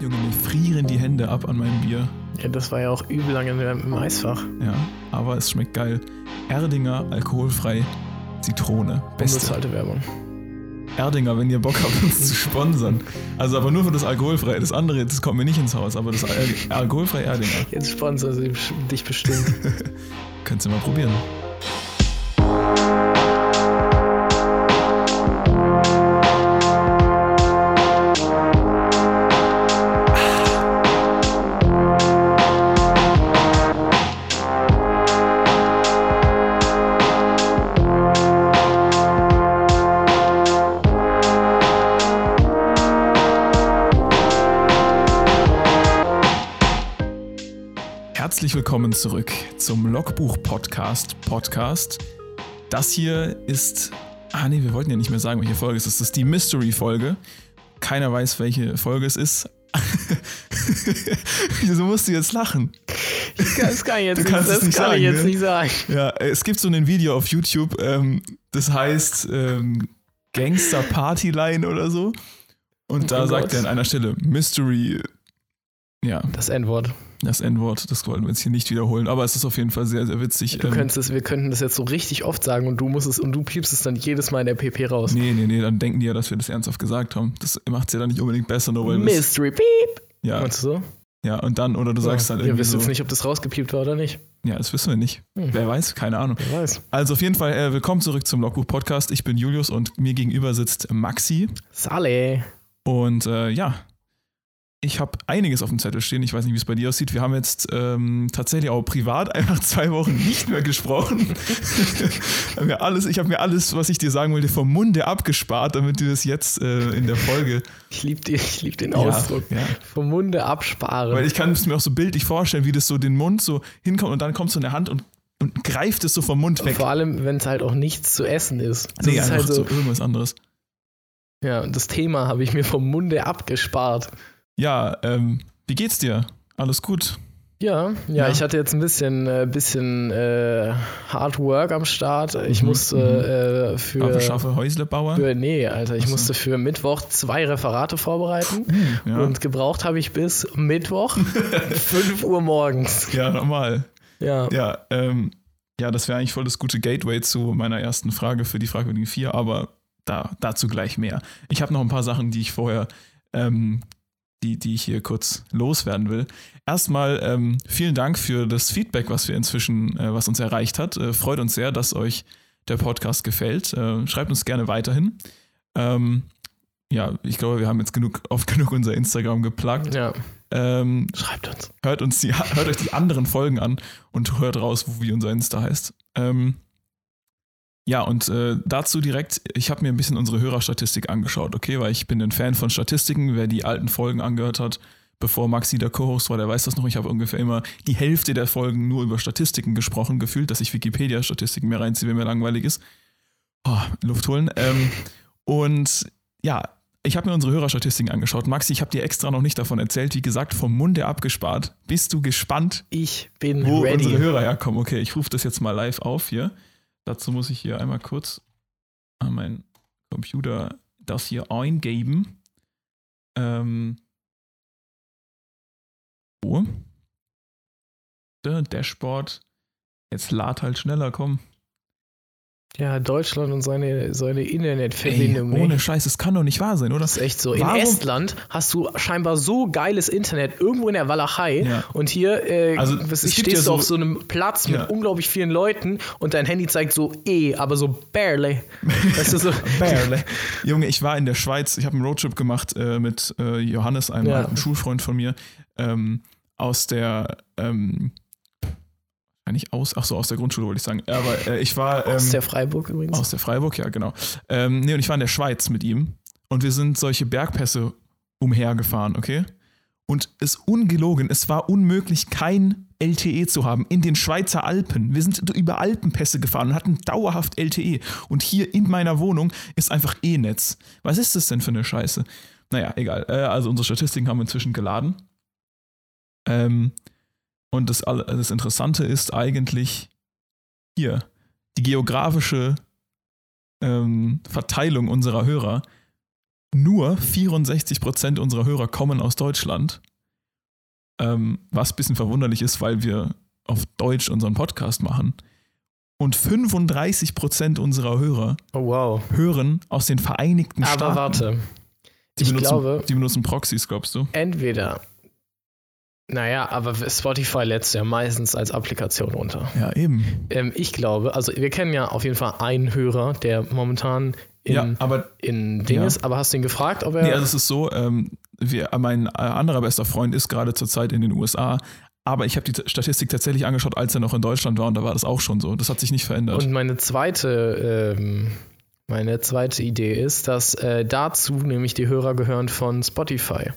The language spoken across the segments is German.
Junge, mir frieren die Hände ab an meinem Bier. Ja, das war ja auch übel lange im Eisfach. Ja, aber es schmeckt geil. Erdinger, alkoholfrei, Zitrone. Beste. Unbezahlte Werbung. Erdinger, wenn ihr Bock habt, uns zu sponsern. Also aber nur für das alkoholfrei. Das andere, das kommt mir nicht ins Haus, aber das Al alkoholfrei Erdinger. Jetzt sponsern sie dich bestimmt. Könntest du mal probieren. Willkommen zurück zum Logbuch-Podcast. Podcast. Das hier ist. Ah, nee, wir wollten ja nicht mehr sagen, welche Folge es ist. Das ist die Mystery-Folge. Keiner weiß, welche Folge es ist. Wieso musst du jetzt lachen? Das kann ich jetzt, nicht, das nicht kann sagen, ich jetzt ne? nicht sagen. Ja, es gibt so ein Video auf YouTube, ähm, das heißt ähm, Gangster Partyline oder so. Und Oh da sagt Gott. er an einer Stelle Mystery. Ja, Das N-Wort. Das N-Wort, das wollten wir jetzt hier nicht wiederholen, aber es ist auf jeden Fall sehr, sehr witzig. Du Ähm, könntest es, wir könnten das jetzt so richtig oft sagen und du musst es und du piepst es dann jedes Mal in der PP raus. nee, nee, nee, dann denken die ja, dass wir das ernsthaft gesagt haben. Das macht es ja dann nicht unbedingt besser, nur weil wir es- Mystery Beep. ja, Meinst du so? ja, und dann, oder du sagst ja, dann irgendwie wisst so, jetzt nicht, ob das rausgepiept war oder nicht. ja, das wissen wir nicht. Hm. Wer weiß, keine Ahnung. Wer weiß. Also auf jeden Fall, äh, willkommen zurück zum Logbuch-Podcast. Ich bin Julius und mir gegenüber sitzt Maxi. Sale. Und äh, ja, ich habe einiges auf dem Zettel stehen. Ich weiß nicht, wie es bei dir aussieht. Wir haben jetzt ähm, tatsächlich auch privat einfach zwei Wochen nicht mehr gesprochen. Haben mir alles, ich habe mir alles, was ich dir sagen wollte, vom Munde abgespart, damit du das jetzt äh, in der Folge. Ich liebe lieb den Ausdruck. Ja, ja. Vom Munde absparen. Weil ich kann es mir auch so bildlich vorstellen, wie das so den Mund so hinkommt und dann kommt so eine Hand und, und greift es so vom Mund weg. Vor allem, wenn es halt auch nichts zu essen ist. Das nee, ist einfach halt so so, irgendwas anderes. ja, und das Thema habe ich mir vom Munde abgespart. Ja, ähm, wie geht's dir? Alles gut? Ja, ja, Ja. ich hatte jetzt ein bisschen, äh, bisschen äh, Hard Work am Start. Ich Mhm, musste äh, für, Aber schaffe Häuslebauer? für, nee, Alter, ich so. musste für Mittwoch zwei Referate vorbereiten. ja. Und gebraucht habe ich bis Mittwoch 5 Uhr morgens. ja, normal. Ja. Ja, ähm, ja, das wäre eigentlich voll das gute Gateway zu meiner ersten Frage für die fragwürdigen vier, aber da, dazu gleich mehr. Ich habe noch ein paar Sachen, die ich vorher, ähm, die, die ich hier kurz loswerden will. Erstmal ähm, vielen Dank für das Feedback, was wir inzwischen, äh, was uns erreicht hat. Äh, freut uns sehr, dass euch der Podcast gefällt. Äh, schreibt uns gerne weiterhin. Ähm, ja, ich glaube, wir haben jetzt genug, oft genug unser Instagram geplagt. ja. Ähm, Schreibt uns. hört uns die, hört euch die anderen Folgen an und hört raus, wie unser Insta heißt. Ähm, ja, und äh, dazu direkt, ich habe mir ein bisschen unsere Hörerstatistik angeschaut, okay, weil ich bin ein Fan von Statistiken. Wer die alten Folgen angehört hat, bevor Maxi der Co-Host war, der weiß das noch. Ich habe ungefähr immer die Hälfte der Folgen nur über Statistiken gesprochen, gefühlt, dass ich Wikipedia-Statistiken mehr reinziehe, wenn mir langweilig ist. Oh, Luft holen. Ähm, und ja, ich habe mir unsere Hörerstatistiken angeschaut. Maxi, ich habe dir extra noch nicht davon erzählt. Wie gesagt, vom Munde abgespart. Bist du gespannt, Ich bin wo ready. unsere Hörer herkommen? Okay, ich rufe das jetzt mal live auf hier. Dazu muss ich hier einmal kurz an meinen Computer das hier eingeben. Ähm. So. Der Dashboard. Jetzt lad halt schneller, komm. Ja, Deutschland und seine, seine Ey, Internetverbindung. ohne ne? Scheiß, das kann doch nicht wahr sein, oder? Das ist echt so. In Warum- Estland hast du scheinbar so geiles Internet irgendwo in der Walachei Ja. und hier äh, Also, stehst ja du so- auf so einem Platz Ja. mit unglaublich vielen Leuten und dein Handy zeigt so eh, aber so barely. weißt du, so, Barely. Junge, ich war in der Schweiz, ich habe einen Roadtrip gemacht äh, mit äh, Johannes, einem alten Schulfreund von mir, ähm, aus der, ähm, eigentlich aus, ach so, aus der Grundschule wollte ich sagen. Aber äh, ich war ähm, aus der Freiburg übrigens. aus der Freiburg, ja, genau. Ähm, nee, und ich war in der Schweiz mit ihm und wir sind solche Bergpässe umhergefahren, okay? Und es ungelogen, es war unmöglich, kein LTE zu haben in den Schweizer Alpen. Wir sind über Alpenpässe gefahren und hatten dauerhaft LTE. Und hier in meiner Wohnung ist einfach E-Netz. Was ist das denn für eine Scheiße? Naja, egal. Äh, also unsere Statistiken haben wir inzwischen geladen. Ähm, und das, das Interessante ist eigentlich hier die geografische ähm, Verteilung unserer Hörer. nur 64% unserer Hörer kommen aus Deutschland. Ähm, was ein bisschen verwunderlich ist, weil wir auf Deutsch unseren Podcast machen. Und 35% unserer Hörer Oh, wow. hören aus den Vereinigten Aber Staaten. warte. Die ich benutzen, glaube, die benutzen Proxys, glaubst du? entweder. Naja, aber Spotify lädt ja meistens als Applikation runter. Ja, eben. Ähm, ich glaube, also wir kennen ja auf jeden Fall einen Hörer, der momentan in, ja, aber in Ding Ja. ist, aber hast du ihn gefragt, ob er. nee, also es ist so, ähm, wir, mein äh, anderer bester Freund ist gerade zurzeit in den USA, aber ich habe die Statistik tatsächlich angeschaut, als er noch in Deutschland war und da war das auch schon so. Das hat sich nicht verändert. Und meine zweite, ähm, meine zweite Idee ist, dass äh, dazu nämlich die Hörer gehören von Spotify.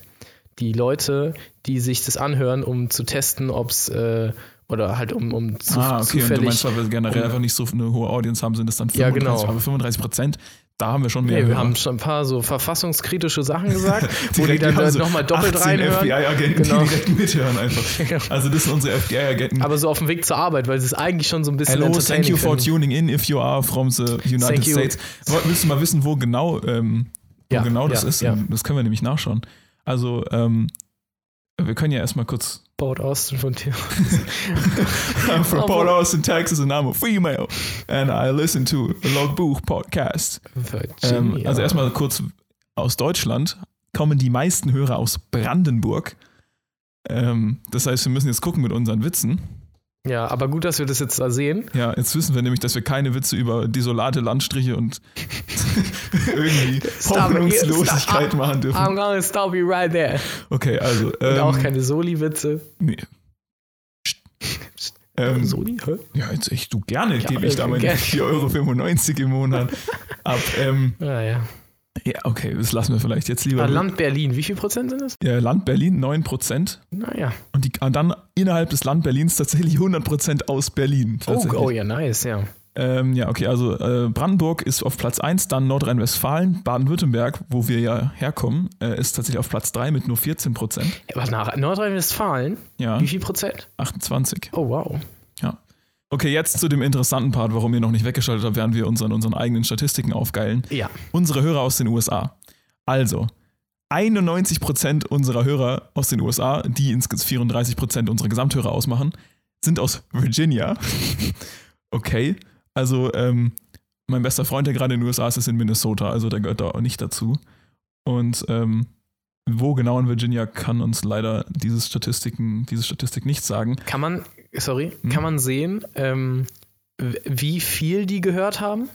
Die Leute, die sich das anhören, um zu testen, ob es äh, oder halt um, um zu, ah, okay, und du zufällig. meinst, weil wir generell um- einfach nicht so eine hohe Audience haben, sind es dann Ja, 35, genau. aber 35 Prozent, da haben wir schon mehr. Nee, wir haben schon ein paar so verfassungskritische Sachen gesagt, wo die dann wir haben so nochmal doppelt 18 reinhören. FBI-Agenten, Genau. die direkt mithören einfach. Also das sind unsere FBI-Agenten. Aber so auf dem Weg zur Arbeit, weil es eigentlich schon so ein bisschen Hello, thank you for tuning in if you are from the United. States. Willst du mal wissen, wo genau, ähm, wo Ja, genau das ja, ist? ja. Das können wir nämlich nachschauen. Also, ähm, wir können ja erstmal kurz. Port Austin von dir. I'm from Port Austin, Texas, and I'm a female. And I listen to a Logbuch Podcast. Ähm, also erstmal kurz aus Deutschland kommen die meisten Hörer aus Brandenburg. Ähm, das heißt, wir müssen jetzt gucken mit unseren Witzen. Ja, aber gut, dass wir das jetzt da sehen. Ja, jetzt wissen wir nämlich, dass wir keine Witze über desolate Landstriche und irgendwie. Hoffnungslosigkeit Stop. machen dürfen. I'm gonna stop you right there. Okay, also. Und Ähm, auch keine Soli-Witze. nee. Ähm, Soli? Hä? ja, jetzt echt, du gerne Ja, gebe ich da meine gerne. 4,95 Euro im Monat ab. Ähm, Ah, ja. Ja, okay, das lassen wir vielleicht jetzt lieber. Ah, Land Berlin, wie viel Prozent sind das? Ja, Land Berlin 9%. Naja. Und, die, und dann innerhalb des Land Berlins tatsächlich 100% aus Berlin. Oh, oh, ja, nice, ja. Ähm, ja, okay, also äh, Brandenburg ist auf Platz 1, dann Nordrhein-Westfalen, Baden-Württemberg, wo wir ja herkommen, äh, ist tatsächlich auf Platz 3 mit nur 14 Prozent. Aber nach Nordrhein-Westfalen, Ja, wie viel Prozent? 28. Oh, wow. Okay, jetzt zu dem interessanten Part, warum ihr noch nicht weggeschaltet habt, während wir uns an unseren eigenen Statistiken aufgeilen. Ja. Unsere Hörer aus den USA. Also, 91 Prozent unserer Hörer aus den USA, die insgesamt 34 Prozent unserer Gesamthörer ausmachen, sind aus Virginia. okay, also ähm, mein bester Freund, der gerade in den USA ist, ist in Minnesota, also der gehört da auch nicht dazu. Und ähm, wo genau in Virginia kann uns leider diese Statistiken, diese Statistik nicht sagen. Kann man, sorry, Hm? kann man sehen, ähm, wie viel die gehört haben?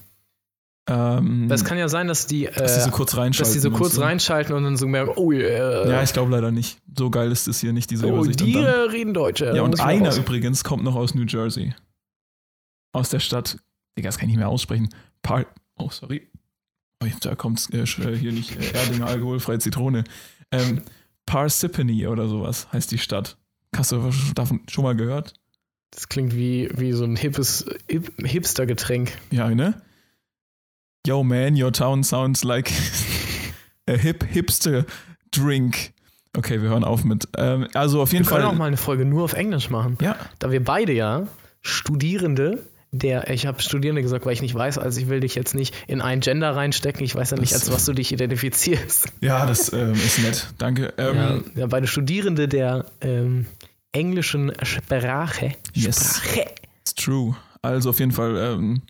Ähm, Das kann ja sein, dass die, äh, dass die so kurz reinschalten. dass die so kurz reinschalten und dann so merken, oh, äh, Ja, ich glaube leider nicht. So geil ist es hier nicht, diese oh Übersicht. die und äh, dann, reden Deutsch. äh, ja, und einer übrigens kommt noch aus New Jersey. Aus der Stadt. Digga, das kann ich nicht mehr aussprechen. Par oh, sorry. Oh, da kommt äh, äh, hier nicht äh, Erdinger alkoholfreie Zitrone. Ähm, Parsippany oder sowas heißt die Stadt. Hast du davon schon mal gehört? Das klingt wie, wie so ein hippes Hip Hipster-Getränk. Ja, ne? Yo, man, your town sounds like a hip hipster drink. Okay, wir hören auf mit. Ähm, also auf jeden Wir können Fall. auch mal eine Folge nur auf Englisch machen. ja, Da wir beide ja Studierende der, ich habe Studierende gesagt, weil ich nicht weiß, also ich will dich jetzt nicht in ein Gender reinstecken, ich weiß ja nicht, Das- als was du dich identifizierst. ja, das ähm, ist nett. Danke. Ähm, ja, ja, beide Studierende der ähm, englischen Sprache. Yes. Sprache. It's true. Also auf jeden Fall ähm,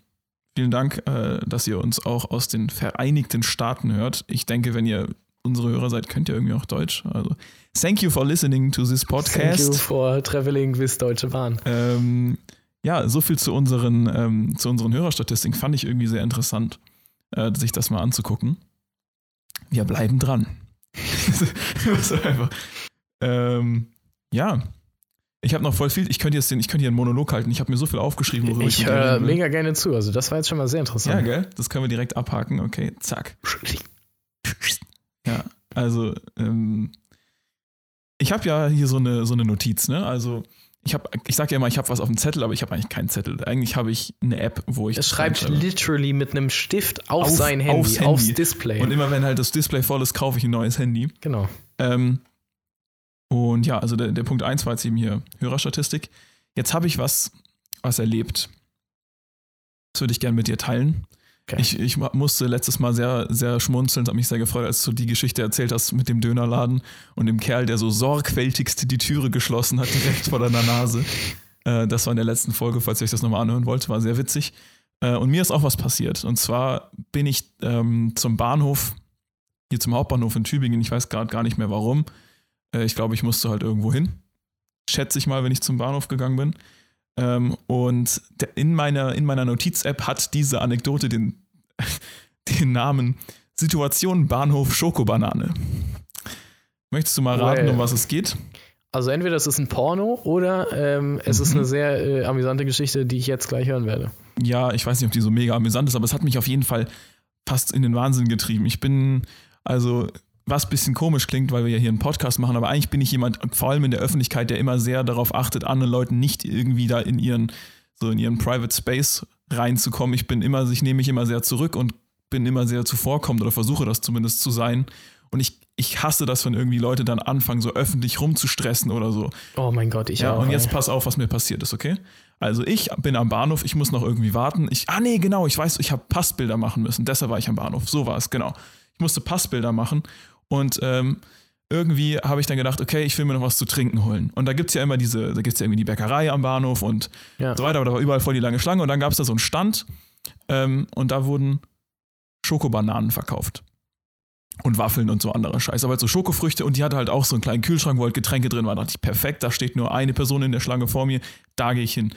vielen Dank, äh, dass ihr uns auch aus den Vereinigten Staaten hört. Ich denke, wenn ihr unsere Hörer seid, könnt ihr irgendwie auch Deutsch. Also thank you for listening to this Thank you podcast. for traveling with Deutsche Bahn. Ähm, ja, so viel zu unseren, ähm, zu unseren Hörerstatistiken. Fand ich irgendwie sehr interessant, äh, sich das mal anzugucken. Wir bleiben dran. so einfach. Ähm, ja. Ich habe noch voll viel. Ich könnte jetzt den, ich könnte hier einen Monolog halten. Ich habe mir so viel aufgeschrieben, worüber ich, Ich höre will. mega gerne zu, also das war jetzt schon mal sehr Ja, interessant. gell? Das können wir direkt abhaken. Okay, zack. Ja, also ähm, ich habe ja hier so eine, so eine Notiz, ne? Also ich habe, ich sage ja immer, ich habe was auf dem Zettel, aber ich habe eigentlich keinen Zettel. Eigentlich habe ich eine App, wo ich. Er schreibt reinschreibe. literally mit einem Stift auf, Auf- sein Handy, aufs Handy. aufs Display. Und immer wenn halt das Display voll ist, kaufe ich ein neues Handy. genau. Ähm, und ja, also der, der Punkt 1 war jetzt eben hier Hörerstatistik. Jetzt habe ich was, was erlebt. Das würde ich gerne mit dir teilen. Okay. Ich, ich musste letztes Mal sehr, sehr schmunzeln, habe mich sehr gefreut, als du die Geschichte erzählt hast mit dem Dönerladen und dem Kerl, der so sorgfältigst die Türe geschlossen hat, direkt vor deiner Nase. Äh, das war in der letzten Folge, falls ihr euch das nochmal anhören wollt, war sehr witzig. Äh, und mir ist auch was passiert. Und zwar bin ich ähm, zum Bahnhof, hier zum Hauptbahnhof in Tübingen, ich weiß gerade gar nicht mehr warum. Äh, ich glaube, ich musste halt irgendwo hin. Schätze ich mal, wenn ich zum Bahnhof gegangen bin. Ähm, und in meiner, in meiner Notiz-App hat diese Anekdote den, den Namen Situation Bahnhof Schokobanane. Möchtest du mal raten, well. um was es geht? Also entweder es ist ein Porno oder ähm, es mhm. ist eine sehr äh, amüsante Geschichte, die ich jetzt gleich hören werde. Ja, ich weiß nicht, ob die so mega amüsant ist, aber es hat mich auf jeden Fall fast in den Wahnsinn getrieben. Ich bin, also was ein bisschen komisch klingt, weil wir ja hier einen Podcast machen, aber eigentlich bin ich jemand, vor allem in der Öffentlichkeit, der immer sehr darauf achtet, anderen Leuten nicht irgendwie da in ihren, so in ihren Private Space reinzukommen. Ich bin immer, ich nehme mich immer sehr zurück und bin immer sehr zuvorkommend oder versuche das zumindest zu sein. Und ich, ich hasse das, wenn irgendwie Leute dann anfangen, so öffentlich rumzustressen oder so. Oh mein Gott, ich ja, auch. Und jetzt pass auf, was mir passiert ist, okay? Also ich bin am Bahnhof, ich muss noch irgendwie warten. Ich, ah nee, genau, ich weiß, ich habe Passbilder machen müssen. Deshalb war ich am Bahnhof. So war es, genau. Ich musste Passbilder machen und ähm, irgendwie habe ich dann gedacht, okay, ich will mir noch was zu trinken holen. Und da gibt es ja immer diese, da gibt es ja irgendwie die Bäckerei am Bahnhof und ja. so weiter, aber da war überall voll die lange Schlange und dann gab es da so einen Stand ähm, und da wurden Schokobananen verkauft. Und Waffeln und so anderer Scheiß. Aber halt so Schokofrüchte und die hatte halt auch so einen kleinen Kühlschrank, wo halt Getränke drin waren. Da dachte ich, perfekt, da steht nur eine Person in der Schlange vor mir, da gehe ich hin.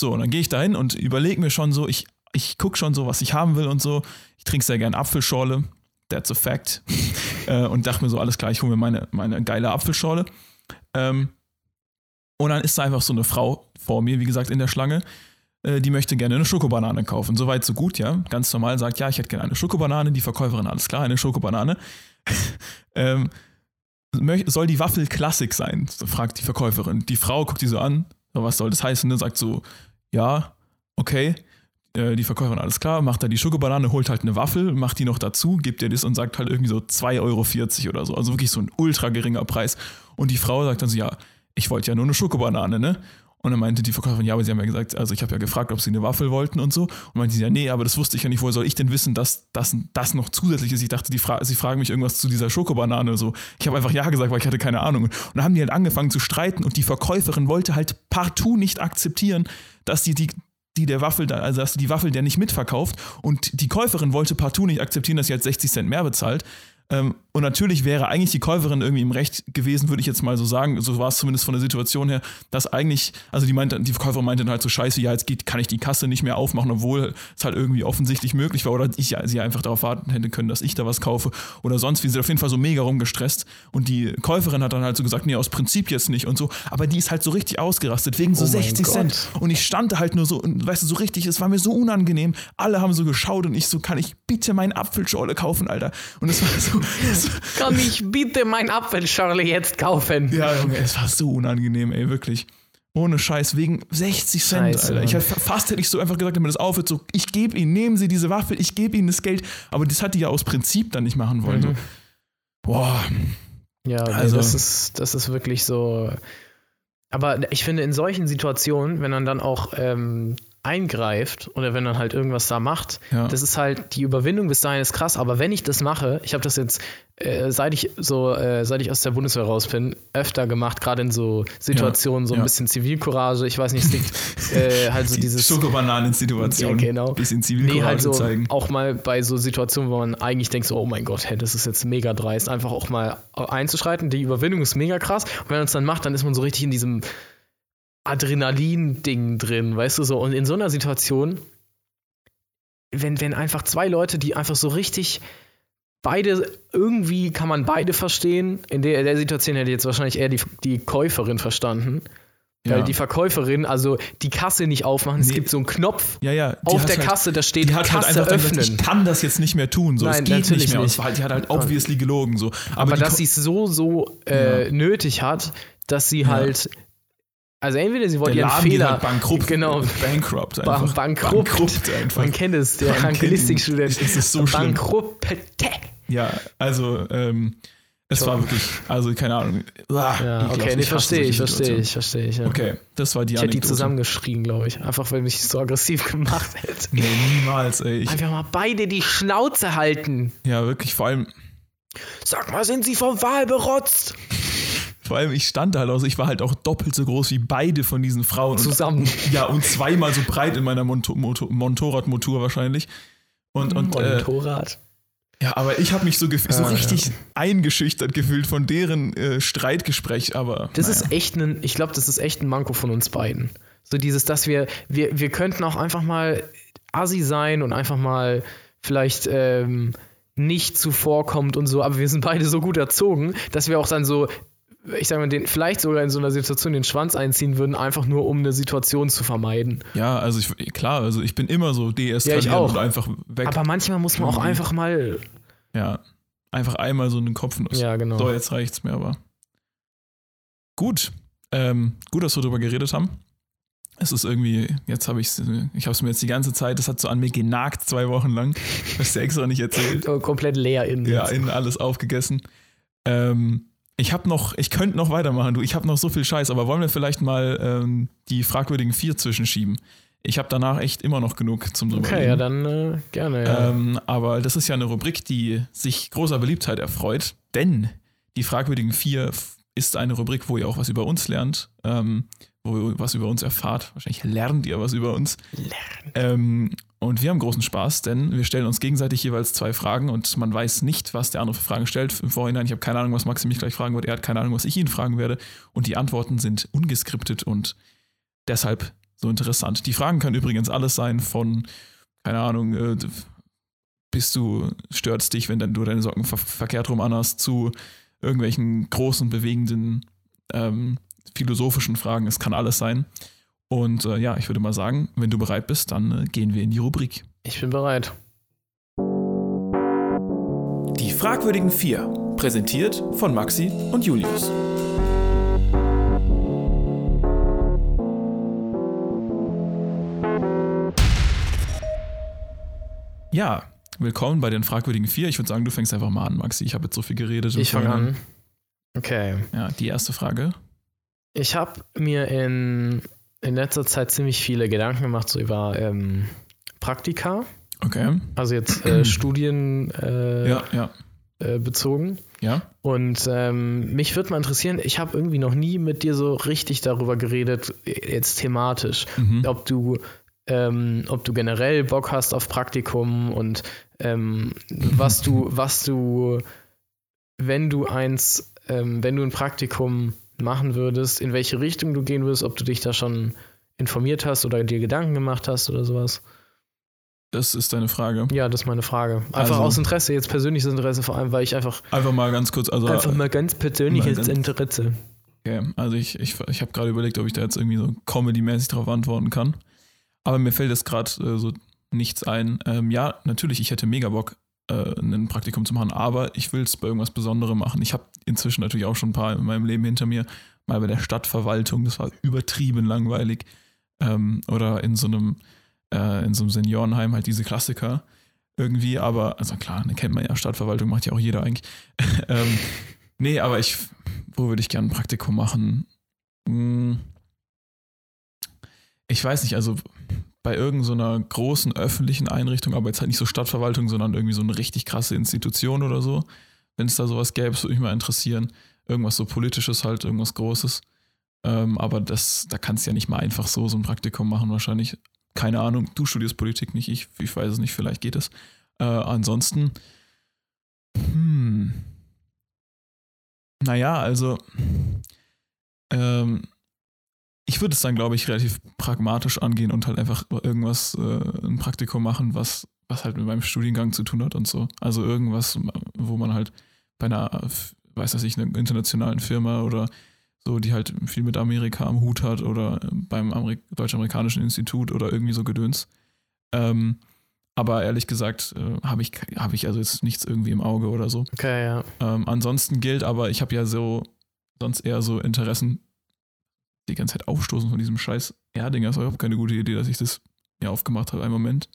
So, und dann gehe ich da hin und überlege mir schon so, ich, ich gucke schon so, was ich haben will und so. Ich trinke sehr gern Apfelschorle, that's a fact. äh, und dachte mir so, alles klar, ich hole mir meine, meine geile Apfelschorle. Ähm, und dann ist da einfach so eine Frau vor mir, wie gesagt, in der Schlange, äh, die möchte gerne eine Schokobanane kaufen. Soweit, so gut, ja. Ganz normal sagt, ja, ich hätte gerne eine Schokobanane. Die Verkäuferin, alles klar, eine Schokobanane. ähm, soll die Waffel Klassik sein? Fragt die Verkäuferin. Die Frau guckt die so an, was soll das heißen? Und sagt so, ja, okay. Äh, die Verkäuferin, alles klar, macht da die Schokobanane, holt halt eine Waffel, macht die noch dazu, gibt ihr das und sagt halt irgendwie so 2,40 Euro oder so. Also wirklich so ein ultra geringer Preis. Und die Frau sagt dann so, ja, ich wollte ja nur eine Schokobanane, ne? Und dann meinte die Verkäuferin, ja, aber sie haben ja gesagt, also ich habe ja gefragt, ob sie eine Waffel wollten und so. Und meinte sie, ja, nee, aber das wusste ich ja nicht, woher soll ich denn wissen, dass das, das noch zusätzlich ist? Ich dachte, die fra sie fragen mich irgendwas zu dieser Schokobanane. So. Ich habe einfach ja gesagt, weil ich hatte keine Ahnung. Und dann haben die halt angefangen zu streiten und die Verkäuferin wollte halt partout nicht akzeptieren, dass die, die die der Waffel, also dass die Waffel der nicht mitverkauft und die Käuferin wollte partout nicht akzeptieren, dass sie halt 60 Cent mehr bezahlt. Ähm, und natürlich wäre eigentlich die Käuferin irgendwie im Recht gewesen, würde ich jetzt mal so sagen. So war es zumindest von der Situation her, dass eigentlich, also die meinte, die Verkäuferin meinte dann halt so scheiße, ja, jetzt geht, kann ich die Kasse nicht mehr aufmachen, obwohl es halt irgendwie offensichtlich möglich war oder ich sie einfach darauf warten hätte können, dass ich da was kaufe oder sonst wie. Sie hat auf jeden Fall so mega rumgestresst. Und die Käuferin hat dann halt so gesagt, nee, aus Prinzip jetzt nicht und so. Aber die ist halt so richtig ausgerastet, wegen so oh 60 Cent. Und ich stand da halt nur so, und weißt du, so richtig, es war mir so unangenehm. Alle haben so geschaut und ich so, kann ich bitte meinen Apfelschorle kaufen, Alter? Und es war so, Kann ich bitte mein Apfelschorle jetzt kaufen? Ja, Junge, es war so unangenehm, ey, wirklich. Ohne Scheiß, wegen 60 Cent, Scheiße, Alter. Ich hätte, fast hätte ich so einfach gesagt, wenn das aufhört, so, ich gebe Ihnen, nehmen Sie diese Waffel, ich gebe Ihnen das Geld. Aber das hat die ja aus Prinzip dann nicht machen wollen. Mhm. So. Boah. Ja, also, das, ist, das ist wirklich so. Aber ich finde, in solchen Situationen, wenn man dann auch ähm, eingreift oder wenn man halt irgendwas da macht, ja. das ist halt, die Überwindung bis dahin ist krass, aber wenn ich das mache, ich habe das jetzt, äh, seit ich so, äh, seit ich aus der Bundeswehr raus bin, öfter gemacht, gerade in so Situationen, ja. so ein ja. bisschen Zivilcourage, ich weiß nicht, es liegt äh, halt so die dieses. Schokobananen-Situation. Ja, genau. Bisschen Zivilcourage nee, halt so zeigen. Auch mal bei so Situationen, wo man eigentlich denkt, so, oh mein Gott, hey, das ist jetzt mega dreist, einfach auch mal einzuschreiten. Die Überwindung ist mega krass. Und wenn man es dann macht, dann ist man so richtig in diesem Adrenalin-Ding drin, weißt du so. Und in so einer Situation, wenn, wenn einfach zwei Leute, die einfach so richtig beide, irgendwie kann man beide verstehen. In der, in der Situation hätte jetzt wahrscheinlich eher die, die Käuferin verstanden. Weil ja. die Verkäuferin, also die Kasse nicht aufmachen, nee. es gibt so einen Knopf ja, ja. auf der halt, Kasse, da steht die hat Kasse halt öffnen. Gesagt, ich kann das jetzt nicht mehr tun, so. Nein, es geht nicht mehr. Nicht. Und die hat halt obviously gelogen, so. Aber, Aber dass sie es so, so äh, nötig hat, dass sie halt also entweder sie wollen ihren Fehler. Bankrupt. Genau. Bankrupt. Einfach. Bankrupt. bankrupt einfach. Man kennt es, der Angelistikstudent. Das ist so Bankrupt. Ja, also, ähm, Es war wirklich, also keine Ahnung. Ah, ja, okay, nee, verstehe ich, verstehe ich, verstehe ich. Ja. Okay, das war die Ich hätte die zusammengeschrien, glaube ich. Einfach, weil mich so aggressiv gemacht hätte. Nee, niemals, ey. Ich, Einfach mal beide die Schnauze halten. ja, wirklich, vor allem, Sag mal, sind sie vom Wahl berotzt? Vor allem, ich stand halt, also ich war halt auch doppelt so groß wie beide von diesen Frauen. Zusammen. Und, ja, und zweimal so breit in meiner Monto Moto Motorradmotor wahrscheinlich. Und, und äh, Motorrad. ja, aber ich habe mich so, gef- so Ah, richtig eingeschüchtert gefühlt von deren äh, Streitgespräch, aber. Das naja. ist echt ein, ich glaube, das ist echt ein Manko von uns beiden. So dieses, dass wir, wir, wir könnten auch einfach mal assi sein und einfach mal vielleicht ähm, nicht zuvorkommt und so, aber wir sind beide so gut erzogen, dass wir auch dann so, ich sag mal, den, vielleicht sogar in so einer Situation den Schwanz einziehen würden, einfach nur um eine Situation zu vermeiden. Ja, also ich, klar, also ich bin immer so deeskalierend auch. und einfach weg. Aber manchmal muss man auch einfach mal, ja, einfach einmal so einen Kopfnuss. ja genau. So, jetzt reicht's mir aber. Gut. Ähm, gut, dass wir darüber geredet haben. Es ist irgendwie, jetzt habe ich ich habe es mir jetzt die ganze Zeit, das hat so an mir genagt, zwei Wochen lang. Hast du extra nicht erzählt. Oh, komplett leer in Ja, innen alles aufgegessen. Ähm, ich habe noch, ich könnte noch weitermachen, du. Ich habe noch so viel Scheiß, aber wollen wir vielleicht mal ähm, die fragwürdigen vier zwischenschieben? Ich habe danach echt immer noch genug zum drüber Okay, reden. ja, dann äh, gerne. Ja. Ähm, aber das ist ja eine Rubrik, die sich großer Beliebtheit erfreut, denn die fragwürdigen vier ist eine Rubrik, wo ihr auch was über uns lernt, ähm, wo ihr was über uns erfahrt. Wahrscheinlich lernt ihr was über uns. Ähm, und wir haben großen Spaß, denn wir stellen uns gegenseitig jeweils zwei Fragen und man weiß nicht, was der andere für Fragen stellt im Vorhinein. Ich habe keine Ahnung, was Maxi mich gleich fragen wird. Er hat keine Ahnung, was ich ihn fragen werde. Und die Antworten sind ungeskriptet und deshalb so interessant. Die Fragen können übrigens alles sein von, keine Ahnung, äh, bist du, stört's dich, wenn du deine Socken ver verkehrt rum anhast, zu irgendwelchen großen, bewegenden, ähm, philosophischen Fragen. Es kann alles sein. Und äh, ja, ich würde mal sagen, wenn du bereit bist, dann äh, gehen wir in die Rubrik. Ich bin bereit. Die fragwürdigen vier, präsentiert von Maxi und Julius. Ja, willkommen bei den fragwürdigen vier. Ich würde sagen, du fängst einfach mal an, Maxi. Ich habe jetzt so viel geredet. Ich fange an. Okay. Ja, die erste Frage. Ich habe mir in, in letzter Zeit ziemlich viele Gedanken gemacht, so über ähm, Praktika, Okay. also jetzt äh, Studien äh, Ja, ja, äh, bezogen. ja. Und ähm, mich würde mal interessieren, ich habe irgendwie noch nie mit dir so richtig darüber geredet, jetzt thematisch, Mhm. ob du, ähm, ob du generell Bock hast auf Praktikum und ähm, was du, was du, wenn du eins, ähm, wenn du ein Praktikum machen würdest, in welche Richtung du gehen würdest, ob du dich da schon informiert hast oder dir Gedanken gemacht hast oder sowas. Das ist deine Frage. Ja, das ist meine Frage. Einfach Also- aus Interesse, jetzt persönliches Interesse, vor allem, weil ich einfach, Einfach mal ganz kurz, also einfach mal ganz persönliches mal ganz- Interesse. Okay, also ich, ich, ich habe gerade überlegt, ob ich da jetzt irgendwie so comedy-mäßig drauf antworten kann. Aber mir fällt jetzt gerade äh, so nichts ein. Ähm, ja, natürlich, ich hätte mega Bock, äh, ein Praktikum zu machen, aber ich will es bei irgendwas Besonderem machen. Ich habe inzwischen natürlich auch schon ein paar in meinem Leben hinter mir. Mal bei der Stadtverwaltung, das war übertrieben langweilig. Ähm, oder in so einem, äh, in so einem Seniorenheim halt diese Klassiker irgendwie, aber, also klar, ne, kennt man ja, Stadtverwaltung macht ja auch jeder eigentlich. ähm, nee, aber ich, wo würde ich gerne ein Praktikum machen? Hm, Ich weiß nicht, also bei irgendeiner so großen öffentlichen Einrichtung, aber jetzt halt nicht so Stadtverwaltung, sondern irgendwie so eine richtig krasse Institution oder so. Wenn es da sowas gäbe, würde mich mal interessieren. Irgendwas so politisches halt, irgendwas Großes. Ähm, aber das, da kannst du ja nicht mal einfach so so ein Praktikum machen, wahrscheinlich. Keine Ahnung, du studierst Politik, nicht ich. Ich weiß es nicht, vielleicht geht es. Äh, ansonsten, hm. Naja, also, ähm, ich würde es dann, glaube ich, relativ pragmatisch angehen und halt einfach irgendwas, äh, ein Praktikum machen, was, was halt mit meinem Studiengang zu tun hat und so. Also irgendwas, wo man halt bei einer, weiß ich, einer internationalen Firma oder so, die halt viel mit Amerika am Hut hat oder beim Amerik Deutsch-Amerikanischen Institut oder irgendwie so Gedöns. Ähm, aber ehrlich gesagt, äh, habe ich, hab ich also jetzt nichts irgendwie im Auge oder so. Okay, ja. Ähm, ansonsten gilt aber, ich habe ja so sonst eher so Interessen, die ganze Zeit aufstoßen von diesem scheiß Erdinger. Das war überhaupt keine gute Idee, dass ich das mir aufgemacht habe. Einen Moment.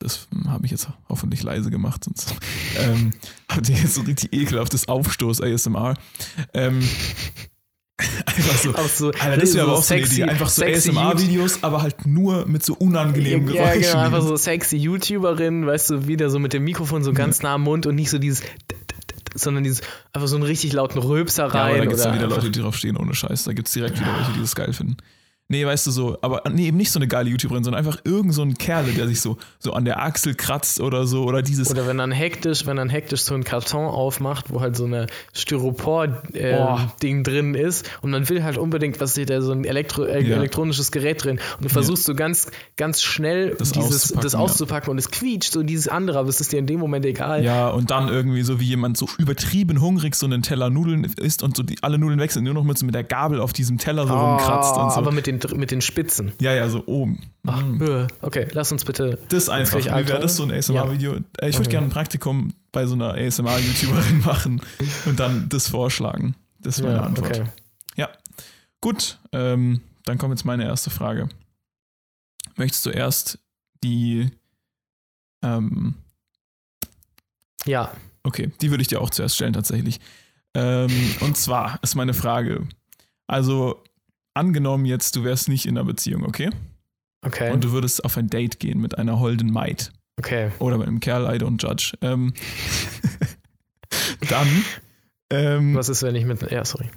Das habe ich jetzt hoffentlich leise gemacht, sonst ähm, habt ihr jetzt so richtig ekelhaftes Aufstoß ASMR. Ähm, einfach so. Auch so Alter, das wäre so aber auch so eine sexy- Idee. Einfach so sexy ASMR-Videos, aber halt nur mit so unangenehmen Ja, Geräuschen. genau, einfach so sexy YouTuberin, weißt du, wieder so mit dem Mikrofon so ganz nah am Mund und nicht so dieses, sondern dieses, einfach so einen richtig lauten Röpser Ja, aber rein. da gibt es dann wieder Leute, die drauf stehen, ohne Scheiß. Da gibt es direkt wieder welche, die das geil finden. Nee, weißt du so, aber nee, eben nicht so eine geile YouTuberin, sondern einfach irgend so ein Kerl, der sich so, so an der Achsel kratzt oder so, oder dieses. Oder wenn dann hektisch, wenn dann hektisch so ein Karton aufmacht, wo halt so eine Styropor-Ding Boah. drin ist und man will halt unbedingt, was steht da, so ein Elektro äh, Ja. elektronisches Gerät drin und du versuchst so ganz, ganz schnell Das dieses, auszupacken, das ja. auszupacken und es quietscht so dieses andere, aber es ist dir in dem Moment egal. ja, und dann irgendwie so wie jemand so übertrieben hungrig so einen Teller Nudeln isst und so die, alle Nudeln wechseln, nur noch mit, so mit der Gabel auf diesem Teller so rumkratzt und so. Aber mit den, mit den Spitzen. ja, ja, so oben. Ach, bö. Okay, lass uns bitte. Das einfach. Vielleicht Wie wäre das so ein ASMR-Video? Äh, Ich würde Okay. gerne ein Praktikum bei so einer ASMR-YouTuberin machen und dann das vorschlagen. Das ist meine Ja, Antwort. okay. Ja. Gut, ähm, dann kommt jetzt meine erste Frage. Möchtest du erst die. Ähm, Ja, okay, die würde ich dir auch zuerst stellen, tatsächlich. Ähm, und zwar ist meine Frage: Also, angenommen jetzt, du wärst nicht in einer Beziehung, okay? okay. Und du würdest auf ein Date gehen mit einer holden Maid. okay. Oder mit einem Kerl, I don't judge. Ähm, dann. Ähm, Was ist, wenn ich mit. Ja, sorry.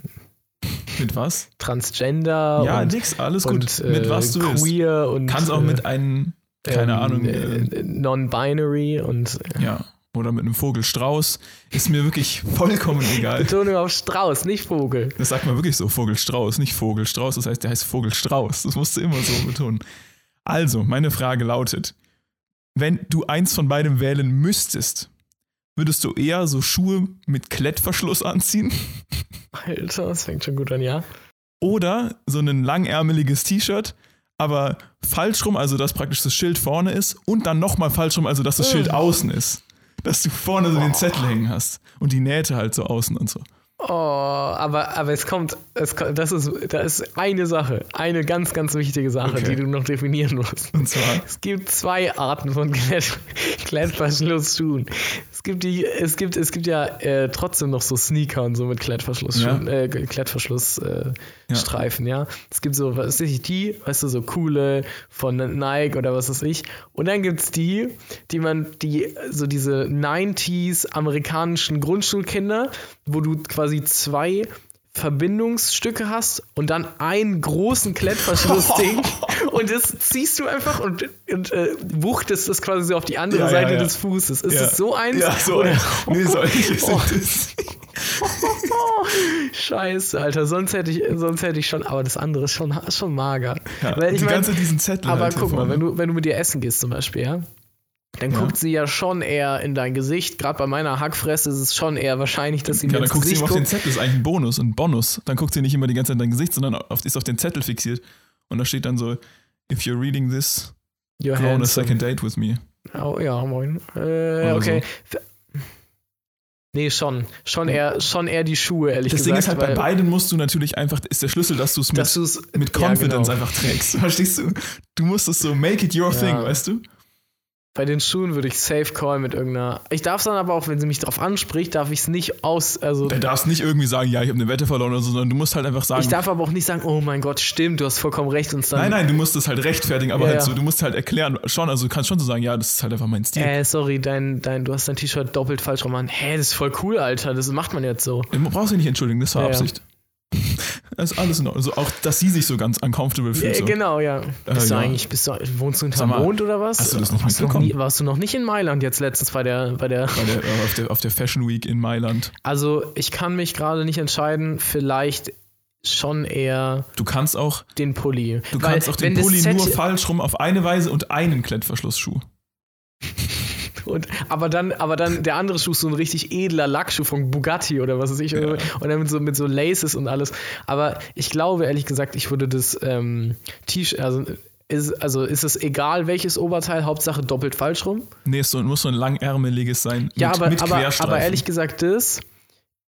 mit was? Transgender Ja, und, nix, alles gut. und mit äh, was du willst. queer und. Kannst auch äh, mit einem, keine ähm, Ahnung, äh, äh, Non-binary und. ja, oder mit einem Vogelstrauß. Ist mir wirklich vollkommen egal. Betonung auf Strauß, nicht Vogel. Das sagt man wirklich so, Vogelstrauß, nicht Vogelstrauß. Das heißt, der heißt Vogelstrauß. Das musst du immer so betonen. Also, meine Frage lautet: Wenn du eins von beidem wählen müsstest, würdest du eher so Schuhe mit Klettverschluss anziehen? Alter, das fängt schon gut an, ja. Oder so ein langärmeliges T-Shirt, aber falsch rum, also dass praktisch das Schild vorne ist und dann nochmal falsch rum, also dass das Schild außen ist. Dass du vorne so den Zettel hängen hast und die Nähte halt so außen und so. Oh, aber, aber es kommt, es kommt, das ist, da ist eine Sache, eine ganz, ganz wichtige Sache, Okay. die du noch definieren musst. Und zwar, Es gibt zwei Arten von Klett Klettverschlussschuhen. Es gibt die, es gibt, es gibt ja äh, trotzdem noch so Sneaker und so mit Klettverschlussschuhen, äh, Klettverschlussstreifen, äh, Ja. Streifen, ja. Es gibt so, was weiß ich, die, weißt du, so coole von Nike oder was weiß ich. Und dann gibt es die, die man, die, so diese 90s amerikanischen Grundschulkinder, wo du quasi zwei Verbindungsstücke hast und dann einen großen Klettverschlussding und das ziehst du einfach und, und äh, wuchtest das quasi so auf die andere Ja, ja, Seite ja. des Fußes. Ist ja. es so eins? Ja, so eins. Nee, solche Oh. Scheiße, Alter, sonst hätte ich, sonst hätte ich schon, aber das andere ist schon, schon mager. Ja, Weil ich die mein, ganze diesen Zettel. aber halt guck mal, wenn du, wenn du mit dir essen gehst zum Beispiel, ja, dann Ja. guckt sie ja schon eher in dein Gesicht. Gerade bei meiner Hackfresse ist es schon eher wahrscheinlich, dass sie Ja, mir dann ins guckt sie Gesicht immer auf den guckt. Zettel, das ist eigentlich ein Bonus, ein Bonus. Dann guckt sie nicht immer die ganze Zeit in dein Gesicht, sondern auf, ist auf den Zettel fixiert. Und da steht dann so, if you're reading this, Your go on a second date with me. Oh, ja, moin. Äh, okay. Nee, schon. Schon eher, schon eher die Schuhe, ehrlich Das gesagt. Ding ist halt, bei beiden musst du natürlich einfach, ist der Schlüssel, dass du es mit, mit ja, Confidence genau. einfach trägst. Verstehst du? Du musst es so, make it your Ja. thing, weißt du? Bei den Schuhen würde ich safe call mit irgendeiner. Ich darf es dann aber auch, wenn sie mich darauf anspricht, darf ich es nicht aus. Also Du darfst nicht irgendwie sagen, ja, ich habe eine Wette verloren oder so, sondern du musst halt einfach sagen, ich darf aber auch nicht sagen, oh mein Gott, stimmt, du hast vollkommen recht und dann. nein, nein, du musst es halt rechtfertigen, aber Ja, halt ja. so, du musst halt erklären, schon, also du kannst schon so sagen, ja, das ist halt einfach mein Stil. Äh, sorry, dein, dein, du hast dein T-Shirt doppelt falsch rum an. Hä, das ist voll cool, Alter. Das macht man jetzt so. Du brauchst dich nicht entschuldigen, das war Ja, ja. Absicht. Das ist alles in Ordnung. Also auch, dass sie sich so ganz uncomfortable fühlt. Äh, so. genau, ja. Bist du ja. eigentlich, bist du, wohnst du hinterm mal, Mond oder was? hast du das nicht warst, du noch mitbekommen? nie, warst du noch nicht in Mailand jetzt letztens bei der, bei der. Bei der, äh, auf, der, auf der Fashion Week in Mailand. Also, ich kann mich gerade nicht entscheiden. Vielleicht schon eher Du kannst auch, den Pulli. du Weil, kannst auch den Pulli nur falsch rum auf eine Weise und einen Klettverschlussschuh. Und, aber dann, aber dann der andere Schuh ist so ein richtig edler Lackschuh von Bugatti oder was weiß ich. Ja. Und dann mit so, mit so Laces und alles. Aber ich glaube, ehrlich gesagt, ich würde das ähm, T-Shirt, also ist, also ist es egal, welches Oberteil, Hauptsache doppelt falsch rum. Nee, es muss so ein langärmeliges sein. Ja, mit, aber, mit aber, aber ehrlich gesagt, das,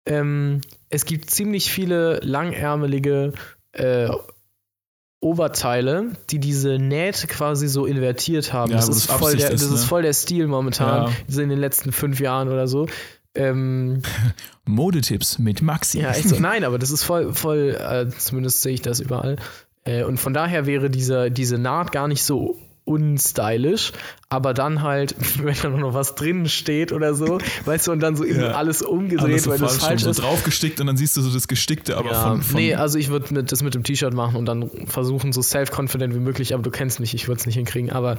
ähm, es gibt ziemlich viele langärmelige äh, Oberteile, die diese Nähte quasi so invertiert haben. Ja, das ist voll der, ist, das ist ne? voll der Stil momentan, Ja. so in den letzten fünf Jahren oder so. Ähm, Modetipps mit Maxi. ja, echt so. Nein, aber das ist voll, voll, äh, zumindest sehe ich das überall. Äh, und von daher wäre diese, diese Naht gar nicht so unstylisch, aber dann halt, wenn da noch was drin steht oder so, weißt du, und dann so eben Ja. alles umgedreht, Alles so weil das falsch, falsch so ist. draufgestickt und dann siehst du so das Gestickte, aber Ja, von, von nee, also ich würde das mit dem T-Shirt machen und dann versuchen, so self-confident wie möglich, aber du kennst mich, ich würde es nicht hinkriegen, aber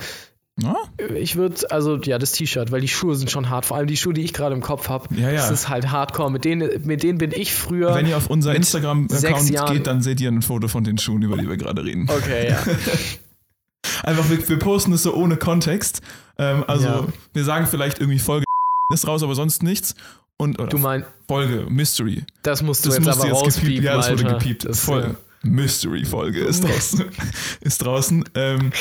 Ja? ich würde, also ja, das T-Shirt, weil die Schuhe sind schon hart, vor allem die Schuhe, die ich gerade im Kopf habe, Ja, ja. das ist halt hardcore, mit denen, mit denen bin ich früher. Wenn ihr auf unser Instagram-Account geht, dann seht ihr ein Foto von den Schuhen, über die wir gerade reden. okay, ja. Einfach, wir, wir posten es so ohne Kontext. Ähm, also, Ja. wir sagen vielleicht irgendwie Folge ist raus, aber sonst nichts. Und, oder Du meinst, Folge Mystery. das musst du Das jetzt musste aber jetzt gepiept. rauspiepen, Ja, das wurde Alter. gepiept. Das, Voll. ja. Mystery-Folge ist draußen. ist draußen. Ähm,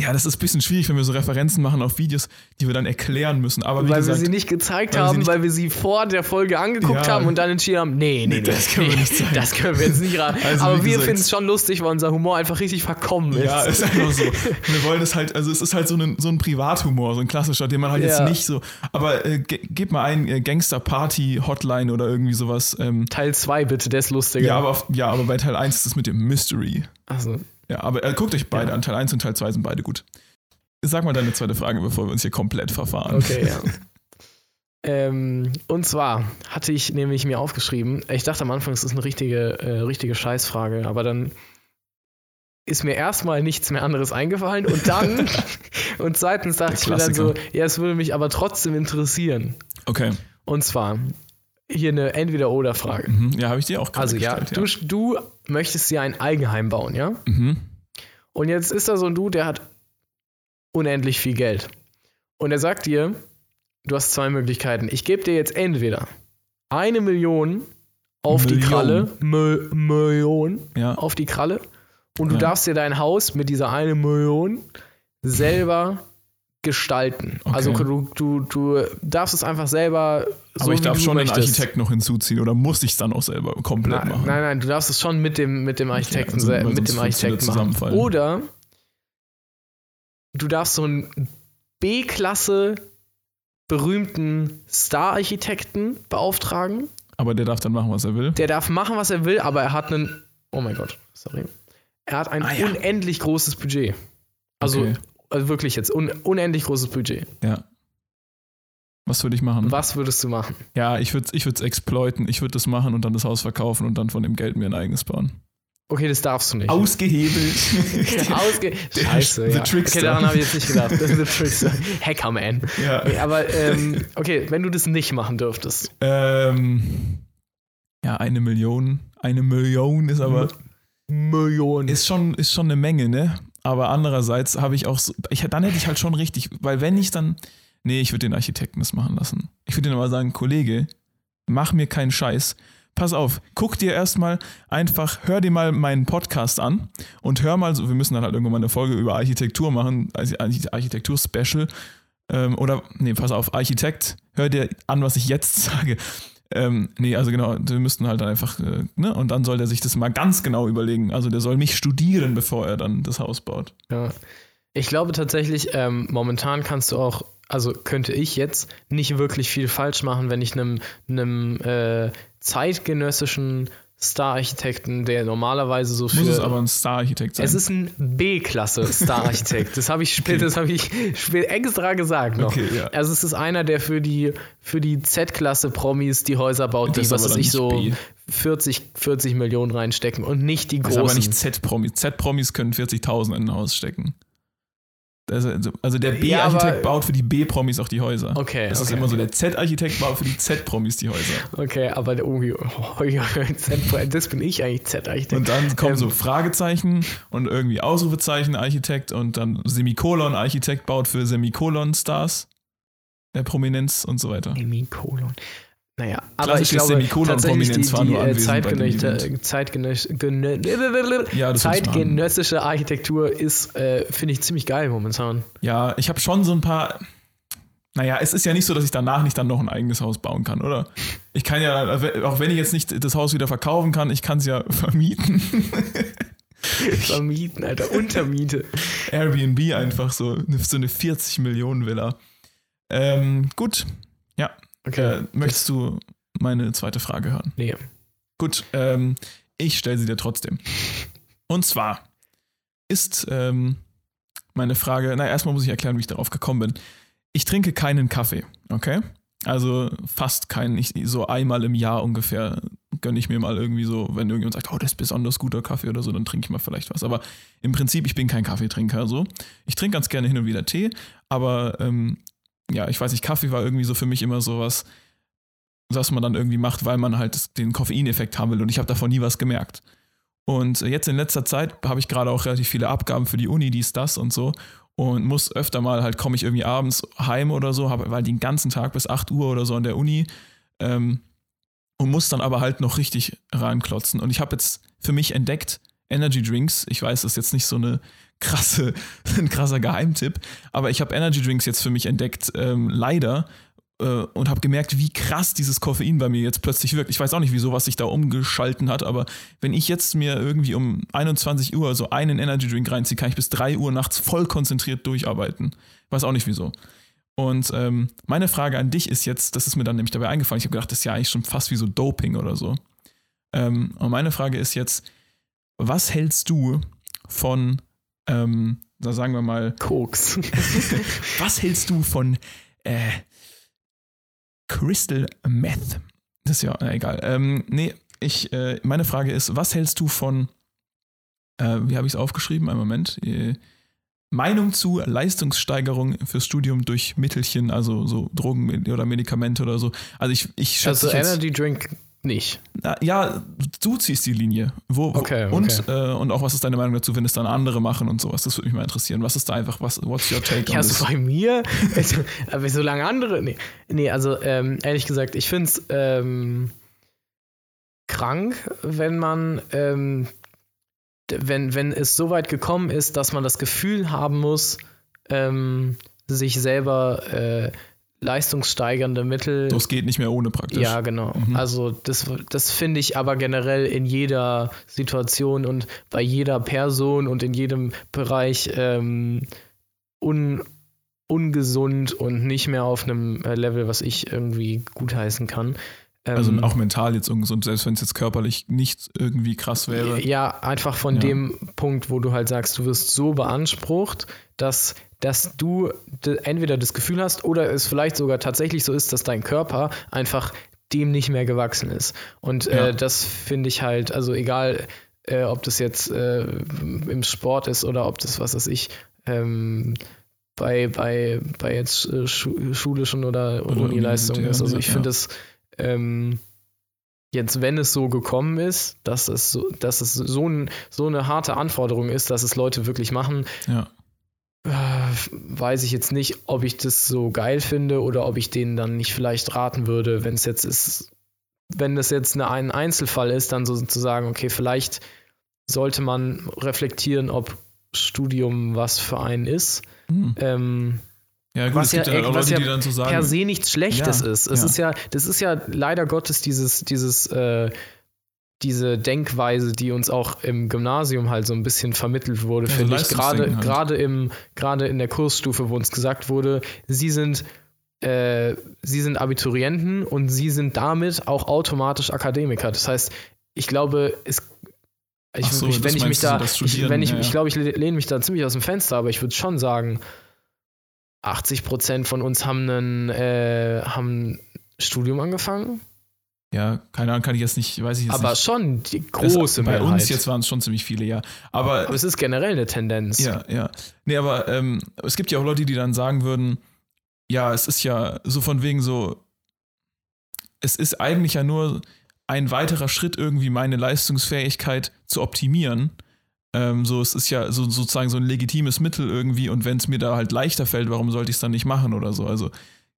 ja, das ist ein bisschen schwierig, wenn wir so Referenzen machen auf Videos, die wir dann erklären müssen. Aber wie Weil gesagt, wir sie nicht gezeigt weil wir haben, nicht- weil wir sie vor der Folge angeguckt Ja. haben und dann entschieden haben, nee, nee, nee, das können wir nee, nicht zeigen. Das können wir jetzt nicht ran. Also, Aber wir finden es schon lustig, weil unser Humor einfach richtig verkommen ist. Ja, ist einfach so. Wir wollen es halt, also es ist halt so ein, so ein Privathumor, so ein klassischer, den man halt Ja. jetzt nicht so. Aber äh, ge gib mal ein äh, Gangster-Party-Hotline oder irgendwie sowas. Ähm, Teil 2 bitte, der ist lustiger. ja, aber auf, ja, aber bei Teil 1 ist es mit dem Mystery. also, Ja, aber äh, guckt euch beide Ja. an. Teil 1 und Teil 2 sind beide gut. Sag mal deine zweite Frage, bevor wir uns hier komplett verfahren. Okay, ja. ähm, und zwar hatte ich nämlich mir aufgeschrieben, ich dachte am Anfang, es ist eine richtige, äh, richtige Scheißfrage, aber dann ist mir erstmal nichts mehr anderes eingefallen und dann, und zweitens dachte ich mir dann so, ja, es würde mich aber trotzdem interessieren. Okay. Und zwar hier eine Entweder-Oder-Frage. Mhm. Ja, habe ich dir auch gerade Also ja, gestellt, du, du möchtest dir ein Eigenheim bauen, ja? Mhm. Und jetzt ist da so ein Du, der hat unendlich viel Geld. Und er sagt dir, du hast zwei Möglichkeiten. Ich gebe dir jetzt entweder eine Million auf die Million. Kralle, Mil Million Ja. auf die Kralle, und du Ja. darfst dir dein Haus mit dieser eine Million selber gestalten. Okay. Also du, du, du darfst es einfach selber so Aber ich darf schon möchtest. einen Architekt noch hinzuziehen oder muss ich es dann auch selber komplett Nein, machen? nein, nein, du darfst es schon mit dem, mit dem Architekten, also, sel- weil mit dem Architekten machen. Oder du darfst so einen B-Klasse berühmten Star-Architekten beauftragen. Aber der darf dann machen, was er will. Der darf machen, was er will, aber er hat einen, oh mein Gott, sorry. Er hat ein Ah, ja. unendlich großes Budget. Also, Okay. Also wirklich jetzt, un, unendlich großes Budget. Ja. Was würde ich machen? Was würdest du machen? Ja, ich würde es ich würd's exploiten. Ich würde das machen und dann das Haus verkaufen und dann von dem Geld mir ein eigenes bauen. Okay, das darfst du nicht. Ausgehebelt. Ausge Scheiße, The ja. Trickster. Okay, daran habe ich jetzt nicht gedacht. The Trickster. Hackerman. ja. Nee, aber ähm, okay, wenn du das nicht machen dürftest. Ähm, ja, eine Million. Eine Million ist aber Millionen. ist schon, ist schon eine Menge, ne? Aber andererseits habe ich auch so, ich, dann hätte ich halt schon richtig, weil wenn ich dann, nee, ich würde den Architekten das machen lassen. Ich würde denen aber sagen, Kollege, mach mir keinen Scheiß. Pass auf, guck dir erstmal einfach, hör dir mal meinen Podcast an und hör mal, so, wir müssen dann halt irgendwann mal eine Folge über Architektur machen, also Arch- Architektur-Special. Ähm, oder, nee, pass auf, Architekt, hör dir an, was ich jetzt sage. Ähm, nee, also genau, wir müssten halt dann einfach, äh, ne, und dann soll der sich das mal ganz genau überlegen. Also der soll mich studieren, bevor er dann das Haus baut. Ja. Ich glaube tatsächlich, ähm, momentan kannst du auch, also könnte ich jetzt nicht wirklich viel falsch machen, wenn ich einem, einem äh, zeitgenössischen Star-Architekten, der normalerweise so für. Muss es aber ein Star-Architekt sein. Es ist ein B-Klasse Star-Architekt. Das habe ich, spät, Okay. das hab ich spät extra gesagt noch. Okay, ja. Also es ist einer, der für die, für die Z-Klasse Promis die Häuser baut, Das die, was weiß ich, so B. 40, 40 Millionen reinstecken und nicht die Das ist aber großen. nicht Z-Promis. Z-Promis können 40.000 in ein Haus stecken. Ist also- Also der Ja, B-Architekt baut für die B-Promis auch die Häuser. Okay, Das ist okay. immer so, der Z-Architekt baut für die Z-Promis die Häuser. Okay, aber der irgendwie, oh, ja, das bin ich eigentlich Z-Architekt. Und dann kommen Ähm, so Fragezeichen und irgendwie Ausrufezeichen Architekt und dann Semikolon Architekt baut für Semikolon Stars der Prominenz und so weiter. Semikolon. Naja, aber ich glaube Semikolon tatsächlich die, die nur äh, dem zeitgenössische, Event. zeitgenöss, genö- Ja, zeitgenössische Architektur ist, äh, finde ich, ziemlich geil momentan. Ja, ich habe schon so ein paar. Naja, es ist ja nicht so, dass ich danach nicht dann noch ein eigenes Haus bauen kann, oder? Ich kann ja, auch wenn ich jetzt nicht das Haus wieder verkaufen kann, ich kann es ja vermieten. Vermieten, Alter, Untermiete. Airbnb einfach so, so eine 40 Millionen Villa. Ähm, gut, ja. Okay. Äh, möchtest du meine zweite Frage hören? Nee. Gut, ähm, ich stelle sie dir trotzdem. Und zwar ist ähm, meine Frage, na, erstmal muss ich erklären, wie ich darauf gekommen bin. Ich trinke keinen Kaffee, okay? Also fast keinen, ich, so einmal im Jahr ungefähr gönne ich mir mal irgendwie so, wenn irgendjemand sagt, oh, das ist besonders guter Kaffee oder so, dann trinke ich mal vielleicht was. Aber im Prinzip, ich bin kein Kaffeetrinker so. Ich trinke ganz gerne hin und wieder Tee, aber ähm, ja, ich weiß nicht, Kaffee war irgendwie so für mich immer sowas, was man dann irgendwie macht, weil man halt den Koffeineffekt haben will und ich habe davon nie was gemerkt. Und jetzt in letzter Zeit habe ich gerade auch relativ viele Abgaben für die Uni, dies, das und so und muss öfter mal halt, komme ich irgendwie abends heim oder so, habe weil den ganzen Tag bis 8 Uhr oder so an der Uni ähm, und muss dann aber halt noch richtig reinklotzen. Und ich habe jetzt für mich entdeckt, Energy Drinks, ich weiß, das ist jetzt nicht so eine krasse, ein krasser Geheimtipp, aber ich habe Energy Drinks jetzt für mich entdeckt, ähm, leider, äh, und habe gemerkt, wie krass dieses Koffein bei mir jetzt plötzlich wirkt. Ich weiß auch nicht, wieso, was sich da umgeschalten hat, aber wenn ich jetzt mir irgendwie um 21 Uhr so einen Energy Drink reinziehe, kann ich bis 3 Uhr nachts voll konzentriert durcharbeiten. Weiß auch nicht wieso. Und ähm, meine Frage an dich ist jetzt, das ist mir dann nämlich dabei eingefallen, ich habe gedacht, das ist ja eigentlich schon fast wie so Doping oder so. Ähm, und meine Frage ist jetzt, was hältst du von, ähm, da sagen wir mal, Koks. was hältst du von äh, Crystal Meth? Das ist ja äh, egal. Ähm, nee, ich, äh, meine Frage ist, was hältst du von, äh, wie habe ich es aufgeschrieben? Einen Moment. Äh, Meinung zu Leistungssteigerung fürs Studium durch Mittelchen, also so Drogen oder Medikamente oder so. Also ich, ich schätze. Also Energy Drink nicht. Na, ja, du ziehst die Linie. Wo, Okay, okay. Und, äh, und auch was ist deine Meinung dazu, wenn es dann andere machen und sowas? Das würde mich mal interessieren. Was ist da einfach, was, what's your take Ja, on so this? bei mir, also, aber solange andere, nee, nee also ähm, ehrlich gesagt, ich finde es ähm, krank, wenn man, ähm, wenn, wenn es so weit gekommen ist, dass man das Gefühl haben muss, ähm, sich selber äh, leistungssteigernde Mittel Das geht nicht mehr ohne praktisch. Ja, genau. Mhm. Also das, das finde ich aber generell in jeder Situation und bei jeder Person und in jedem Bereich ähm, un, ungesund und nicht mehr auf einem äh, Level, was ich irgendwie gutheißen kann. Ähm, Also auch mental jetzt ungesund, selbst wenn es jetzt körperlich nicht irgendwie krass wäre. Ja, einfach von Ja. dem Punkt, wo du halt sagst, du wirst so beansprucht, dass, dass du de- entweder das Gefühl hast oder es vielleicht sogar tatsächlich so ist, dass dein Körper einfach dem nicht mehr gewachsen ist. Und Ja. äh, das finde ich halt, also egal, äh, ob das jetzt äh, im Sport ist oder ob das, was weiß ich, ähm, bei, bei, bei jetzt äh, schu schulischen oder, Oder Unileistungen ist. Also ich ja. finde es ähm, jetzt, wenn es so gekommen ist, dass es so, dass es so, ein, so eine harte Anforderung ist, dass es Leute wirklich machen, Ja. äh, weiß ich jetzt nicht, ob ich das so geil finde oder ob ich denen dann nicht vielleicht raten würde, wenn es jetzt ist, wenn das jetzt eine, ein Einzelfall ist, dann so zu sagen, okay, vielleicht sollte man reflektieren, ob Studium was für einen ist. Hm. Ähm, Ja, gut, Was es gibt ja- ja, was Leute, ja die dann so sagen. per se nichts Schlechtes Ja, ist. Es ist ja, das ist ja leider Gottes dieses, dieses, äh, diese Denkweise, die uns auch im Gymnasium halt so ein bisschen vermittelt wurde, Ja, finde ich. Gerade, halt. gerade im, gerade in der Kursstufe, wo uns gesagt wurde, sie sind, äh, sie sind Abiturienten und sie sind damit auch automatisch Akademiker. Das heißt, ich glaube, es ich, so, ich, wenn ich mich da, ich, wenn ich, ja, ja. ich glaube, ich lehne mich da ziemlich aus dem Fenster, aber ich würde schon sagen, 80 Prozent von uns haben einen, äh, haben ein Studium angefangen, Ja, keine Ahnung, kann ich jetzt nicht, weiß ich jetzt aber nicht. schon die Das- große Bei Mehrheit. uns jetzt waren es schon ziemlich viele, ja. Aber aber es ist generell eine Tendenz. Ja, ja. Nee, aber ähm, es gibt ja auch Leute, die dann sagen würden, ja, es ist ja so von wegen so, es ist eigentlich ja nur ein weiterer Schritt, irgendwie meine Leistungsfähigkeit zu optimieren. Ähm, so, es ist ja so, sozusagen so ein legitimes Mittel irgendwie und wenn es mir da halt leichter fällt, warum sollte ich es dann nicht machen oder so? Also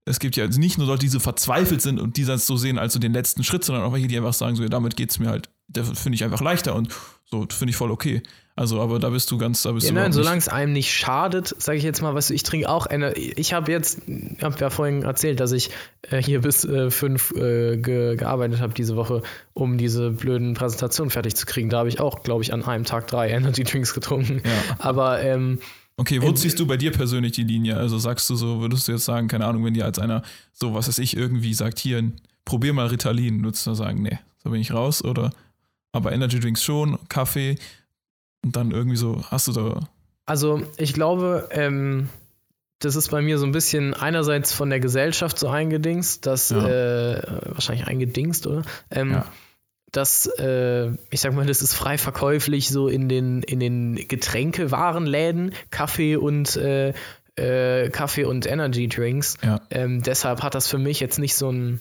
es gibt ja nicht nur Leute, die so verzweifelt sind und die das so sehen als so den letzten Schritt, sondern auch welche, die einfach sagen, so, ja, damit geht es mir halt, das finde ich einfach leichter und so, finde ich voll okay. Also, aber da bist du ganz, da bist Ja, du nein, solange es einem nicht schadet, sage ich jetzt mal, was ich trinke auch. Ener ich habe jetzt, habe ja vorhin erzählt, dass ich äh, hier bis äh, fünf äh, ge gearbeitet habe diese Woche, um diese blöden Präsentationen fertig zu kriegen. Da habe ich auch, glaube ich, an einem Tag drei Energy Drinks getrunken. Ja. Aber ähm, Okay, wo ziehst du bei dir persönlich die Linie? Also sagst du so, würdest du jetzt sagen, keine Ahnung, wenn dir als einer so, was weiß ich, irgendwie sagt, hier, probier mal Ritalin, würdest du sagen, nee, da bin ich raus oder aber Energy Drinks schon, Kaffee und dann irgendwie so, hast du da, Also ich glaube, ähm, das ist bei mir so ein bisschen einerseits von der Gesellschaft so eingedingst, dass Ja. äh, wahrscheinlich eingedingst, oder? Ähm, Ja. Dass, äh, ich sag mal, das ist frei verkäuflich so in den, in den Getränkewarenläden, Kaffee und äh, äh, Kaffee und Energy Drinks. ja, Ähm, deshalb hat das für mich jetzt nicht so ein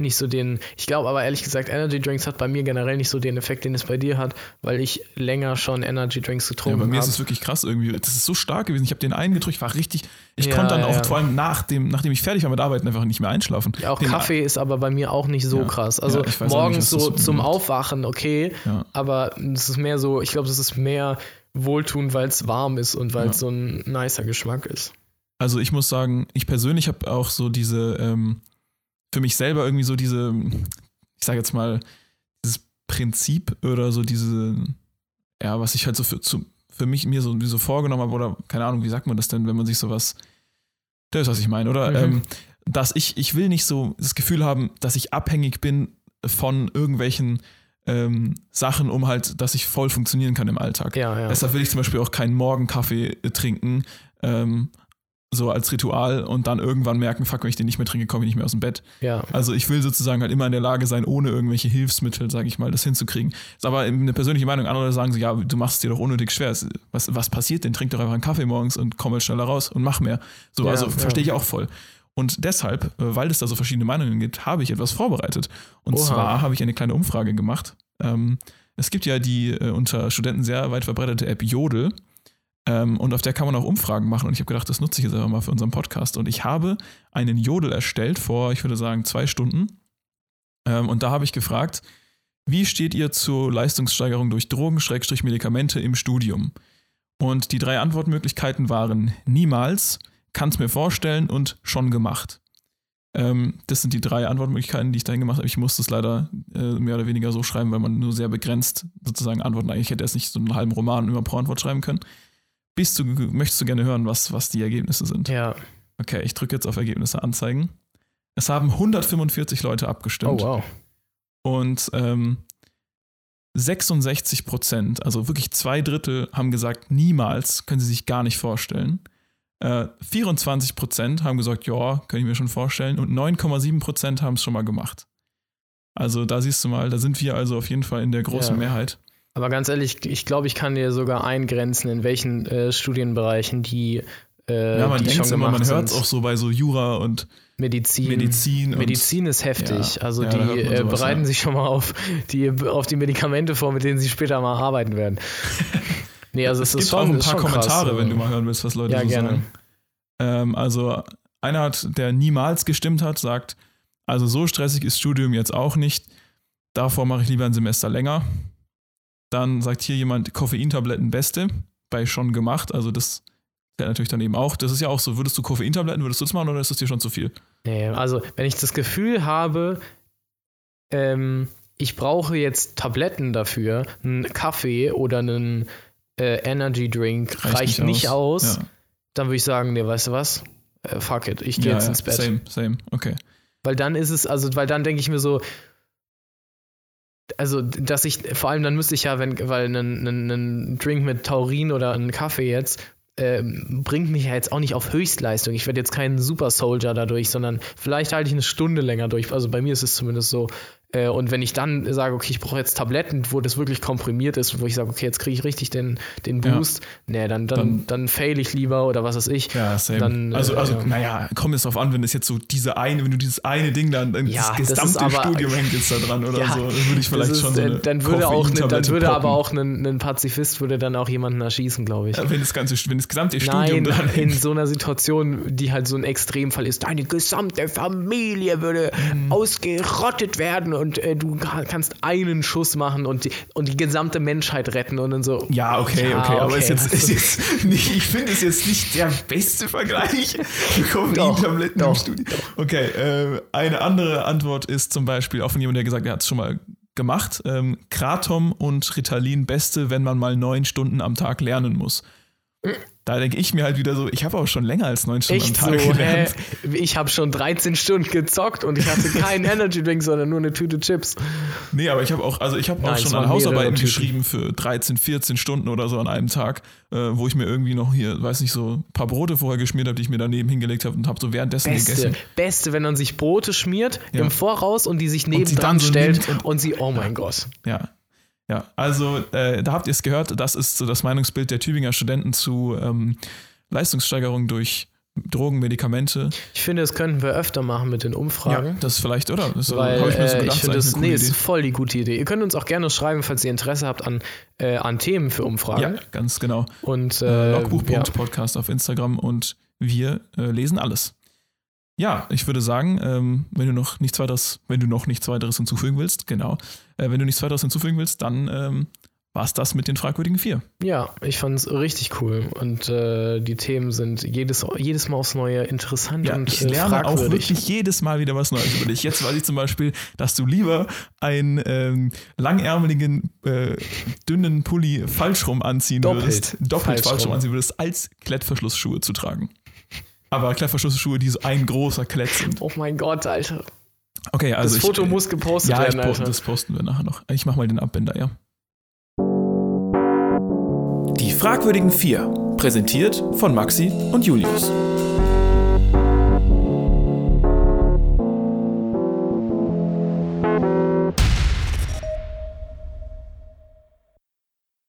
nicht so den, ich glaube aber ehrlich gesagt, Energy Drinks hat bei mir generell nicht so den Effekt, den es bei dir hat, weil ich länger schon Energy Drinks ja getrunken bei mir ist habe. es wirklich krass irgendwie, das ist so stark gewesen, ich habe den eingedrückt, war richtig, ich Ja, konnte dann auch ja. vor allem nach dem, nachdem ich fertig war mit Arbeiten einfach nicht mehr einschlafen. Ja, auch Den- Kaffee ist aber bei mir auch nicht so Ja. krass. Also Ja, ich nicht, morgens das so zum. Aufwachen, okay, Ja. aber es ist mehr so, ich glaube, das ist mehr Wohltun, weil es warm ist und weil Ja. es so ein nicer Geschmack ist. Also ich muss sagen, ich persönlich habe auch so diese, ähm, für mich selber irgendwie so diese, ich sage jetzt mal, dieses Prinzip oder so diese, ja, was ich halt so für, zu, für mich mir so, wie so vorgenommen habe oder keine Ahnung, wie sagt man das denn, wenn man sich sowas, das ist, was ich meine, oder? Mhm. Ähm, dass ich, ich will nicht so das Gefühl haben, dass ich abhängig bin von irgendwelchen ähm, Sachen, um halt, dass ich voll funktionieren kann im Alltag. Ja, ja. Deshalb will ich zum Beispiel auch keinen Morgenkaffee äh, trinken, ähm, so als Ritual und dann irgendwann merken, fuck, wenn ich den nicht mehr trinke, komme ich nicht mehr aus dem Bett. ja. Also ich will sozusagen halt immer in der Lage sein, ohne irgendwelche Hilfsmittel, sage ich mal, das hinzukriegen. Ist aber eine persönliche Meinung. Andere sagen so, ja, du machst es dir doch unnötig schwer. Was, was passiert denn? Trink doch einfach einen Kaffee morgens und komm halt schneller raus und mach mehr. So, Ja, also ja. verstehe ich auch voll. Und deshalb, äh, weil es da so verschiedene Meinungen gibt, habe ich etwas vorbereitet. Und Oha. zwar habe ich eine kleine Umfrage gemacht. Ähm, es gibt ja die äh, unter Studenten sehr weit verbreitete App Jodel. Ähm, und auf der kann man auch Umfragen machen. Und ich habe gedacht, das nutze ich jetzt einfach mal für unseren Podcast. Und ich habe einen Jodel erstellt vor, ich würde sagen, zwei Stunden. Ähm, und da habe ich gefragt, wie steht ihr zur Leistungssteigerung durch Drogen, Schrägstrich Medikamente im Studium? Und die drei Antwortmöglichkeiten waren niemals, kann's mir vorstellen und schon gemacht. Ähm, das sind die drei Antwortmöglichkeiten, die ich dahin gemacht habe. Ich musste es leider äh, mehr oder weniger so schreiben, weil man nur sehr begrenzt sozusagen Antworten. Eigentlich hätte es nicht so einen halben Roman immer pro Antwort schreiben können. Bist du, möchtest du gerne hören, was, was die Ergebnisse sind? Ja. Okay, ich drücke jetzt auf Ergebnisse anzeigen. Es haben 145 Leute Oh, abgestimmt. wow. Und ähm, 66 Prozent, also wirklich zwei Drittel, haben gesagt, niemals, können sie sich gar nicht vorstellen. Äh, 24 Prozent haben gesagt, ja, kann ich mir schon vorstellen. Und 9,7 Prozent haben es schon mal gemacht. Also da siehst du mal, da sind wir also auf jeden Fall in der großen Ja. Mehrheit. Aber ganz ehrlich, ich glaube, ich kann dir sogar eingrenzen, in welchen äh, Studienbereichen die, äh, ja, man denkt schon immer, man hört es auch so bei so Jura und Medizin. Medizin. Medizin ist heftig. Ja, also ja, die äh, sowas, bereiten ja. sich schon mal auf die, auf die Medikamente vor, mit denen sie später mal arbeiten werden. nee, also es, es ist gibt schon, auch ein paar krass, Kommentare, also. wenn du mal hören willst, was Leute Ja, so gerne. sagen. Ähm, also einer hat, der niemals gestimmt hat, sagt, also so stressig ist Studium jetzt auch nicht. Davor mache ich lieber ein Semester länger. Dann sagt hier jemand, Koffeintabletten beste, bei schon gemacht. Also das zählt natürlich dann eben auch. Das ist ja auch so, würdest du Koffeintabletten, würdest du das machen oder ist das dir schon zu viel? Nee, also wenn ich das Gefühl habe, ähm, ich brauche jetzt Tabletten dafür, einen Kaffee oder einen äh, Energy Drink reicht, nicht aus, Ja. dann würde ich sagen, nee, weißt du was? Äh, fuck it, ich gehe Ja, jetzt ja, ins Bett. Same, same, okay. Weil dann ist es, also, weil dann denke ich mir so, also, dass ich, vor allem dann müsste ich ja, wenn, weil ein, Drink mit Taurin oder ein Kaffee jetzt, ähm, bringt mich ja jetzt auch nicht auf Höchstleistung. Ich werde jetzt kein Super Soldier dadurch, sondern vielleicht halte ich eine Stunde länger durch. Also bei mir ist es zumindest so. Äh, und wenn ich dann sage, okay, ich brauche jetzt Tabletten, wo das wirklich komprimiert ist, wo ich sage, okay, jetzt kriege ich richtig den, den Ja. Boost, nee, dann, dann, Dann- dann fail ich lieber oder was weiß ich. Ja, same. Dann, äh, also, also ja. naja, kommt es drauf an, wenn es jetzt so diese eine, wenn du dieses eine Ding dann, dann Ja, das gesamte aber- Studium hängt jetzt da dran oder Ja, so, dann würde ich vielleicht ist, schon so äh, eine dann würde auch ne, dann würde aber poppen. auch ein, ein Pazifist würde dann auch jemanden erschießen, glaube ich. Ja, wenn das ganze, wenn das gesamte Studium Nein, dran in hängt. so einer Situation, die halt so ein Extremfall ist, deine gesamte Familie würde Mhm. ausgerottet werden. Und äh, du kannst einen Schuss machen und die, und die gesamte Menschheit retten und dann so. Ja, okay, ja, okay, okay, aber ist jetzt, ist jetzt nicht, ich finde es jetzt nicht der beste Vergleich Koffeintabletten im Studio. Okay, äh, eine andere Antwort ist zum Beispiel auch von jemandem, der gesagt hat, er hat es schon mal gemacht. Ähm, Kratom und Ritalin beste, wenn man mal neun Stunden am Tag lernen muss. Da denke ich mir halt wieder so, ich habe auch schon länger als neun Stunden Echt am Tag so, gelernt. Ich habe schon 13 Stunden gezockt und ich hatte keinen Energy Drink, sondern nur eine Tüte Chips. Nee, aber ich habe auch, also ich habe auch schon an Hausarbeiten geschrieben für 13, 14 Stunden oder so an einem Tag, äh, wo ich mir irgendwie noch hier, weiß nicht, so ein paar Brote vorher geschmiert habe, die ich mir daneben hingelegt habe und habe so währenddessen Beste, gegessen. Beste, wenn man sich Brote schmiert ja. im Voraus und die sich nebendran stellt und, und, sie, oh mein Gott. Ja, ja, also äh, da habt ihr es gehört, das ist so das Meinungsbild der Tübinger Studenten zu ähm, Leistungssteigerung durch Drogen, Medikamente. Ich finde, das könnten wir öfter machen mit den Umfragen. Ja, das vielleicht, oder? Das Weil, ich mir so äh, gedacht, ich finde das, nee, ist voll die gute Idee. Ihr könnt uns auch gerne schreiben, falls ihr Interesse habt an, äh, an Themen für Umfragen. Ja, ganz genau. Und äh, Logbuch.podcast ja. auf Instagram und wir äh, lesen alles. Ja, ich würde sagen, ähm, wenn du noch nichts weiteres, wenn du noch nichts weiteres hinzufügen willst, genau, äh, wenn du nichts weiteres hinzufügen willst, dann ähm, war es das mit den fragwürdigen vier. Ja, ich fand es richtig cool und äh, die Themen sind jedes, jedes Mal aufs Neue interessant ja, und ich lerne fragwürdig. auch wirklich jedes Mal wieder was Neues über dich. Jetzt weiß ich zum Beispiel, dass du lieber einen ähm, langärmeligen, äh, dünnen Pulli falsch rum anziehen doppelt würdest, doppelt falsch, falsch rum anziehen würdest, als Klettverschlussschuhe zu tragen. Aber Klettverschlussschuhe, die so ein großer Klett sind. Oh mein Gott, Alter. Okay, also. Das Foto ich, muss gepostet ja, werden. Ja, das posten wir nachher noch. Ich mach mal den Abbinder, ja. Die fragwürdigen vier. Präsentiert von Maxi und Julius.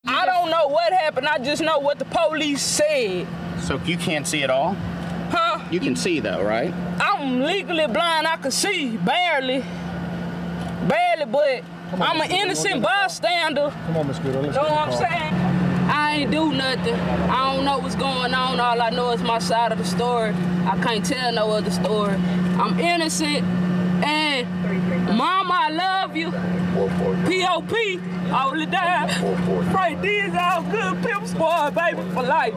I don't know what happened. I just know what the police said. So you can't see at all? Huh? You can see though, right? I'm legally blind. I can see barely, barely, but on, I'm an innocent bystander. Come on, Miss Guido. Let's know what I'm saying? I ain't do nothing. I don't know what's going on. All I know is my side of the story. I can't tell no other story. I'm innocent. And Mama, I love you. P.O.P. all the time. Right, these all good pimp squad, baby, for life.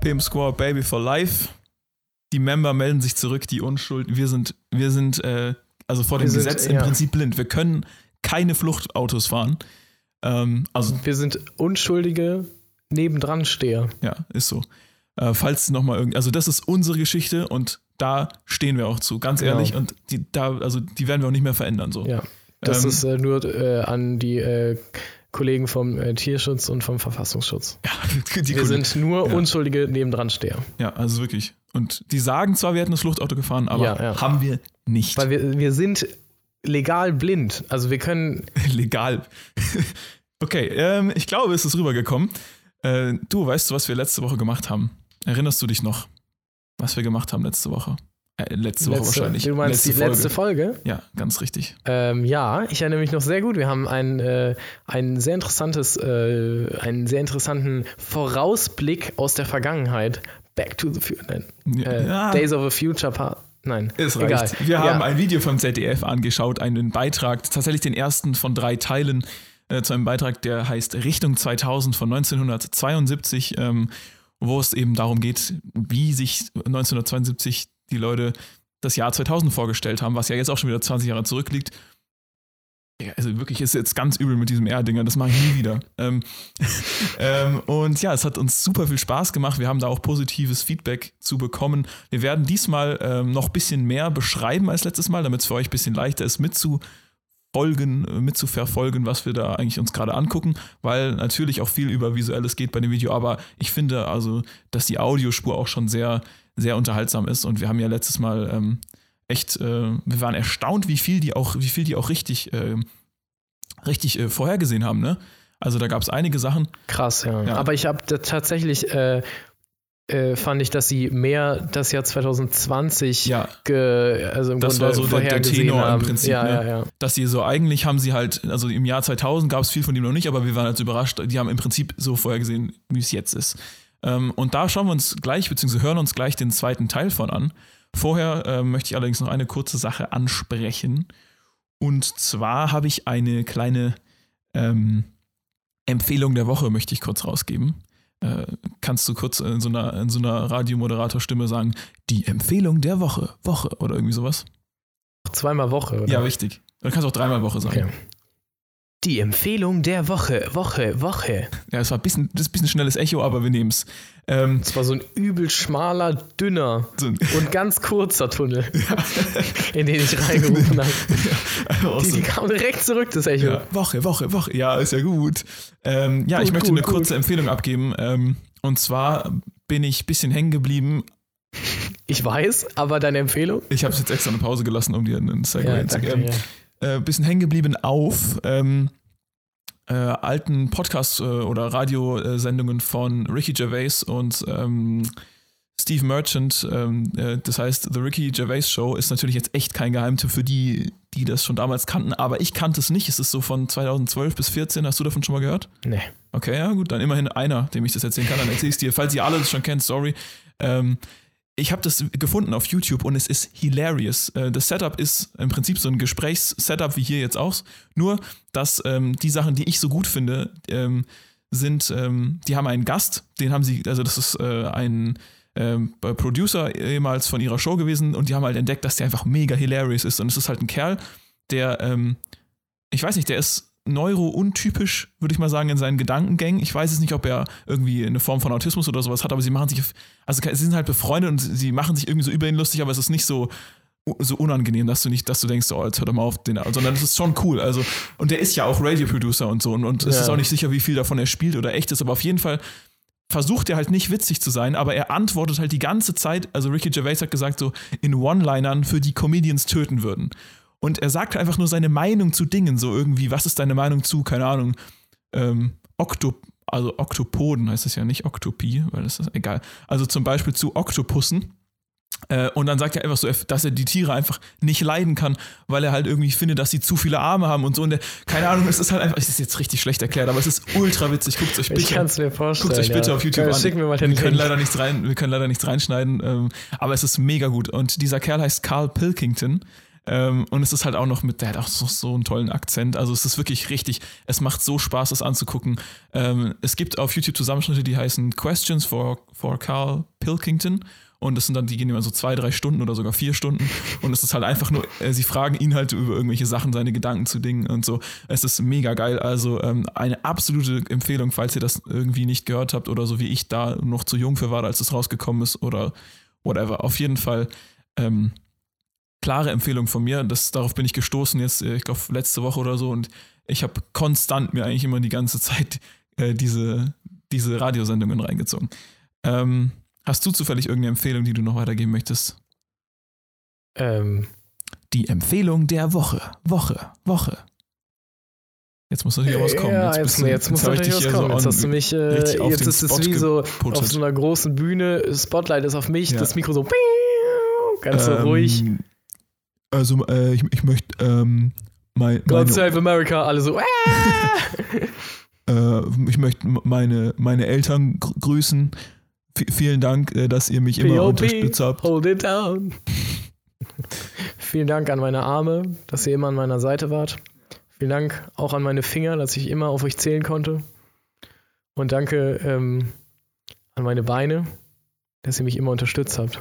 Pimp Squad Baby for Life. Die Member melden sich zurück, die Unschuld. Wir sind, wir sind äh, also vor dem sind, Gesetz im Prinzip blind. Wir können keine Fluchtautos fahren. Ähm, also, wir sind unschuldige Nebendransteher. Ja, ist so. Äh, falls noch mal irgendwie, also das ist unsere Geschichte und da stehen wir auch zu, ganz genau. ehrlich. Und die, da, also die werden wir auch nicht mehr verändern. So. Ja, das ähm, ist äh, nur äh, an die äh, Kollegen vom äh, Tierschutz und vom Verfassungsschutz. Ja, wir Kollegen. sind nur ja. unschuldige Nebendransteher. Ja, also wirklich. Und die sagen zwar, wir hätten das Fluchtauto gefahren, aber ja, ja. haben wir nicht. Weil wir, wir sind legal blind. Also wir können. legal. okay, ähm, ich glaube, es ist rübergekommen. Äh, du weißt, was wir letzte Woche gemacht haben. Erinnerst du dich noch, was wir gemacht haben letzte Woche? Äh, letzte Woche letzte, wahrscheinlich. Du meinst letzte die Folge. letzte Folge? Ja, ganz richtig. Ähm, ja, ich erinnere mich noch sehr gut. Wir haben ein, äh, ein sehr interessantes, äh, einen sehr interessanten Vorausblick aus der Vergangenheit. Back to the Future. Äh, ja. Days of a Future Part. Nein. Es reicht. Egal. Wir ja. haben ein Video vom ZDF angeschaut, einen Beitrag, tatsächlich den ersten von drei Teilen äh, zu einem Beitrag, der heißt Richtung 2000 von 1972, ähm, wo es eben darum geht, wie sich 1972 die Leute das Jahr 2000 vorgestellt haben, was ja jetzt auch schon wieder 20 Jahre zurückliegt. Also wirklich ist jetzt ganz übel mit diesem R-Dinger, das mache ich nie wieder. ähm, ähm, und ja, es hat uns super viel Spaß gemacht. Wir haben da auch positives Feedback zu bekommen. Wir werden diesmal ähm, noch ein bisschen mehr beschreiben als letztes Mal, damit es für euch ein bisschen leichter ist, mitzufolgen, äh, mitzuverfolgen, was wir da eigentlich uns gerade angucken, weil natürlich auch viel über Visuelles geht bei dem Video, aber ich finde also, dass die Audiospur auch schon sehr sehr unterhaltsam ist. Und wir haben ja letztes Mal ähm, echt, äh, wir waren erstaunt, wie viel die auch, wie viel die auch richtig, äh, richtig äh, vorhergesehen haben, ne? Also da gab es einige Sachen. Krass, ja. ja. Aber ich habe tatsächlich äh, äh, fand ich, dass sie mehr das Jahr 2020 ja. ge, also im das Grunde war so der, der Tenor haben. im Prinzip. Ja, ne? ja, ja. Dass sie so eigentlich haben sie halt, also im Jahr 2000 gab es viel von dem noch nicht, aber wir waren halt überrascht. Die haben im Prinzip so vorhergesehen, wie es jetzt ist. Ähm, und da schauen wir uns gleich, beziehungsweise hören uns gleich den zweiten Teil von an. Vorher äh, möchte ich allerdings noch eine kurze Sache ansprechen. Und zwar habe ich eine kleine ähm, Empfehlung der Woche, möchte ich kurz rausgeben. Äh, kannst du kurz in so einer, in so einer Radiomoderatorstimme sagen, die Empfehlung der Woche, Woche oder irgendwie sowas? Zweimal Woche, oder? Ja, richtig. Du kannst auch dreimal Woche sagen. Okay. Die Empfehlung der Woche, Woche, Woche. Ja, es war ein bisschen, das ist ein bisschen schnelles Echo, aber wir nehmen es. Ähm, Es war so ein übel schmaler, dünner so und ganz kurzer Tunnel, in den ich reingerufen habe. auch Die, die kam direkt zurück, das Echo. Ja, Woche, Woche, Woche. Ja, ist ja gut. Ähm, ja, Gut, ich möchte gut, eine kurze Empfehlung abgeben. Ähm, und zwar bin ich ein bisschen hängen geblieben. Ich weiß, aber deine Empfehlung? Ich habe es jetzt extra eine Pause gelassen, um dir einen Segway zu geben. Äh, bisschen hängen geblieben auf ähm, äh, alten Podcast- äh, oder Radiosendungen von Ricky Gervais und ähm, Steve Merchant. Ähm, äh, das heißt, The Ricky Gervais Show ist natürlich jetzt echt kein Geheimtipp für die, die das schon damals kannten, aber ich kannte es nicht. Es ist so von 2012 bis 2014. Hast du davon schon mal gehört? Nee. Okay, ja gut, dann immerhin einer, dem ich das erzählen kann. Dann erzähle ich es dir. Falls ihr alle das schon kennt, sorry. Ähm, ich habe das gefunden auf YouTube und es ist hilarious. Äh, das Setup ist im Prinzip so ein Gesprächssetup wie hier jetzt auch. Nur, dass ähm, die Sachen, die ich so gut finde, ähm, sind, ähm, die haben einen Gast, den haben sie, also das ist äh, ein ähm, Producer ehemals von ihrer Show gewesen und die haben halt entdeckt, dass der einfach mega hilarious ist. Und es ist halt ein Kerl, der, ähm, ich weiß nicht, der ist neuro-untypisch, würde ich mal sagen, in seinen Gedankengängen. Ich weiß es nicht, ob er irgendwie eine Form von Autismus oder sowas hat, aber sie machen sich, also sie sind halt befreundet und sie machen sich irgendwie so über ihn lustig, aber es ist nicht so so unangenehm, dass du nicht, dass du denkst, oh, jetzt hör doch mal auf, den, sondern es ist schon cool. Also, und der ist ja auch Radio-Producer und so und, und es Ja. ist auch nicht sicher, wie viel davon er spielt oder echt ist, aber auf jeden Fall versucht er halt nicht witzig zu sein, aber er antwortet halt die ganze Zeit, also Ricky Gervais hat gesagt, so in One-Linern für die Comedians töten würden. Und er sagt einfach nur seine Meinung zu Dingen, so irgendwie, was ist deine Meinung zu, keine Ahnung, ähm, Oktop, also Oktopoden heißt es ja nicht Oktopie, weil das ist egal. Also zum Beispiel zu Oktopussen. Äh, und dann sagt er einfach so, dass er die Tiere einfach nicht leiden kann, weil er halt irgendwie findet, dass sie zu viele Arme haben und so. Und der, keine Ahnung, es ist halt einfach, es ist jetzt richtig schlecht erklärt, aber es ist ultra witzig. Guckt euch bitte Ich kann es mir vorstellen. Guckt euch bitte ja. auf YouTube Komm, an. Den wir können leider nichts rein, wir können leider nichts reinschneiden, ähm, aber es ist mega gut. Und dieser Kerl heißt Carl Pilkington. Ähm, und es ist halt auch noch mit, der hat auch so, so einen tollen Akzent. Also es ist wirklich richtig, es macht so Spaß, das anzugucken. Ähm, es gibt auf YouTube Zusammenschnitte, die heißen Questions for, for Carl Pilkington. Und das sind dann, die gehen immer so zwei, drei Stunden oder sogar vier Stunden. Und es ist halt einfach nur, äh, sie fragen ihn halt über irgendwelche Sachen, seine Gedanken zu Dingen und so. Es ist mega geil. Also ähm, eine absolute Empfehlung, falls ihr das irgendwie nicht gehört habt oder so wie ich da noch zu jung für war, als es rausgekommen ist oder whatever. Auf jeden Fall ähm, klare Empfehlung von mir. Das, darauf bin ich gestoßen jetzt, äh, ich glaube, letzte Woche oder so. Und ich habe konstant mir eigentlich immer die ganze Zeit äh, diese, diese Radiosendungen reingezogen. Ähm, hast du zufällig irgendeine Empfehlung, die du noch weitergeben möchtest? Ähm, Die Empfehlung der Woche. Woche. Woche. Jetzt muss natürlich was kommen. Ja, jetzt, du- jetzt, muss natürlich was hier kommen. jetzt on- hast du mich, äh, jetzt ist es wie so geputtet. auf so einer großen Bühne, Spotlight ist auf mich, Ja. das Mikro so ganz so Ähm, ruhig. Also, äh, ich, ich möchte ähm, mein, God meine, save America, alle so. Äh, ich möchte meine, meine Eltern gr grüßen. V vielen Dank, äh, dass ihr mich immer unterstützt habt. hold it down. Vielen Dank an meine Arme, dass ihr immer an meiner Seite wart. Vielen Dank auch an meine Finger, dass ich immer auf euch zählen konnte. Und danke ähm, an meine Beine, dass ihr mich immer unterstützt habt.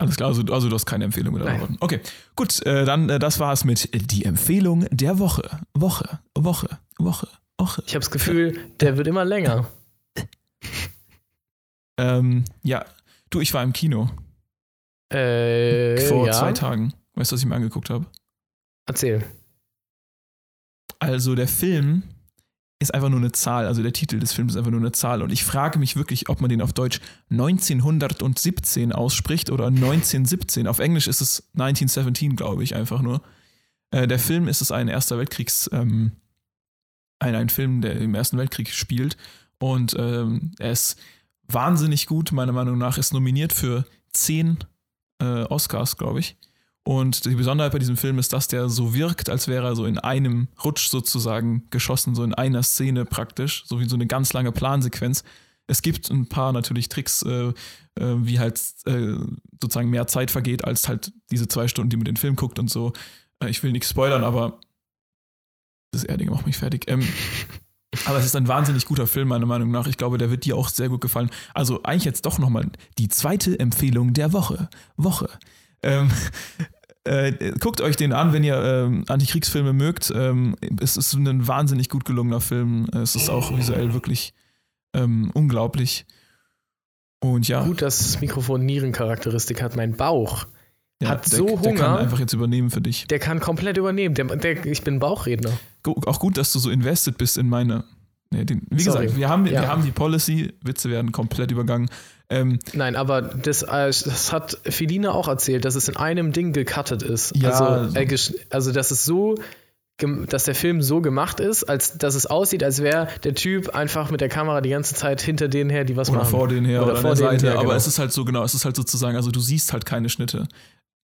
Alles klar, also, also du hast keine Empfehlung oder Nein. so. Okay, gut, äh, dann äh, das war's mit die Empfehlung der Woche. Woche, Woche, Woche, Woche. Ich habe das Gefühl, der wird immer länger. Ähm, ja, du, ich war im Kino Äh, vor ja. zwei Tagen. Weißt du, was ich mir angeguckt habe? Erzähl. Also der Film ist einfach nur eine Zahl, also der Titel des Films ist einfach nur eine Zahl und ich frage mich wirklich, ob man den auf Deutsch 1917 ausspricht oder 1917. Auf Englisch ist es 1917, glaube ich, einfach nur. Äh, der Film ist es ein Erster Weltkriegs, ähm, ein, ein Film, der im Ersten Weltkrieg spielt und ähm, er ist wahnsinnig gut, meiner Meinung nach, ist nominiert für zehn äh, Oscars, glaube ich. Und die Besonderheit bei diesem Film ist, dass der so wirkt, als wäre er so in einem Rutsch sozusagen geschossen, so in einer Szene praktisch, so wie so eine ganz lange Plansequenz. Es gibt ein paar natürlich Tricks, äh, äh, wie halt äh, sozusagen mehr Zeit vergeht, als halt diese zwei Stunden, die man den Film guckt und so. Äh, ich will nichts spoilern, aber das Erding macht mich fertig. Ähm, aber es ist ein wahnsinnig guter Film, meiner Meinung nach. Ich glaube, der wird dir auch sehr gut gefallen. Also eigentlich jetzt doch nochmal die zweite Empfehlung der Woche. Woche. Ähm, äh, guckt euch den an, wenn ihr ähm, Antikriegsfilme mögt. Ähm, es ist ein wahnsinnig gut gelungener Film. Es ist auch visuell wirklich ähm, unglaublich. Und ja. Gut, dass das Mikrofon Nierencharakteristik hat. Mein Bauch ja, hat der, so Der kann Hunger. einfach jetzt übernehmen für dich. Der kann komplett übernehmen. Der, der, ich bin Bauchredner. Auch gut, dass du so invested bist in meine. Nee, den, wie Sorry. gesagt, wir haben, Ja. wir haben die Policy, Witze werden komplett übergangen. Ähm, Nein, aber das, äh, das hat Feline auch erzählt, dass es in einem Ding gecuttet ist. Ja. Also, äh, also dass es so, dass der Film so gemacht ist, als dass es aussieht, als wäre der Typ einfach mit der Kamera die ganze Zeit hinter denen her, die was oder machen. vor denen her oder, an der denen Seite. her, aber genau. es ist halt so, genau, es ist halt sozusagen, also du siehst halt keine Schnitte.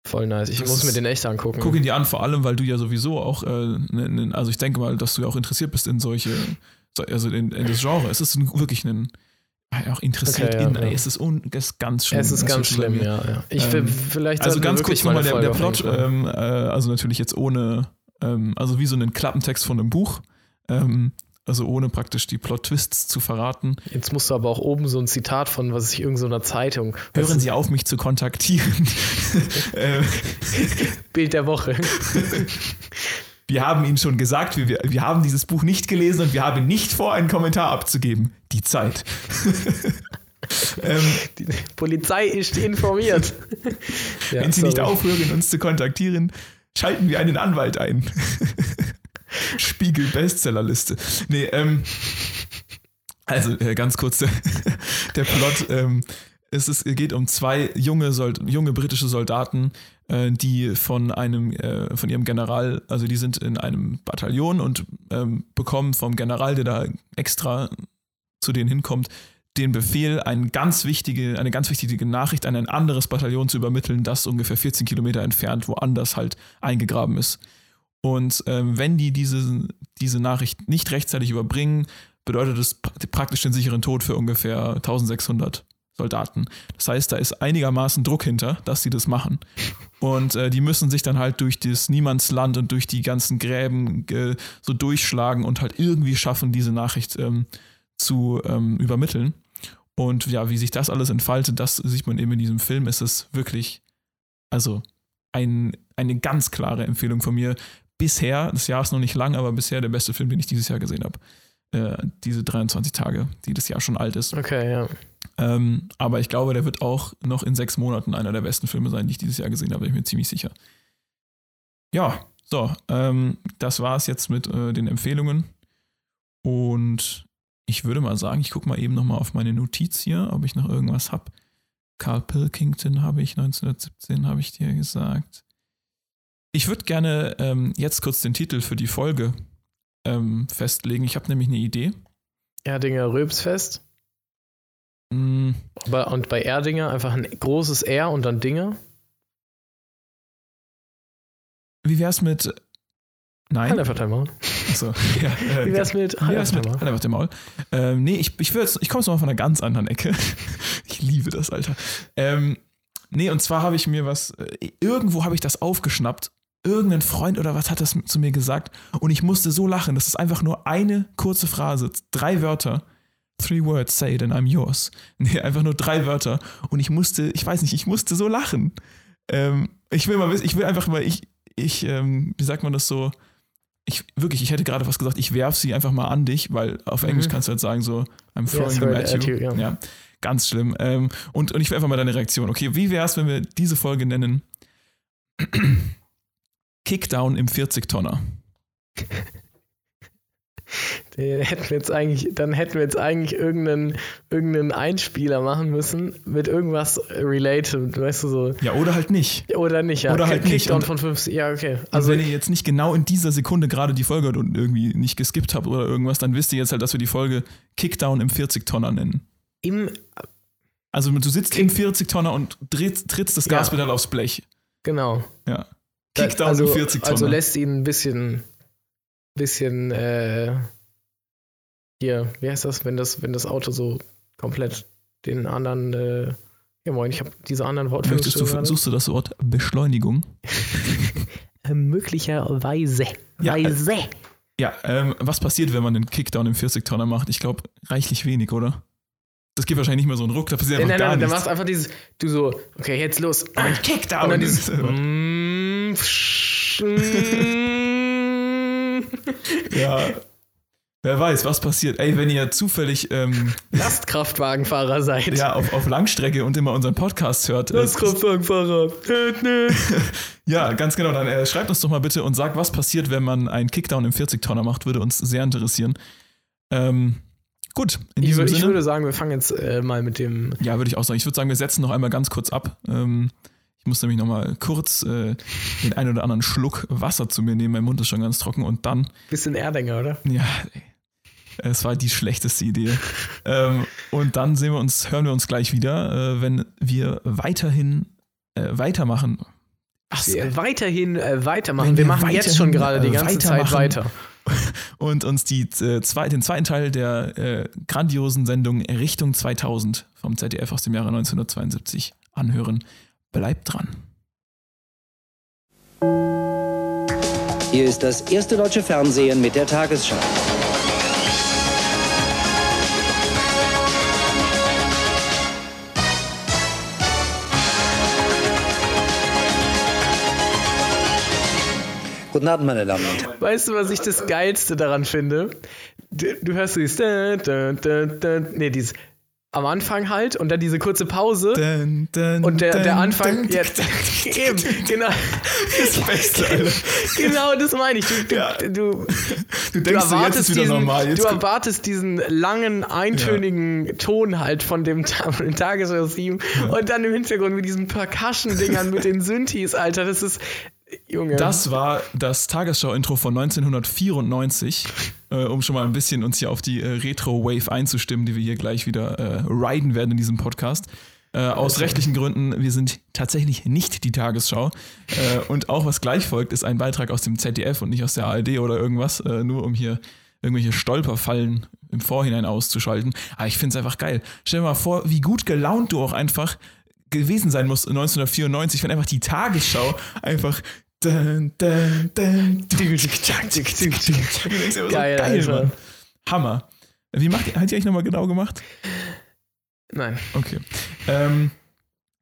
voll nice. Ich das muss mir den echt angucken. Guck ihn dir an, vor allem, weil du ja sowieso auch, äh, ne, ne, also ich denke mal, dass du ja auch interessiert bist in solche, so- also in, in das Genre. Es ist ein, wirklich ein, auch interessiert Okay, ja, in, ja. es ist, un, es ist ganz schlimm. es ist ganz schlimm, ja. ja. Ich Ähm, vielleicht Also ganz kurz nochmal mal der, der Plot, ähm, äh, also natürlich jetzt ohne, ähm, also wie so einen Klappentext von einem Buch, ähm, also ohne praktisch die Plot-Twists zu verraten. Jetzt musst du aber auch oben so ein Zitat von, was ich, irgendeiner Zeitung. weißt Hören Sie auf, mich zu kontaktieren. ähm, Bild der Woche. wir haben Ihnen schon gesagt, wir, wir haben dieses Buch nicht gelesen und wir haben nicht vor, einen Kommentar abzugeben. Die Zeit. ähm, Die Polizei ist informiert. ja, wenn Sie nicht sorry. aufhören, uns zu kontaktieren, schalten wir einen Anwalt ein. Spiegel Bestsellerliste. Nee, ähm, also äh, ganz kurz der, der Plot. Ähm, es ist, geht um zwei junge, Sold junge britische Soldaten, äh, die von einem, äh, von ihrem General, also die sind in einem Bataillon und ähm, bekommen vom General, der da extra zu denen hinkommt, den Befehl, eine ganz wichtige, eine ganz wichtige Nachricht an ein anderes Bataillon zu übermitteln, das ungefähr 14 Kilometer entfernt woanders halt eingegraben ist. Und ähm, wenn die diese, diese Nachricht nicht rechtzeitig überbringen, bedeutet es pra- praktisch den sicheren Tod für ungefähr 1600 Soldaten. Das heißt, da ist einigermaßen Druck hinter, dass sie das machen. Und äh, die müssen sich dann halt durch das Niemandsland und durch die ganzen Gräben äh, so durchschlagen und halt irgendwie schaffen, diese Nachricht ähm, zu ähm, übermitteln. Und ja, wie sich das alles entfaltet, das sieht man eben in diesem Film. Es ist wirklich, also ein, eine ganz klare Empfehlung von mir. Bisher, das Jahr ist noch nicht lang, aber bisher der beste Film, den ich dieses Jahr gesehen habe. Äh, diese 23 Tage, die das Jahr schon alt ist. Okay, ja. Ähm, aber ich glaube, der wird auch noch in sechs Monaten einer der besten Filme sein, die ich dieses Jahr gesehen habe, bin ich mir ziemlich sicher. Ja, so, ähm, das war es jetzt mit äh, den Empfehlungen. Und ich würde mal sagen, ich gucke mal eben nochmal auf meine Notiz hier, ob ich noch irgendwas habe. Carl Pilkington habe ich 1917, habe ich dir gesagt. Ich würde gerne ähm, jetzt kurz den Titel für die Folge ähm, festlegen. Ich habe nämlich eine Idee. Erdinger Röpsfest. Mm, und bei Erdinger einfach ein großes R und dann Dinger. wie wär's mit. Nein. Halt einfach dein Maul. Achso, ja, äh, Wie wär's mit Wie Halt wär's mit? dein? Halt einfach den Maul. Ähm, nee, ich, ich, ich komme jetzt mal von einer ganz anderen Ecke. Ich liebe das, Alter. Ähm, nee, und zwar habe ich mir was, äh, irgendwo habe ich das aufgeschnappt. Irgendein Freund oder was hat das zu mir gesagt und ich musste so lachen. Das ist einfach nur eine kurze Phrase, drei Wörter. Three words, say it and I'm yours. Nee, einfach nur drei Wörter. Und ich musste, ich weiß nicht, ich musste so lachen. Ähm, ich will mal wissen, ich will einfach mal, ich, ich, ähm, wie sagt man das so? Ich, wirklich, ich hätte gerade was gesagt, ich werf sie einfach mal an dich, weil auf Mhm. Englisch kannst du halt sagen so, I'm throwing Yes, them at at you. you, ja. ja, ganz schlimm. Ähm, und, und ich will einfach mal deine Reaktion. Okay, wie wär's, wenn wir diese Folge nennen Kickdown im 40-Tonner? Hätten wir jetzt eigentlich, dann hätten wir jetzt eigentlich irgendeinen, irgendeinen Einspieler machen müssen mit irgendwas related, weißt du so. Ja, oder halt nicht. Oder nicht, ja. Oder halt nicht. Kickdown Und- von 50, ja, okay. Also wenn ihr jetzt nicht genau in dieser Sekunde gerade die Folge und irgendwie nicht geskippt habt oder irgendwas, dann wisst ihr jetzt halt, dass wir die Folge Kickdown im 40-Tonner nennen. im, Also du sitzt im 40-Tonner und trittst, trittst das Ja. Gaspedal aufs Blech. genau. Ja. Kickdown also, im 40-Tonner. Also lässt ihn ein bisschen, bisschen, äh, hier, wie heißt das, wenn das, wenn das Auto so komplett den anderen, äh, ja moin, ich habe diese anderen Wortfindungen. Möchtest du, suchst du das Wort Beschleunigung? äh, möglicherweise. Ja, äh, Weise. Ja, ähm, was passiert, wenn man den Kickdown im 40-Tonner macht? Ich glaube, reichlich wenig, oder? Das gibt wahrscheinlich nicht mehr so einen Ruck, da passiert Nein, einfach nein, gar nein, dann nichts. machst du einfach dieses, du so, okay, jetzt los. Ein Kickdown! Und dann dieses. Mm, mm. ja. Wer weiß, was passiert. Ey, wenn ihr zufällig ähm, Lastkraftwagenfahrer seid. ja, auf, auf Langstrecke und immer unseren Podcast hört. äh, Lastkraftwagenfahrer. Ja, ganz genau. Dann äh, schreibt uns doch mal bitte und sagt, was passiert, wenn man einen Kickdown im 40-Tonner macht. Würde uns sehr interessieren. Ähm, gut, in Ich, diesem würde, ich Sinne. würde sagen, wir fangen jetzt äh, mal mit dem. ja, würde ich auch sagen. Ich würde sagen, wir setzen noch einmal ganz kurz ab. Ähm, ich muss nämlich noch mal kurz äh, den einen oder anderen Schluck Wasser zu mir nehmen. Mein Mund ist schon ganz trocken. Und dann Bisschen Erdinger, oder? Ja, ey. es war die schlechteste Idee. ähm, und dann sehen wir uns, hören wir uns gleich wieder, äh, wenn wir weiterhin äh, weitermachen. Ach, Wir weiterhin äh, weitermachen. Wenn wir wir machen jetzt schon gerade die äh, ganze Zeit weiter. und uns die, äh, zwei, den zweiten Teil der äh, grandiosen Sendung Richtung 2000 vom ZDF aus dem Jahre 1972 anhören. Bleibt dran. Hier ist das erste deutsche Fernsehen mit der Tagesschau. Guten Abend, meine Damen und Herren. Weißt du, was ich das Geilste daran finde? Du, du hörst dieses. Da, da, da, da, nee, dieses. Am Anfang halt und dann diese kurze Pause. Dun, dun, Und der, der dun, Anfang, dun, ja, eben, genau. Das Beste, Alter. Genau, das meine ich. Du, du, Ja. du, Du du denkst jetzt ist wieder diesen, normal. Jetzt du erwartest diesen langen, eintönigen Ton halt von dem, Ta- von dem Tagesregime und dann im Hintergrund mit diesen Percussion-Dingern mit den Synthes, Alter, das ist, Junge. Das war das Tagesschau-Intro von 1994, äh, um schon mal ein bisschen uns hier auf die äh, Retro-Wave einzustimmen, die wir hier gleich wieder äh, riden werden in diesem Podcast. Äh, aus rechtlichen Gründen, wir sind tatsächlich nicht die Tagesschau. Äh, und auch was gleich folgt, ist ein Beitrag aus dem ZDF und nicht aus der ARD oder irgendwas, äh, nur um hier irgendwelche Stolperfallen im Vorhinein auszuschalten. Aber ich finde es einfach geil. Stell dir mal vor, wie gut gelaunt du auch einfach gewesen sein musst 1994, wenn einfach die Tagesschau einfach dun, dun, dun, Geil. Mann. Hammer. Wie macht ihr, hat ihr eigentlich nochmal genau gemacht? Nein, Okay. Ähm,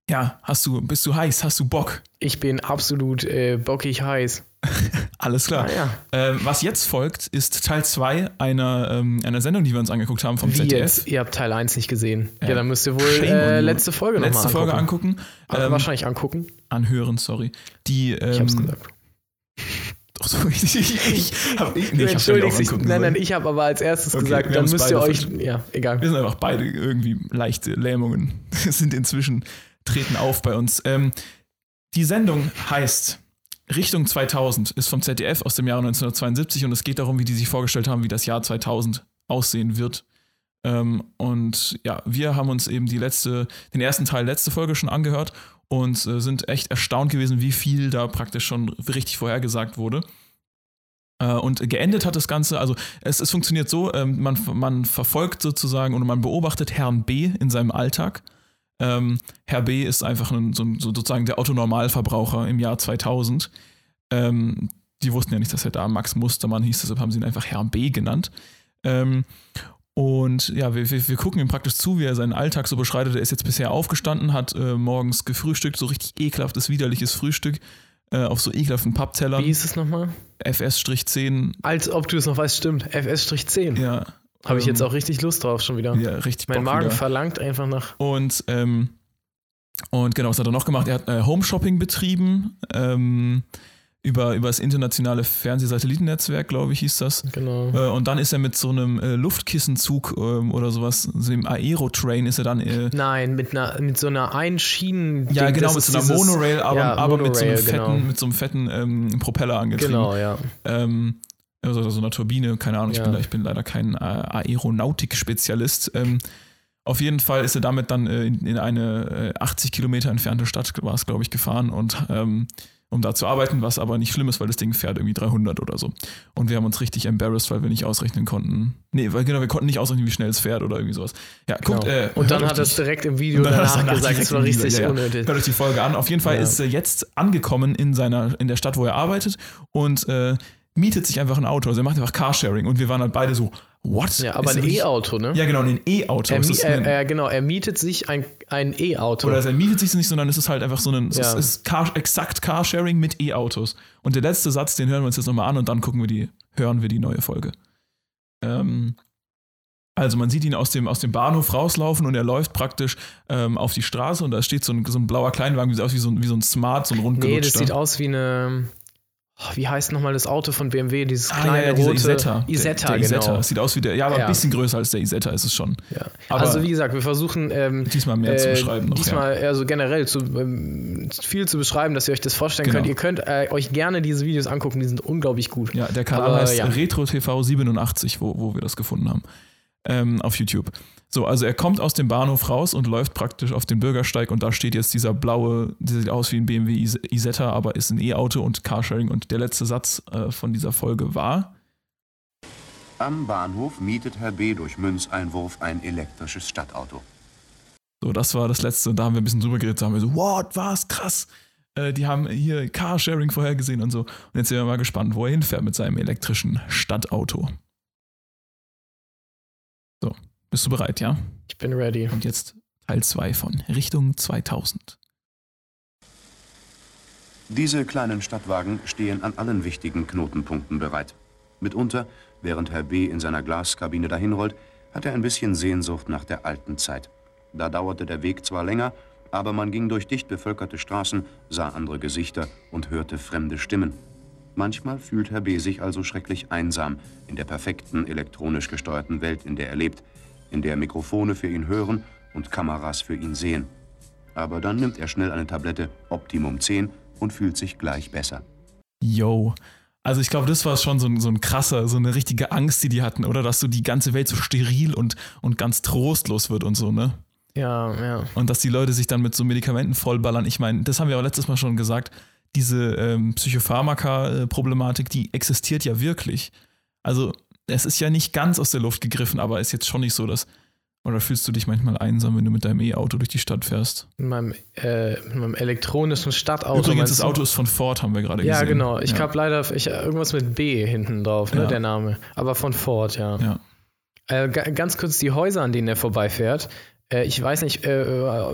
ja, hast du, bist du heiß? Hast du Bock? ich bin absolut äh, bockig heiß. Alles klar. Ah, ja. Ähm, was jetzt folgt, ist Teil 2 einer, ähm, einer Sendung, die wir uns angeguckt haben vom Wie ZDF. jetzt? Ihr habt Teil 1 nicht gesehen. Ja, Ja. dann müsst ihr wohl äh, letzte Folge nochmal Letzte angucken. Folge angucken. Aber Ähm, wahrscheinlich angucken. anhören, sorry. Die, ähm, Ich hab's gesagt. Doch, so, ich, ich, ich, hab, ich, nee, ich dich. angucken Nein, nein, ich habe aber als erstes Okay, gesagt, dann müsst ihr euch. Ja, egal. Wir sind einfach beide irgendwie leichte Lähmungen. sind inzwischen, treten auf bei uns. Ähm, die Sendung heißt Richtung 2000, ist vom ZDF aus dem Jahre 1972 und es geht darum, wie die sich vorgestellt haben, wie das Jahr 2000 aussehen wird. Ähm, und ja, wir haben uns eben die letzte, den ersten Teil letzte Folge schon angehört und äh, sind echt erstaunt gewesen, wie viel da praktisch schon richtig vorhergesagt wurde. Äh, Und geendet hat das Ganze, also es, es funktioniert so, ähm, man, man verfolgt sozusagen oder man beobachtet Herrn B. in seinem Alltag. Ähm, Herr B. ist einfach ein, so, so sozusagen der Autonormalverbraucher im Jahr 2000. Ähm, die wussten ja nicht, dass er da Max Mustermann hieß, deshalb haben sie ihn einfach Herrn B. genannt. Ähm, und ja, wir, wir, wir gucken ihm praktisch zu, wie er seinen Alltag so beschreitet. Er ist jetzt bisher aufgestanden, hat äh, morgens gefrühstückt, so richtig ekelhaftes, widerliches Frühstück äh, auf so ekelhaften Papptellern. Wie ist es nochmal? FS-10. Als ob du es noch weißt, stimmt. FS-10. Ja. Habe ich ähm, jetzt auch richtig Lust drauf schon wieder. Ja, richtig mein Bock Magen wieder. verlangt einfach nach. Und, ähm, und genau, was hat er noch gemacht? Er hat äh, Home-Shopping betrieben, ähm, über, über das internationale Fernsehsatellitennetzwerk, glaube ich, hieß das. Genau. Äh, und dann ist er mit so einem äh, Luftkissenzug ähm, oder sowas, so dem Aerotrain ist er dann. Äh, Nein, mit, einer, mit so einer Einschienen. ja, genau, mit so einer Monorail, aber, ja, aber mit so einem Monorail, fetten, genau. mit so einem fetten ähm, Propeller angetrieben. Genau, ja. Ähm, also so einer Turbine, keine Ahnung, ich, Ja. bin, da, ich bin leider kein äh, Aeronautik-Spezialist. Ähm, auf jeden Fall ist er damit dann äh, in, in eine äh, 80 Kilometer entfernte Stadt, war es, glaube ich, gefahren und, ähm, um da zu arbeiten, was aber nicht schlimm ist, weil das Ding fährt irgendwie 300 oder so. Und wir haben uns richtig embarrassed, weil wir nicht ausrechnen konnten. Nee, weil genau, wir konnten nicht ausrechnen, wie schnell es fährt oder irgendwie sowas. Ja, guckt, Genau. äh, und dann hat er es direkt im Video danach er gesagt, es war Video, richtig ja, ja. unnötig. Hört euch die Folge an. Auf jeden Fall Ja. ist er jetzt angekommen in seiner, in der Stadt, wo er arbeitet und äh, mietet sich einfach ein Auto. Also er macht einfach Carsharing und wir waren halt beide so, what? Ja, aber Ist ein E-Auto, ne? Ja, genau, ein E-Auto. Er, ein- er, genau, er mietet sich ein, ein E-Auto. Oder er mietet sich nicht, sondern es ist halt einfach so ein, es Ja. ist, es ist Car, exakt Carsharing mit E-Autos. Und der letzte Satz, den hören wir uns jetzt nochmal an und dann gucken wir die, hören wir die neue Folge. Ähm, also man sieht ihn aus dem, aus dem Bahnhof rauslaufen und er läuft praktisch ähm, auf die Straße und da steht so ein, so ein blauer Kleinwagen, sieht aus wie so ein, wie so ein Smart, so ein nee, rundgelutschter. das sieht aus wie eine. Oh, wie heißt nochmal das Auto von BMW? Dieses Ah, kleine ja, ja, dieser rote Isetta. Isetta, der, der genau. Isetta. Sieht aus wie der, ja, aber Ja. ein bisschen größer als der Isetta ist es schon. Ja. Aber- also wie gesagt, wir versuchen ähm, Diesmal mehr zu äh, beschreiben noch. Diesmal also generell zu, ähm, viel zu beschreiben, dass ihr euch das vorstellen Genau. könnt. Ihr könnt äh, euch gerne diese Videos angucken, die sind unglaublich gut. Ja, der Kanal Aber, heißt ja. Retro TV 87, wo, wo wir das gefunden haben. Ähm, auf YouTube. So, also er kommt aus dem Bahnhof raus und läuft praktisch auf den Bürgersteig und da steht jetzt dieser blaue, der sieht aus wie ein BMW Is- Isetta, aber ist ein E-Auto und Carsharing. Und der letzte Satz äh, von dieser Folge war: Am Bahnhof mietet Herr B. durch Münzeinwurf ein elektrisches Stadtauto. So, das war das letzte. Und da haben wir ein bisschen drüber geredet. Da haben wir so, what, was, krass. Äh, die haben hier Carsharing vorhergesehen und so. Und jetzt sind wir mal gespannt, wo er hinfährt mit seinem elektrischen Stadtauto. So, bist du bereit, ja? Ich bin ready. Und jetzt Teil 2 von Richtung 2000. Diese kleinen Stadtwagen stehen an allen wichtigen Knotenpunkten bereit. Mitunter, während Herr B. in seiner Glaskabine dahinrollt, hat er ein bisschen Sehnsucht nach der alten Zeit. Da dauerte der Weg zwar länger, aber man ging durch dicht bevölkerte Straßen, sah andere Gesichter und hörte fremde Stimmen. Manchmal fühlt Herr B. sich also schrecklich einsam in der perfekten elektronisch gesteuerten Welt, in der er lebt, in der Mikrofone für ihn hören und Kameras für ihn sehen. Aber dann nimmt er schnell eine Tablette Optimum 10 und fühlt sich gleich besser. Yo. Also ich glaube, das war schon so ein, so ein krasser, so eine richtige Angst, die die hatten, oder? Dass so die ganze Welt so steril und, und ganz trostlos wird und so, ne? Ja, ja. Und dass die Leute sich dann mit so Medikamenten vollballern. Ich meine, das haben wir auch letztes Mal schon gesagt, diese ähm, Psychopharmaka-Problematik, die existiert ja wirklich. Also es ist ja nicht ganz aus der Luft gegriffen, aber ist jetzt schon nicht so, dass. Oder fühlst du dich manchmal einsam, wenn du mit deinem E-Auto durch die Stadt fährst? In meinem, äh, in meinem elektronischen Stadtauto. Übrigens, das? Auto ist von Ford, haben wir gerade Ja, gesehen. genau. Ich ja. habe leider ich, irgendwas mit B hinten drauf, ne, Ja. der Name. Aber von Ford, ja. Ja. Äh, ga- ganz kurz die Häuser, an denen er vorbeifährt. Äh, ich weiß nicht, äh,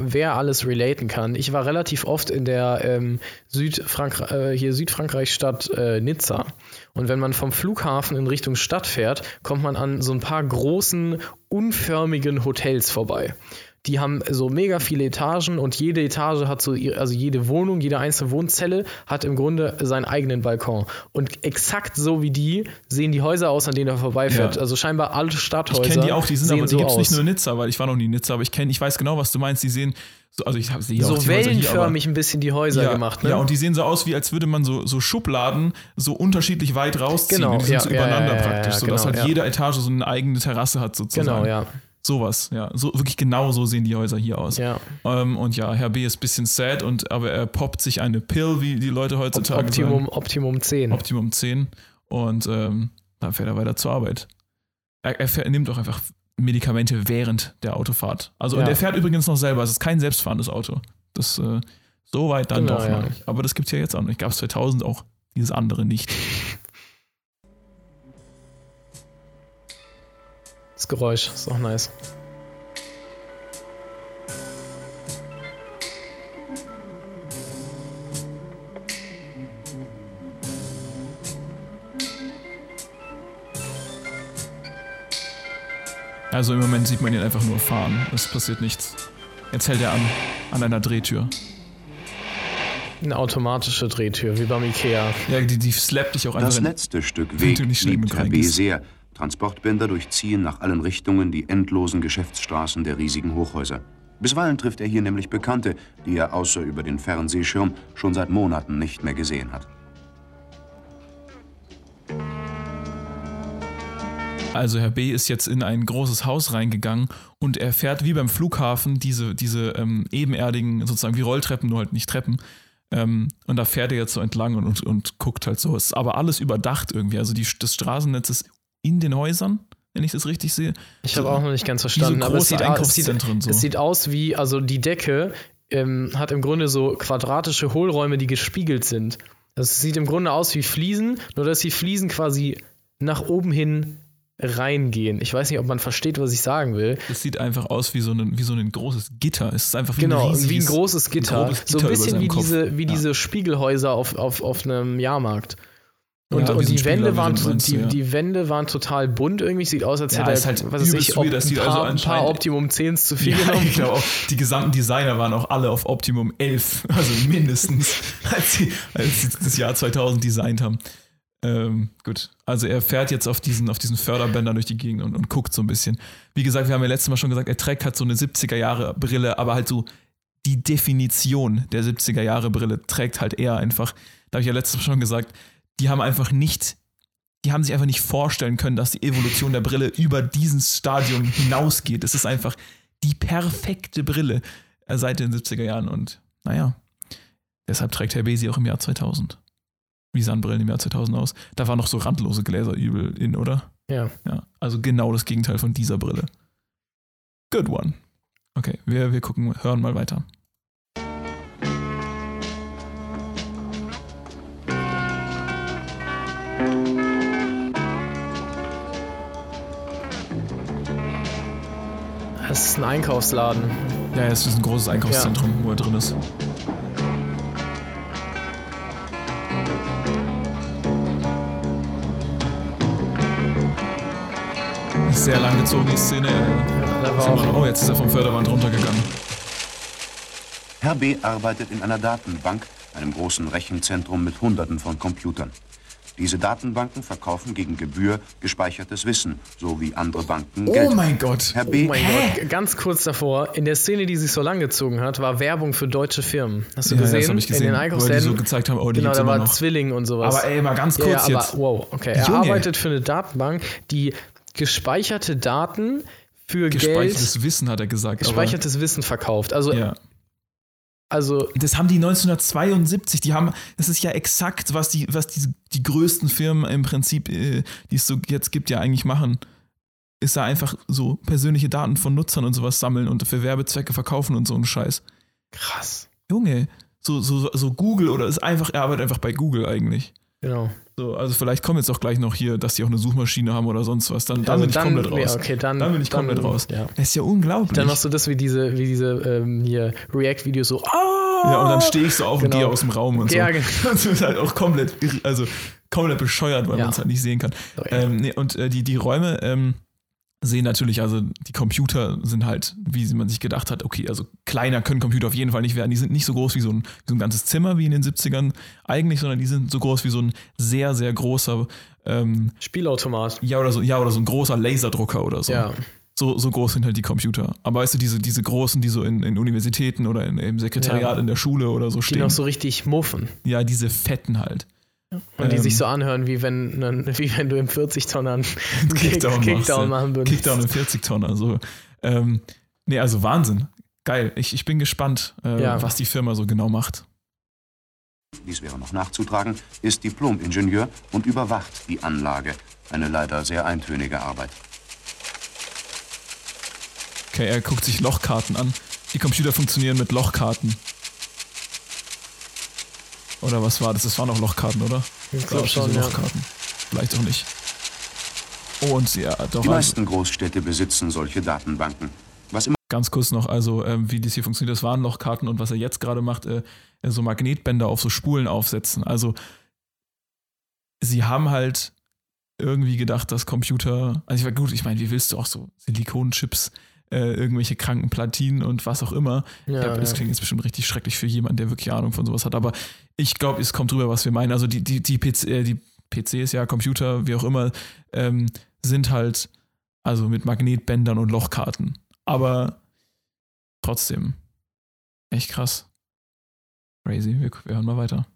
wer alles relaten kann. Ich war relativ oft in der ähm, Südfrank äh, hier Südfrankreich-Stadt äh, Nizza. Und wenn man vom Flughafen in Richtung Stadt fährt, kommt man an so ein paar großen, unförmigen Hotels vorbei. Die haben so mega viele Etagen und jede Etage hat so, also jede Wohnung, jede einzelne Wohnzelle hat im Grunde seinen eigenen Balkon. Und exakt so wie die sehen die Häuser aus, an denen er vorbeifährt. Ja. Also scheinbar alle Stadthäuser. Ich kenne die auch, die sind aber, die so gibt es nicht nur in Nizza, weil ich war noch nie in Nizza, aber ich kenne, ich weiß genau, was du meinst. Die sehen, so, also ich habe sie so wellenförmig ein bisschen die Häuser ja, gemacht. Ne? Ja, und die sehen so aus, wie als würde man so, so Schubladen so unterschiedlich weit rausziehen. Genau, die sind ja, so übereinander ja, praktisch, sodass genau, halt jede Etage so eine eigene Terrasse hat sozusagen. genau, ja. Sowas, ja. So, wirklich genau so sehen die Häuser hier aus. ja. Ähm, und ja, Herr B ist ein bisschen sad, und, aber er poppt sich eine Pill, wie die Leute heutzutage Optimum, sagen. Optimum 10. Optimum 10. Und ähm, dann fährt er weiter zur Arbeit. Er, er, fährt, er nimmt auch einfach Medikamente während der Autofahrt. Also, und Ja. er fährt übrigens noch selber. Es ist kein selbstfahrendes Auto. Das äh, so weit dann Genau, doch ja. nicht. Aber das gibt es ja jetzt auch nicht. Gab es 2000 auch dieses andere nicht. Geräusch ist auch nice. Also im Moment sieht man ihn einfach nur fahren. Es passiert nichts. Jetzt hält er an, an einer Drehtür. Eine automatische Drehtür, wie beim Ikea. Ja, die, die slappt dich auch einfach Das letzte Stück Weg du nicht schnell liebt genug Herr B. reingehst. sehr. Transportbänder durchziehen nach allen Richtungen die endlosen Geschäftsstraßen der riesigen Hochhäuser. Bisweilen trifft er hier nämlich Bekannte, die er außer über den Fernsehschirm schon seit Monaten nicht mehr gesehen hat. Also Herr B. ist jetzt in ein großes Haus reingegangen und er fährt wie beim Flughafen diese, diese ähm, ebenerdigen, sozusagen wie Rolltreppen, nur halt nicht Treppen, Ähm, und da fährt er jetzt so entlang und, und, und guckt halt so. Es ist aber alles überdacht irgendwie. Also die, das Straßennetz ist in den Häusern, wenn ich das richtig sehe. Ich habe So- auch noch nicht ganz verstanden, so aber es sieht, es, sieht, so. es sieht aus wie, also die Decke ähm, hat im Grunde so quadratische Hohlräume, die gespiegelt sind. Das sieht im Grunde aus wie Fliesen, nur dass die Fliesen quasi nach oben hin reingehen. Ich weiß nicht, ob man versteht, was ich sagen will. Es sieht einfach aus wie so ein, wie so ein großes Gitter. Es ist einfach wie Genau, ein riesiges, wie ein großes Gitter. so Gitter ein über bisschen wie Kopf. diese, wie Ja. diese Spiegelhäuser auf, auf, auf einem Jahrmarkt. Ja, Und, wie und die Wände, waren, meinst die, ja. die Wände waren total bunt irgendwie. Sieht aus, als Ja, hätte ist er, halt was weiß ich, ob, das ein, paar, also ein paar Optimum 10s zu viel Ja, genommen. ich glaube auch, die gesamten Designer waren auch alle auf Optimum 11, also mindestens, als sie, als sie das Jahr 2000 designt haben. Ähm, gut, also er fährt jetzt auf diesen, auf diesen Förderbändern durch die Gegend und, und guckt so ein bisschen. Wie gesagt, wir haben ja letztes Mal schon gesagt, er trägt halt so eine 70er-Jahre-Brille, aber halt so die Definition der 70er-Jahre-Brille trägt halt er einfach. Da habe ich ja letztes Mal schon gesagt, die haben einfach nicht, die haben sich einfach nicht vorstellen können, dass die Evolution der Brille über dieses Stadium hinausgeht. Es ist einfach die perfekte Brille äh, seit den 70er Jahren und naja, deshalb trägt Herr Besi auch im Jahr 2000. Wie sahen Brillen im Jahr 2000 aus? Da waren noch so randlose Gläser übel in, oder? Ja. Ja, also genau das Gegenteil von dieser Brille. Good one. Okay, wir, wir gucken, hören mal weiter. Ist ein Einkaufsladen. Ja, es ist ein großes Einkaufszentrum, wo er drin ist. Sehr lang gezogen, die Szene. Oh, jetzt ist er vom Förderband runtergegangen. Herr B. arbeitet in einer Datenbank, einem großen Rechenzentrum mit Hunderten von Computern. Diese Datenbanken verkaufen gegen Gebühr gespeichertes Wissen, so wie andere Banken Geld. Oh mein Gott. Herr B. Oh mein Gott, ganz kurz davor, in der Szene, die sich so lang gezogen hat, war Werbung für deutsche Firmen. Hast du Ja, gesehen? das hab ich gesehen, In den wo die Einkaufsläden. so gezeigt haben, oh, die genau, da war noch. Zwilling und sowas. Aber ey, mal ganz ja, kurz ja, jetzt. aber wow, okay. Er Junge. arbeitet für eine Datenbank, die gespeicherte Daten für Gespeichertes Geld, Wissen, hat er gesagt. gespeichertes Wissen verkauft. Also, ja. Also Das haben die 1972, die haben, das ist ja exakt, was die, was die, die größten Firmen im Prinzip, äh, die es so jetzt gibt, ja eigentlich machen. Ist da einfach so persönliche Daten von Nutzern und sowas sammeln und für Werbezwecke verkaufen und so einen Scheiß. krass. Junge, so, so, so Google oder ist einfach, er arbeitet einfach bei Google eigentlich. Genau. So, also vielleicht kommt jetzt auch gleich noch hier, dass die auch eine Suchmaschine haben oder sonst was. Dann, dann Also bin ich dann- komplett raus. ja, okay, dann- dann bin ich dann- komplett raus. ja. Das ist ja unglaublich. Dann machst du das wie diese, wie diese ähm, hier React-Videos so. Ah! Ja, und dann stehe ich so auf und Genau. gehe aus dem Raum und Ja, so. genau. Das ist halt auch komplett, also komplett bescheuert, weil man es halt nicht sehen kann. So, ähm, nee, und äh, die, die Räume ähm, sehen natürlich, also die Computer sind halt, wie man sich gedacht hat, okay, also kleiner können Computer auf jeden Fall nicht werden. Die sind nicht so groß wie so ein, wie so ein ganzes Zimmer wie in den 70ern eigentlich, sondern die sind so groß wie so ein sehr, sehr großer, ähm, Spielautomat. ja, oder so, ja, oder so ein großer Laserdrucker oder so. Ja. So, so groß sind halt die Computer. Aber weißt du, diese, diese großen, die so in, in Universitäten oder in, im Sekretariat Ja. in der Schule oder so Die stehen. noch so richtig muffen. Ja, diese fetten halt. Und die Ähm. sich so anhören, wie wenn, wie wenn du im 40-Tonnern Kickdown, Kickdown machst, machen würdest. Kickdown in 40 Tonnen. Also, ähm, nee, also Wahnsinn. Geil. Ich, ich bin gespannt, äh, Ja. was die Firma so genau macht. dies wäre noch nachzutragen, ist Diplom-Ingenieur und überwacht die Anlage. Eine leider sehr eintönige Arbeit. Okay, er guckt sich Lochkarten an. Die Computer funktionieren mit Lochkarten. Oder was war das? Das waren auch Lochkarten, oder? Ich Glaub glaube ich, schon, ja. Lochkarten. Vielleicht auch nicht. Oh, und ja, doch. Die Also, meisten Großstädte besitzen solche Datenbanken. Was immer ganz kurz noch, also ähm, wie das hier funktioniert, das waren Lochkarten und was er jetzt gerade macht, äh, so Magnetbänder auf so Spulen aufsetzen. Also sie haben halt irgendwie gedacht, dass Computer, also ich war gut, ich meine, wie willst du auch so Silikonchips, äh, irgendwelche kranken Platinen und was auch immer. Ja, ich glaub, das ja. klingt jetzt bestimmt richtig schrecklich für jemanden, der wirklich Ahnung von sowas hat, aber ich glaube, es kommt drüber, was wir meinen. Also die, die, die, PC, äh, die PCs, ja, Computer, wie auch immer, ähm, sind halt also mit Magnetbändern und Lochkarten. Aber trotzdem, echt krass. Crazy, wir, wir hören mal weiter.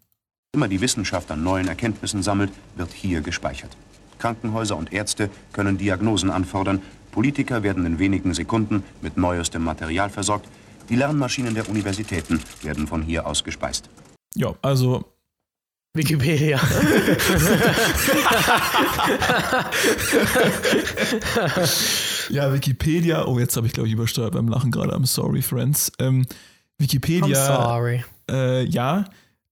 immer die Wissenschaft an neuen Erkenntnissen sammelt, wird hier gespeichert. Krankenhäuser und Ärzte können Diagnosen anfordern, Politiker werden in wenigen Sekunden mit neuestem Material versorgt, die Lernmaschinen der Universitäten werden von hier aus gespeist. Ja, also Wikipedia. Ja, Wikipedia. Oh, jetzt habe ich, glaube ich, übersteuert beim Lachen gerade. I'm sorry, friends. Ähm, I'm Wikipedia. sorry. Äh, ja,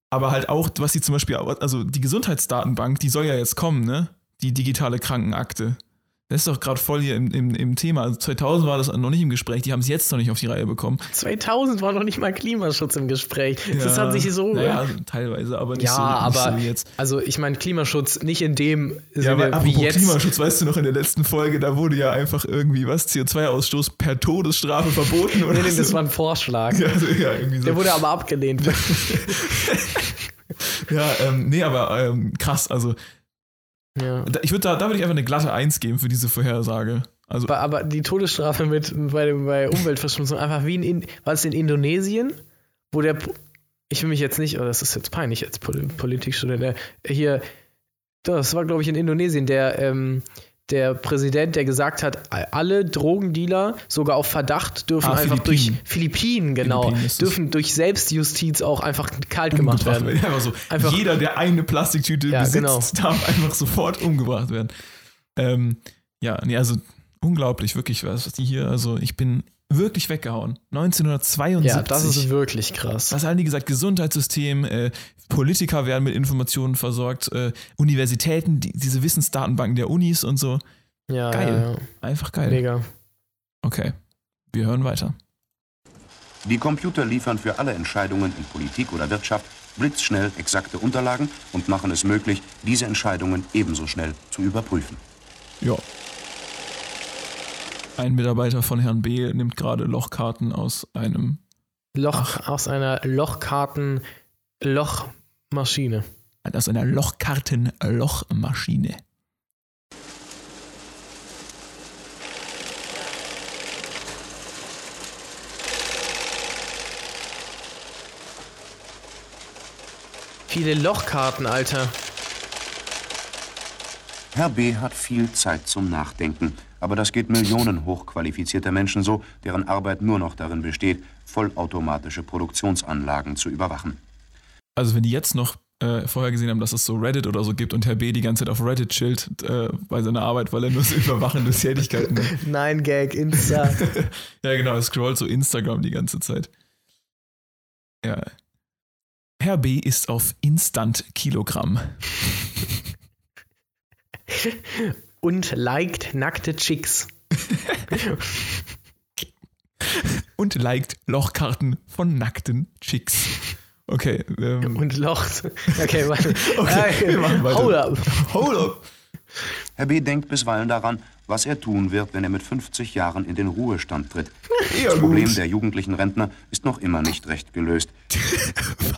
aber halt auch, was sie zum Beispiel, also die Gesundheitsdatenbank, die soll ja jetzt kommen, ne? Die digitale Krankenakte. Das ist doch gerade voll hier im, im, im Thema. Also 2000 war das noch nicht im Gespräch, die haben es jetzt noch nicht auf die Reihe bekommen. 2000 war noch nicht mal Klimaschutz im Gespräch. Das Ja, hat sich so. Naja, also teilweise, aber nicht ja, so, nicht aber so wie jetzt. also ich meine Klimaschutz nicht in dem Ja, Sinne weil wie apropos jetzt. Klimaschutz, weißt du noch, in der letzten Folge, da wurde ja einfach irgendwie was, CO2-Ausstoß per Todesstrafe verboten oder Nee, nee, so. das war ein Vorschlag. ja, also, ja, irgendwie so. Der wurde aber abgelehnt. ja, ähm, nee, aber ähm, krass, also ja. da, ich würde da, da würde ich einfach eine glatte Eins geben für diese Vorhersage. Also Aber, aber die Todesstrafe mit bei, bei Umweltverschmutzung einfach wie in, war es in Indonesien, wo der ich will mich jetzt nicht, oh, das ist jetzt peinlich als Pol Politikstudent, der hier, das war glaube ich in Indonesien, der ähm, der Präsident, der gesagt hat, alle Drogendealer, sogar auf Verdacht, dürfen Ah, einfach Philippinen. durch Philippinen, genau, Philippinen dürfen durch Selbstjustiz auch einfach kalt gemacht umgebracht werden. Einfach so. Einfach- Jeder, der eine Plastiktüte Ja, besitzt, genau. darf einfach sofort umgebracht werden. Ähm, ja, nee, also unglaublich, wirklich, was, was die hier, also ich bin wirklich weggehauen. 1972. Ja, das ist wirklich krass. was haben die gesagt? Gesundheitssystem, äh, Politiker werden mit Informationen versorgt, äh, Universitäten, die, diese Wissensdatenbanken der Unis und so. Ja, Geil. ja, Einfach ja. geil. Mega. Okay, wir hören weiter. Die Computer liefern für alle Entscheidungen in Politik oder Wirtschaft blitzschnell exakte Unterlagen und machen es möglich, diese Entscheidungen ebenso schnell zu überprüfen. Ja. Ein Mitarbeiter von Herrn B. nimmt gerade Lochkarten aus einem. Loch aus einer Lochkarten-Lochmaschine. aus einer Lochkarten-Lochmaschine. Viele Lochkarten, Alter. Herr B. hat viel Zeit zum Nachdenken, aber das geht Millionen hochqualifizierter Menschen so, deren Arbeit nur noch darin besteht, vollautomatische Produktionsanlagen zu überwachen. Also, wenn die jetzt noch äh, vorher gesehen haben, dass es so Reddit oder so gibt und Herr B. die ganze Zeit auf Reddit chillt äh, bei seiner Arbeit, weil er nur so überwachende Tätigkeiten macht. Nein, Gag, Insta. Ja, genau, er scrollt so Instagram die ganze Zeit. Ja. Herr B. ist auf Instant-Kilogramm. Und liked nackte Chicks. Und liked Lochkarten von nackten Chicks. Okay, ähm, Und locht. Okay, warte. Okay, wir machen weiter. Hold up. hold up. Herr B. denkt bisweilen daran, was er tun wird, wenn er mit 50 Jahren in den Ruhestand tritt. Ja, Das Problem gut. der jugendlichen Rentner ist noch immer nicht recht gelöst.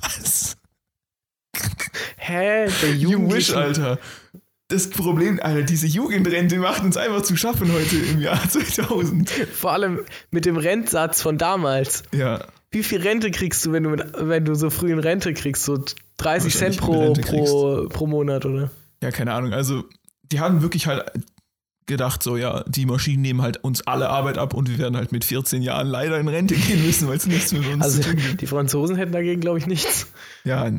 Was? Hä? Der You wish, Jugendliche. Alter. Das Problem, Alter, diese Jugendrente macht uns einfach zu schaffen heute im Jahr 2000. Vor allem mit dem Rentsatz von damals. Ja, Wie viel Rente kriegst du, wenn du, mit, wenn du so früh in Rente kriegst? So 30 Cent pro, pro, pro Monat, oder? ja, keine Ahnung. Also, die haben wirklich halt gedacht, so, ja, die Maschinen nehmen halt uns alle Arbeit ab und wir werden halt mit 14 Jahren leider in Rente gehen müssen, weil es nichts mit uns Also zu tun gibt. die Franzosen hätten dagegen, glaube ich, nichts. Ja,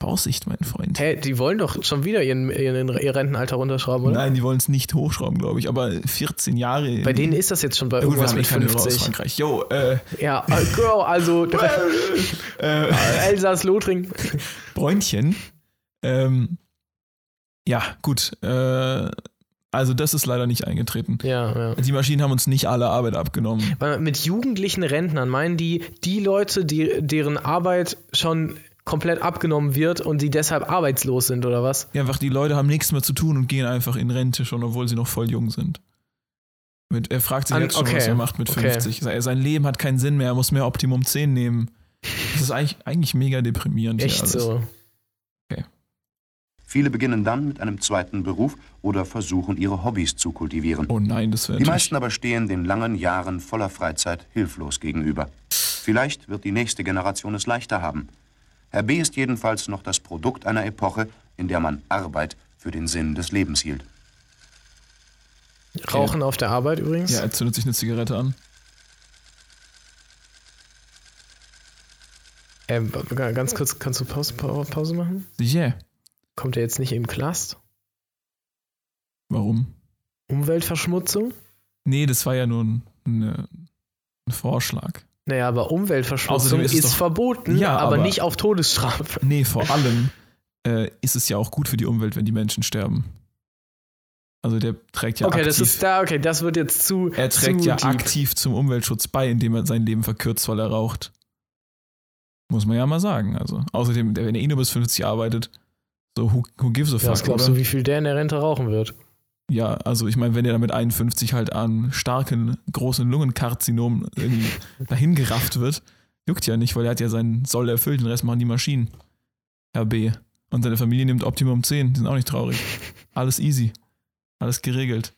Vorsicht, mein Freund. Hä, die wollen doch schon wieder ihren, ihren, ihr Rentenalter runterschrauben, oder? Nein, die wollen es nicht hochschrauben, glaube ich, aber 14 Jahre. Bei denen ist das jetzt schon bei gut, irgendwas mit eh keine Hörer aus 50. Frankreich. Yo, äh, Ja, äh, Girl, also äh, Elsass-Lothringen. Bräunchen. Ähm, ja, gut. Äh, also das ist leider nicht eingetreten. Ja, ja. Die Maschinen haben uns nicht alle Arbeit abgenommen. Mit jugendlichen Rentnern meinen die die Leute, die, deren Arbeit schon komplett abgenommen wird und die deshalb arbeitslos sind, oder was? Ja, einfach die Leute haben nichts mehr zu tun und gehen einfach in Rente schon, obwohl sie noch voll jung sind. Mit, er fragt sich An- jetzt schon, was okay, er macht mit okay. 50. Sein sein Leben hat keinen Sinn mehr, er muss mehr Optimum 10 nehmen. Das ist eigentlich, eigentlich mega deprimierend. hier Echt alles. so. Viele beginnen dann mit einem zweiten Beruf oder versuchen, ihre Hobbys zu kultivieren. Oh nein, das wäre Die meisten aber stehen den langen Jahren voller Freizeit hilflos gegenüber. Vielleicht wird die nächste Generation es leichter haben. Herr B. ist jedenfalls noch das Produkt einer Epoche, in der man Arbeit für den Sinn des Lebens hielt. Rauchen auf der Arbeit übrigens. Ja, er zündet sich eine Zigarette an. Ähm, ganz kurz, kannst du Pause, Pause machen? Sicher. Kommt er jetzt nicht in den Knast? Warum? Umweltverschmutzung? Nee, das war ja nur ein, eine, ein Vorschlag. Naja, aber Umweltverschmutzung ist ist, doch- verboten, Ja, aber, aber- nicht auf Todesstrafe. Nee, vor allem äh, ist es ja auch gut für die Umwelt, wenn die Menschen sterben. Also der trägt ja okay, aktiv, das ist da, okay, das wird jetzt zu. er trägt zu ja deep. aktiv zum Umweltschutz bei, indem er sein Leben verkürzt, weil er raucht. Muss man ja mal sagen. Also außerdem, wenn er eh nur bis 50 arbeitet, so who, who gives a Ja, fuck, was glaubst du, wie viel der in der Rente rauchen wird? Ja, also ich meine, wenn er dann mit 51 halt an starken, großen Lungenkarzinom irgendwie dahin gerafft wird, juckt ja nicht, weil er hat ja seinen Soll erfüllt, den Rest machen die Maschinen. Herr B. Und seine Familie nimmt Optimum 10, die sind auch nicht traurig. Alles easy. Alles geregelt.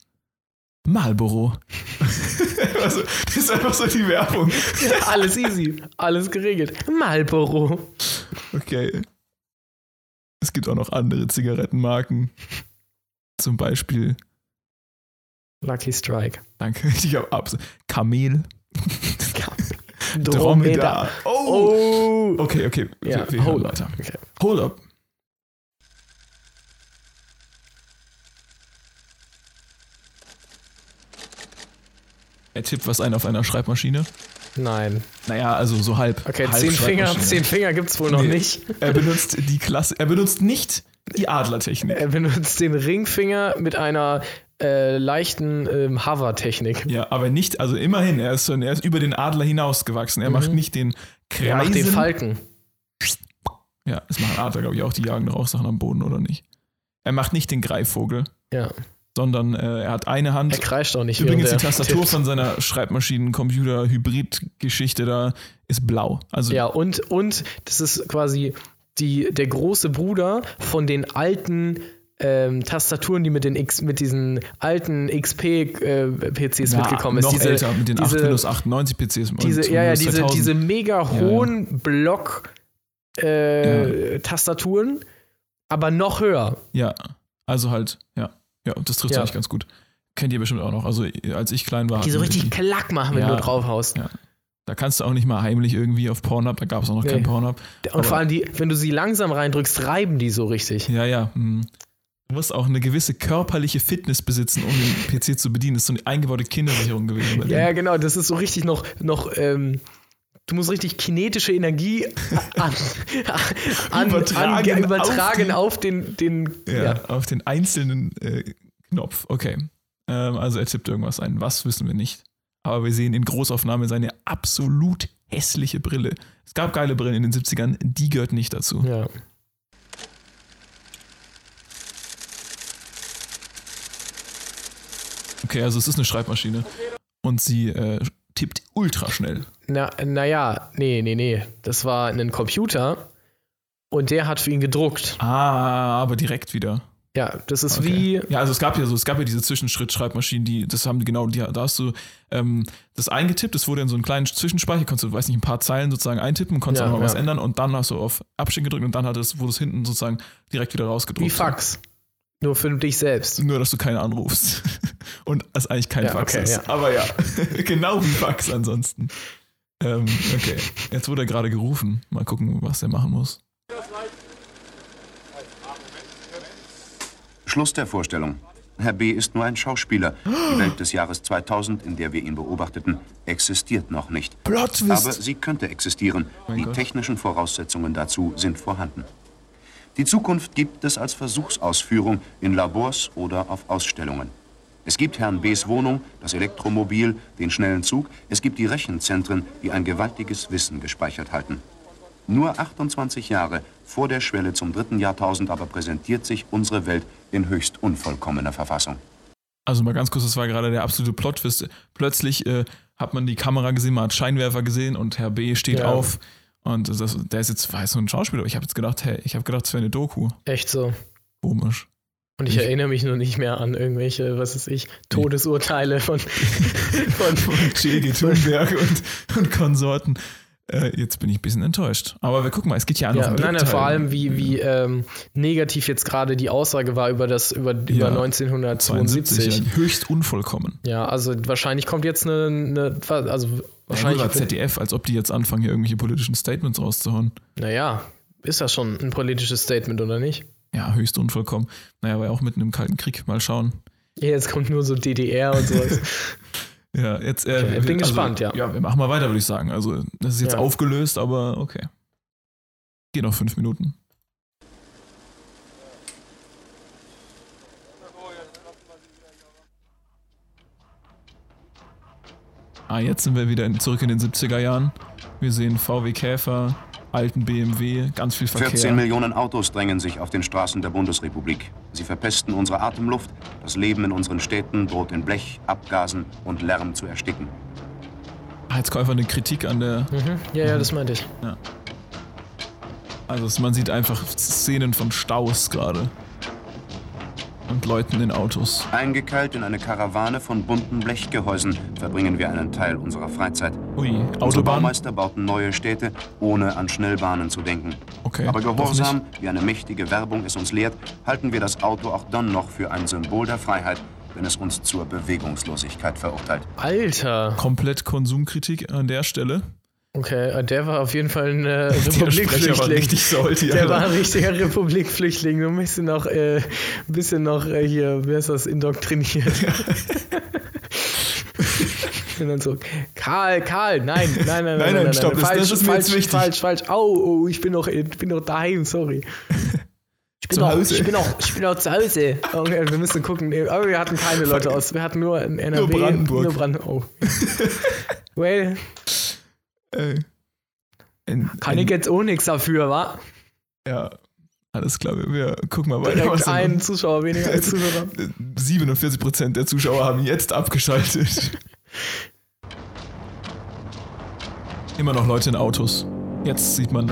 Marlboro. also, das ist einfach so die Werbung. Alles easy, alles geregelt. Marlboro. Okay. Es gibt auch noch andere Zigarettenmarken. Zum Beispiel, Lucky Strike. danke, ich hab Abs. Kamel. Dromedar. Oh! Oh. Okay, okay. Ja, wir, hold up. weiter. Okay. Hold up. Er tippt was ein auf einer Schreibmaschine. Nein. Naja, also so halb. Okay, halb zehn Finger, zehn Finger gibt's wohl noch Nee. nicht. Er benutzt die Klasse. Er benutzt nicht die Adlertechnik. Er benutzt den Ringfinger mit einer äh, leichten ähm, Hover-Technik. Ja, aber nicht, also immerhin, er ist, schon, er ist über den Adler hinausgewachsen. Er macht nicht den Kreisen. Er macht den Falken. Ja, das machen Adler, glaube ich, auch. Die jagen doch auch Sachen am Boden, oder nicht? Er macht nicht den Greifvogel, Ja. sondern äh, er hat eine Hand. Er kreischt auch nicht. Übrigens, die Tastatur tippt. von seiner Schreibmaschinen-Computer-Hybrid-Geschichte da ist blau. Also, Ja, und, und das ist quasi die, der große Bruder von den alten ähm, Tastaturen, die mit, den X, mit diesen alten XP-PCs na, mitgekommen ist. noch diese, älter, mit den 8 diese, Windows 98 PCs. diese, ja, ja, diese, 2000. diese mega hohen Block äh, Tastaturen, aber noch höher. Ja, also halt, ja. Ja, das trifft Ja. eigentlich ganz gut. Kennt ihr bestimmt auch noch. Also, als ich klein war. Die so richtig klack machen, wenn Ja. du draufhaust. Ja. Da kannst du auch nicht mal heimlich irgendwie auf Pornhub, da gab es auch noch Nee. kein Pornhub. Und Aber- vor allem, die, wenn du sie langsam reindrückst, reiben die so richtig. Ja, ja. hm. Du musst auch eine gewisse körperliche Fitness besitzen, um den PC zu bedienen. Das ist so eine eingebaute Kindersicherung gewesen. Bei Ja, genau. Das ist so richtig noch, noch ähm, du musst richtig kinetische Energie an, an, Übertragen an, übertragen auf auf, den, den ja, ja. auf den einzelnen äh, Knopf. Okay. Ähm, also er tippt irgendwas ein. Was wissen wir nicht. Aber wir sehen in Großaufnahme seine absolut hässliche Brille. Es gab geile Brillen in den 70ern, die gehört nicht dazu. ja. Okay, also es ist eine Schreibmaschine. Und sie äh, tippt ultra schnell. Na, naja, nee, nee, nee. Das war ein Computer und der hat für ihn gedruckt. Ah, aber direkt wieder. Ja, das ist Okay. wie. Ja, also es gab ja so, es gab ja diese Zwischenschritt-Schreibmaschinen, die, das haben die genau, die, da hast du ähm, das eingetippt, das wurde in so einen kleinen Zwischenspeicher, konntest du, weiß nicht, ein paar Zeilen sozusagen eintippen, konntest Ja, auch noch was ja. ändern und dann hast du auf Abschicken gedrückt und dann hat es, wurde es hinten sozusagen direkt wieder rausgedruckt. Wie Fax. Nur für dich selbst. Nur, dass du keine anrufst. Und es eigentlich kein Ja, Fax okay, ist. ja. Aber ja, genau wie Fax ansonsten. Ähm, okay, jetzt wurde er gerade gerufen. Mal gucken, was er machen muss. Schluss der Vorstellung. Herr B. ist nur ein Schauspieler. Die Welt des Jahres 2000, in der wir ihn beobachteten, existiert noch nicht. Plot Aber sie könnte existieren. Die Gott. technischen Voraussetzungen dazu sind vorhanden. Die Zukunft gibt es als Versuchsausführung in Labors oder auf Ausstellungen. Es gibt Herrn B.s Wohnung, das Elektromobil, den schnellen Zug. Es gibt die Rechenzentren, die ein gewaltiges Wissen gespeichert halten. Nur 28 Jahre vor der Schwelle zum dritten Jahrtausend aber präsentiert sich unsere Welt in höchst unvollkommener Verfassung. Also mal ganz kurz, das war gerade der absolute Plot-Twist. Plötzlich äh, hat man die Kamera gesehen, man hat Scheinwerfer gesehen und Herr B steht Ja. auf und das, der ist jetzt, weiß so ein Schauspieler. Ich habe jetzt gedacht, hey, ich habe gedacht, es wäre eine Doku. Echt so. Komisch. Und ich Ich- erinnere mich nur nicht mehr an irgendwelche, was weiß ich, Todesurteile von, von, J.G. Thunberg und, und Konsorten. Äh, jetzt bin ich ein bisschen enttäuscht. Aber wir gucken mal, es geht ja noch Ja, um nein, nein, vor allem, wie, wie ähm, negativ jetzt gerade die Aussage war über das, über, über 1972. ja, höchst unvollkommen. Ja, also wahrscheinlich kommt jetzt eine, eine also Wahrscheinlich war ZDF, als ob die jetzt anfangen, hier irgendwelche politischen Statements rauszuhauen. naja, ist das schon ein politisches Statement, oder nicht? Ja, höchst unvollkommen. Naja, war ja auch mitten im Kalten Krieg. Mal schauen. Ja, jetzt kommt nur so DDR und sowas. Ja, jetzt. Äh, Okay, wir- bin also, gespannt, ja. Ja, wir machen mal weiter, würde ich sagen. Also, das ist jetzt Ja. aufgelöst, aber okay. Geht noch fünf Minuten. Ah, jetzt sind wir wieder in, zurück in den 70er Jahren. Wir sehen VW Käfer, alten BMW, ganz viel Verkehr. 14 Millionen Autos drängen sich auf den Straßen der Bundesrepublik. Sie verpesten unsere Atemluft. Das Leben in unseren Städten droht in Blech, Abgasen und Lärm zu ersticken. Jetzt kommt einfach eine Kritik an der. mhm. Ja, ja, das meinte ich. Also es- man sieht einfach Szenen von Staus gerade. Und Leuten in Autos. Eingekeilt in eine Karawane von bunten Blechgehäusen verbringen wir einen Teil unserer Freizeit. Ui, Unsere Autobahn. Baumeister bauten neue Städte, ohne an Schnellbahnen zu denken. Okay. Aber Gehorsam, wie eine mächtige Werbung es uns lehrt, halten wir das Auto auch dann noch für ein Symbol der Freiheit, wenn es uns zur Bewegungslosigkeit verurteilt. Alter. Komplett Konsumkritik an der Stelle. Okay, der war auf jeden Fall ein äh, Der Republikflüchtling. Der Alter. war ein richtiger Republikflüchtling. So ein bisschen noch, äh, ein bisschen noch äh, hier, wie heißt das, indoktriniert. Und dann so, Karl, Karl, nein, nein, nein, nein, Nein, nein, stopp, das- falsch, das ist falsch, wichtig. falsch, falsch. Au, oh, ich bin noch, ich bin noch daheim, sorry. Ich bin, Zu noch, Hause. ich, bin noch, ich bin noch zu Hause. Okay, wir müssen gucken. Aber wir hatten keine Leute aus. Wir hatten nur in NRW. Brandenburg. Nur Brandenburg. Oh. well, Ey. In, kann in, ich jetzt auch nichts dafür, wa? Ja, alles klar. Wir, gucken mal weiter. Direkt noch- Zuschauer weniger als Zuhörer. 47% der Zuschauer haben jetzt abgeschaltet. Immer noch Leute in Autos. Jetzt sieht man.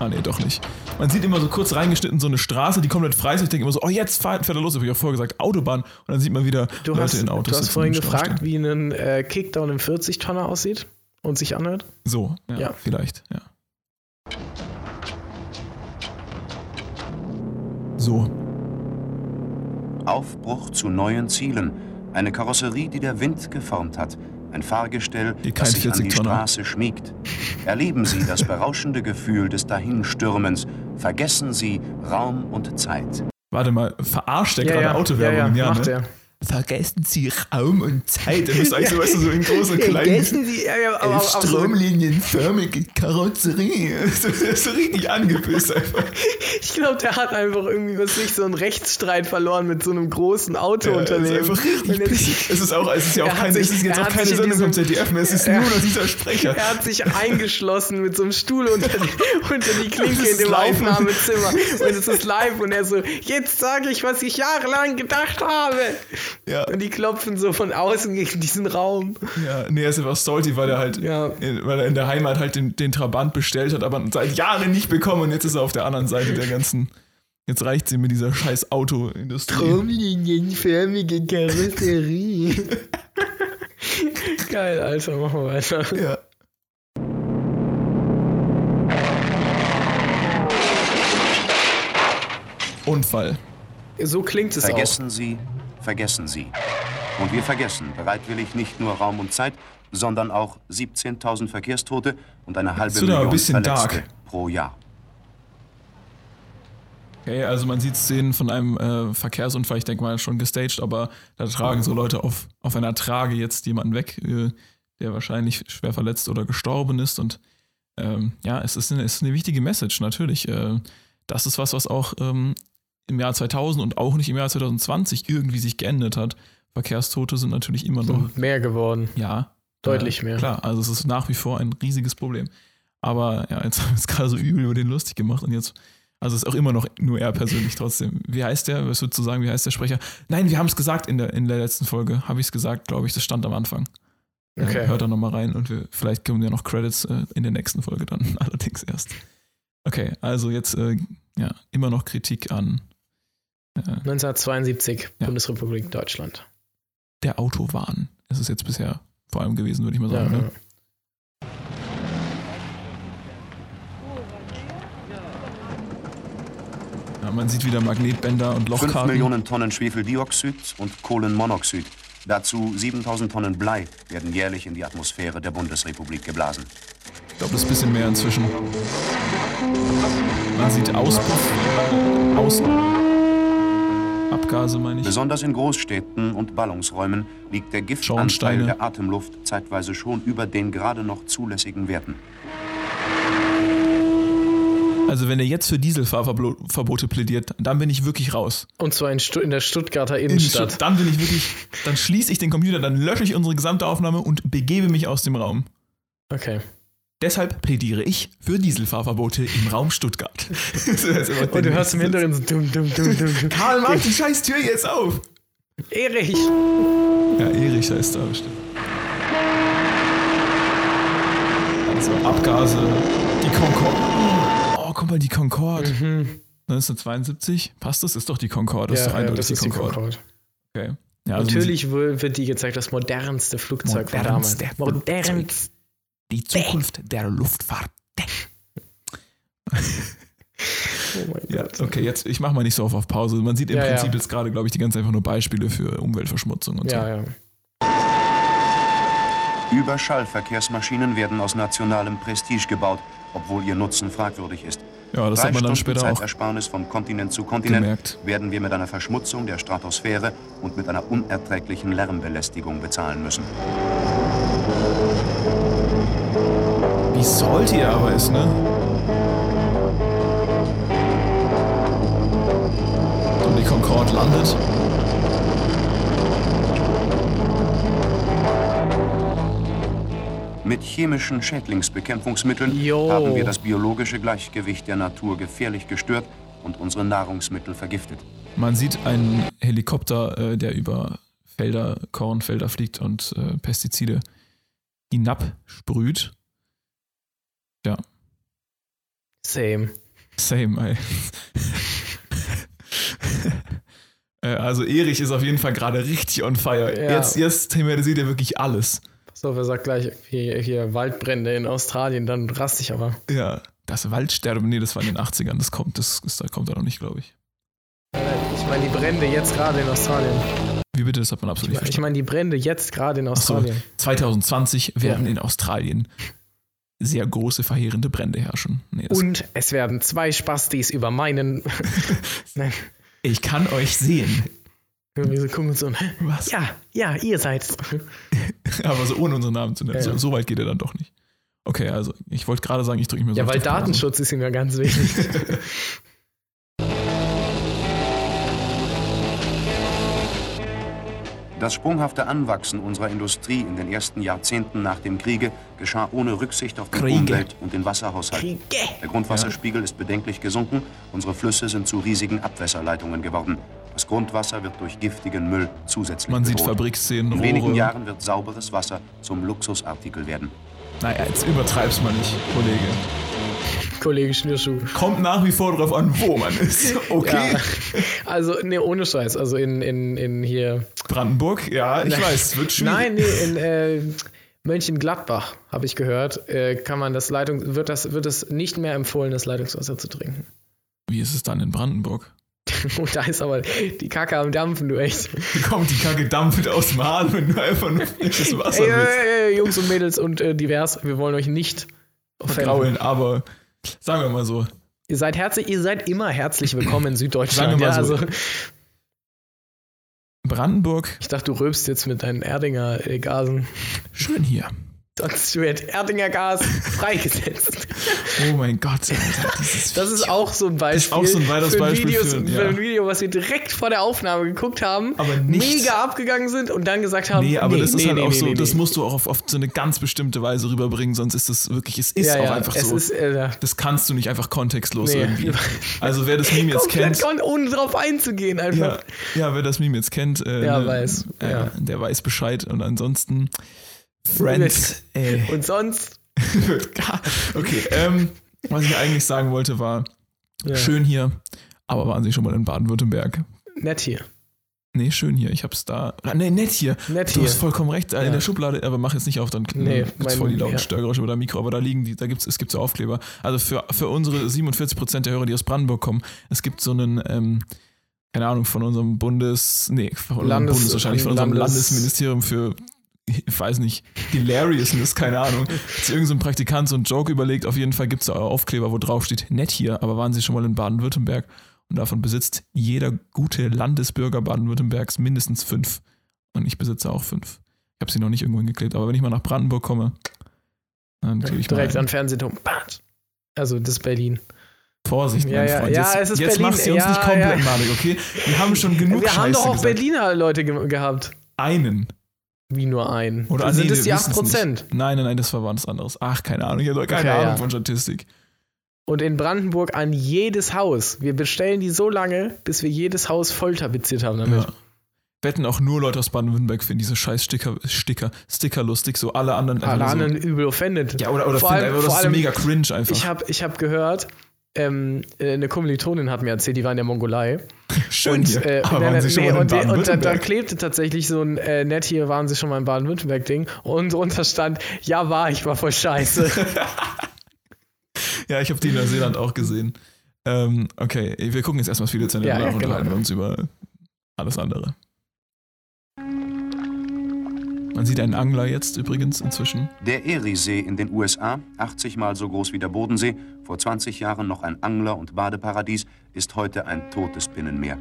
Ah, nee, doch nicht. Man sieht immer so kurz reingeschnitten so eine Straße, die komplett frei ist. Ich denke immer so, oh, jetzt fährt, fährt er los. Hab ich auch vorher gesagt, Autobahn. Und dann sieht man wieder Du Leute hast, in Autos. du hast vorhin gefragt, wie ein äh, Kickdown im 40-Tonner aussieht und sich anhört. So, ja, Ja. vielleicht, ja. So, Aufbruch zu neuen Zielen. Eine Karosserie, die der Wind geformt hat. Ein Fahrgestell, das sich an die 40-Tonner. Straße schmiegt. Erleben Sie das berauschende Gefühl des Dahinstürmens. Vergessen Sie Raum und Zeit. warte mal, verarscht der gerade ja, Autowerbung? ja, macht ne? er. Vergessen Sie Raum und Zeit. Der müsste eigentlich so, weißt du, so in groß und klein. Sie, ja, ja, so, stromlinienförmige Karosserie. So, so richtig angepisst einfach. ich glaube, der hat einfach irgendwie, was nicht, so einen Rechtsstreit verloren mit so einem großen Ja, Autounternehmen. ist einfach richtig pissig. Es ist auch, es ist ja Er auch hat kein, sich- es ist jetzt er auch keine Sendung vom ZDF mehr. Es ist Ja. nur noch dieser Sprecher. Er hat sich eingeschlossen mit so einem Stuhl unter die, unter die Klinke Das ist in dem live. Aufnahmezimmer. Und es ist live und er so, jetzt sage ich, was ich jahrelang gedacht habe. Ja. Und die klopfen so von außen gegen diesen Raum. Ja, nee, er ist einfach salty, weil er halt, Ja. in, weil er in der Heimat halt den, den Trabant bestellt hat, aber seit Jahren nicht bekommen und jetzt ist er auf der anderen Seite der ganzen. Jetzt reicht sie mit dieser scheiß Autoindustrie. Stromlinienförmige Karosserie. Geil, Alter, machen wir weiter. Ja. Unfall. So klingt es Vergessen Sie, vergessen Sie. Und wir vergessen bereitwillig nicht nur Raum und Zeit, sondern auch 17.000 Verkehrstote und eine halbe aber ein Million bisschen Verletzte dark. pro Jahr. Okay, also man sieht Szenen von einem äh, Verkehrsunfall, ich denke mal schon gestaged, aber da tragen so Leute auf, auf einer Trage jetzt jemanden weg, äh, der wahrscheinlich schwer verletzt oder gestorben ist. Und ähm, ja, es ist, eine, es ist eine wichtige Message, natürlich. Äh, das ist was, was auch ähm, im Jahr 2000 und auch nicht im Jahr 2020 irgendwie sich geändert hat. Verkehrstote sind natürlich immer noch, auch. Mehr geworden. ja. Deutlich äh, mehr. Klar, also es ist nach wie vor ein riesiges Problem. Aber ja, jetzt haben wir es gerade so übel über den lustig gemacht und jetzt, also es ist auch immer noch nur er persönlich trotzdem. Wie heißt der? Was würdest du sagen, wie heißt der Sprecher? Nein, wir haben es gesagt in der, in der letzten Folge. Habe ich es gesagt, glaube ich, das stand am Anfang. Äh, Okay. hört da nochmal rein und wir, vielleicht kommen ja noch Credits äh, in der nächsten Folge dann, allerdings erst. Okay, also jetzt äh, ja, immer noch Kritik an äh, 1972, ja. Bundesrepublik Deutschland. Der Autowahn ist es jetzt bisher vor allem gewesen, würde ich mal sagen. Ja, ne? ja. man sieht wieder Magnetbänder und Lochkarten. 5 Millionen Tonnen Schwefeldioxid und Kohlenmonoxid. Dazu 7000 Tonnen Blei werden jährlich in die Atmosphäre der Bundesrepublik geblasen. Ich glaube, das ist ein bisschen mehr inzwischen. Man sieht Auspuff, Aus Abgase, meine ich. Besonders in Großstädten und Ballungsräumen liegt der Giftanteil Schornsteine. der Atemluft zeitweise schon über den gerade noch zulässigen Werten. Also wenn er jetzt für Dieselfahrverbote plädiert, dann bin ich wirklich raus. Und zwar in, Stu in der Stuttgarter In Innenstadt. Stutt- Dann bin ich wirklich, dann schließe ich den Computer, dann lösche ich unsere gesamte Aufnahme und begebe mich aus dem Raum. Okay. Deshalb plädiere ich für Dieselfahrverbote im Raum Stuttgart. Und du hörst im Hintergrund so dumm, dumm, dumm, dumm. Karl, mach die scheiß Tür jetzt auf! Erich! Ja, Erich heißt da bestimmt. Also Abgase, die Concorde. Oh, guck mal, die Concorde. 1972. Passt das? Ist doch die Concorde. Das ist Mhm. Ja, doch ja, das ist die Concorde. Okay. Ja, also Natürlich wird die gezeigt, das modernste Flugzeug von damals. Modernste Modernst. Die Zukunft der Luftfahrt. Oh Ja, okay, jetzt, ich mache mal nicht so oft auf Pause. Man sieht im Ja, Prinzip ja. jetzt gerade, glaube ich, die ganze Zeit einfach nur Beispiele für Umweltverschmutzung und Ja, ja. Überschallverkehrsmaschinen werden aus nationalem Prestige gebaut, obwohl ihr Nutzen fragwürdig ist. so. Ja, das Drei hat man dann Stunden später auch Zeitersparnis von Kontinent zu Kontinent gemerkt. werden wir mit einer Verschmutzung der Stratosphäre und mit einer unerträglichen Lärmbelästigung bezahlen müssen. Wie salty er aber ist, ne? Und die Concorde landet. Mit chemischen Schädlingsbekämpfungsmitteln Jo. haben wir das biologische Gleichgewicht der Natur gefährlich gestört und unsere Nahrungsmittel vergiftet. Man sieht einen Helikopter, äh, der über Felder, Kornfelder fliegt und äh, Pestizide hinabsprüht. Ja, Same. same, ey. Äh, also Erich ist auf jeden Fall gerade richtig on fire. Ja. Jetzt, jetzt thematisiert er wirklich alles. Pass auf, er sagt gleich hier, hier Waldbrände in Australien, dann raste ich aber. Ja, das Waldsterben, nee, das war in den 80ern, das kommt, das, ist, da kommt er noch nicht, glaube ich. Ich meine die Brände jetzt gerade in Australien. Wie bitte, das hat man absolut nicht Ich verstanden. meine die Brände jetzt gerade in so. Australien. 2020 werden Ja. in Australien sehr große, verheerende Brände herrschen. Nee, Und es werden zwei Spastis über meinen. Ich kann euch sehen. Irgendwie so gucken und so. Was? Ja, ja, ihr seid's. Aber so ohne unseren Namen zu nennen. Ja, So, so weit geht er dann doch nicht. Okay, also ich wollte gerade sagen, ich drücke mir so Ja, weil Pause. Datenschutz ist ihm ja ganz wichtig. Das sprunghafte Anwachsen unserer Industrie in den ersten Jahrzehnten nach dem Kriege geschah ohne Rücksicht auf die Kriege. Umwelt und den Wasserhaushalt. Der Grundwasserspiegel ist bedenklich gesunken, unsere Flüsse sind zu riesigen Abwässerleitungen geworden. Das Grundwasser wird durch giftigen Müll zusätzlich Man sieht bedroht. Fabrikszenen, In wenigen Rohre. Jahren wird sauberes Wasser zum Luxusartikel werden. Naja, jetzt übertreib's mal nicht, Kollege. Kollege Schnürschuh. Kommt nach wie vor drauf an, wo man ist. Okay. Ja. Also, nee, ohne Scheiß. Also in, in, in hier. Brandenburg, ja, ich weiß, es wird schwierig. Nein, nee, in äh, Mönchengladbach, habe ich gehört, äh, kann man das Leitung, wird das, wird es nicht mehr empfohlen, das Leitungswasser zu trinken. Wie ist es dann in Brandenburg? Und da ist aber die Kacke am Dampfen, du echt. Wie kommt die Kacke dampfend aus dem Hahn, wenn du einfach nur frisches Wasser Ey, ey, ey, Jungs und Mädels und äh, divers, wir wollen euch nicht Vergraulen, aber sagen wir mal so, Ihr seid herzlich, ihr seid immer herzlich willkommen in Süddeutschland. Sagen wir mal ja, so. also, Brandenburg, ich dachte, du rülpst jetzt mit deinen Erdinger äh, Gasen. schön hier. Sonst wird Erdinger Gas freigesetzt. Oh mein Gott, Alter, dieses Das ist auch so ein Beispiel. auch so ein weiteres Beispiel Videos, für- ja. ein Video, was wir direkt vor der Aufnahme geguckt haben, Aber nicht- mega abgegangen sind und dann gesagt haben, Nee, aber das ist nee, halt nee, auch nee, so, nee, das nee. musst du auch auf, auf so eine ganz bestimmte Weise rüberbringen, sonst ist das wirklich, es ist ja, auch ja, einfach so. Ist, äh, das kannst du nicht einfach kontextlos Nee. irgendwie. Also wer das Meme jetzt kennt, ohne drauf einzugehen einfach. ja, wer das Meme jetzt kennt, äh, Ja, ne, weiß, äh, der weiß Bescheid und ansonsten Friends, ey. Und sonst, okay, ähm, was ich eigentlich sagen wollte war, ja, schön hier, aber waren Sie schon mal in Baden-Württemberg? nett hier. Nee, schön hier. Ich hab's da. Ah, Nee, nett hier. Nett Du hier. hast vollkommen recht. äh, In Ja. der Schublade, aber mach jetzt nicht auf, dann Nee, gibt's voll die lauten ja. Störgeräusche über dein Mikro. Aber da liegen die, da gibt's, es gibt so Aufkleber. Also für, für unsere 47% der Hörer, die aus Brandenburg kommen, es gibt so einen, ähm, keine Ahnung, von unserem Bundes, nee, von unserem Landes- Bundes wahrscheinlich, von unserem Landes- Landesministerium für, ich weiß nicht, Hilariousness, keine Ahnung. Hat sich irgendein so Praktikant so einen Joke überlegt. Auf jeden Fall gibt's da Aufkleber, wo drauf steht, nett hier, aber waren Sie schon mal in Baden-Württemberg? Und davon besitzt jeder gute Landesbürger Baden-Württembergs mindestens fünf. Und ich besitze auch fünf. Ich habe sie noch nicht irgendwo hingeklebt, aber wenn ich mal nach Brandenburg komme, dann gebe ich Direkt an Fernsehturm. Also das ist Berlin. Vorsicht, Ja, mein ja, Freund. ja, jetzt es ist jetzt machst du uns nicht komplett ja. malig, okay? Wir haben schon genug Wir haben Scheiße doch auch gesagt. Berliner Leute ge gehabt. Einen. Wie nur einen. Oder Oder sind nee, es die wir wissen's 8%? nicht. Nein, nein, nein, das war was anderes. Ach, keine Ahnung. Ich habe keine Okay, Ahnung ja. von Statistik. Und in Brandenburg an jedes Haus. Wir bestellen die so lange, bis wir jedes Haus voll tapeziert haben damit. Ja. Wetten auch nur Leute aus Baden-Württemberg finden diese scheiß Sticker, Sticker, Sticker lustig, so alle anderen. Alle anderen übel offended. So, ja, oder, oder vor finden allem, einfach, das ist so mega cringe einfach. ich habe ich hab gehört, ähm, äh, eine Kommilitonin hat mir erzählt, die war in der Mongolei. Schön und, äh, schon nee, in und, und da, klebte tatsächlich so ein äh, nett hier waren sie schon mal in Baden-Württemberg-Ding und drunter stand, ja war, ich war voll scheiße. Ja, ich habe die in Neuseeland auch gesehen. Ähm, okay, wir gucken jetzt erstmal viele Zähne Ja, ja, und genau. unterhalten uns über alles andere. Man sieht einen Angler jetzt übrigens inzwischen. Der Eriesee in den USA, 80 Mal so groß wie der Bodensee, vor 20 Jahren noch ein Angler- und Badeparadies, ist heute ein totes Binnenmeer.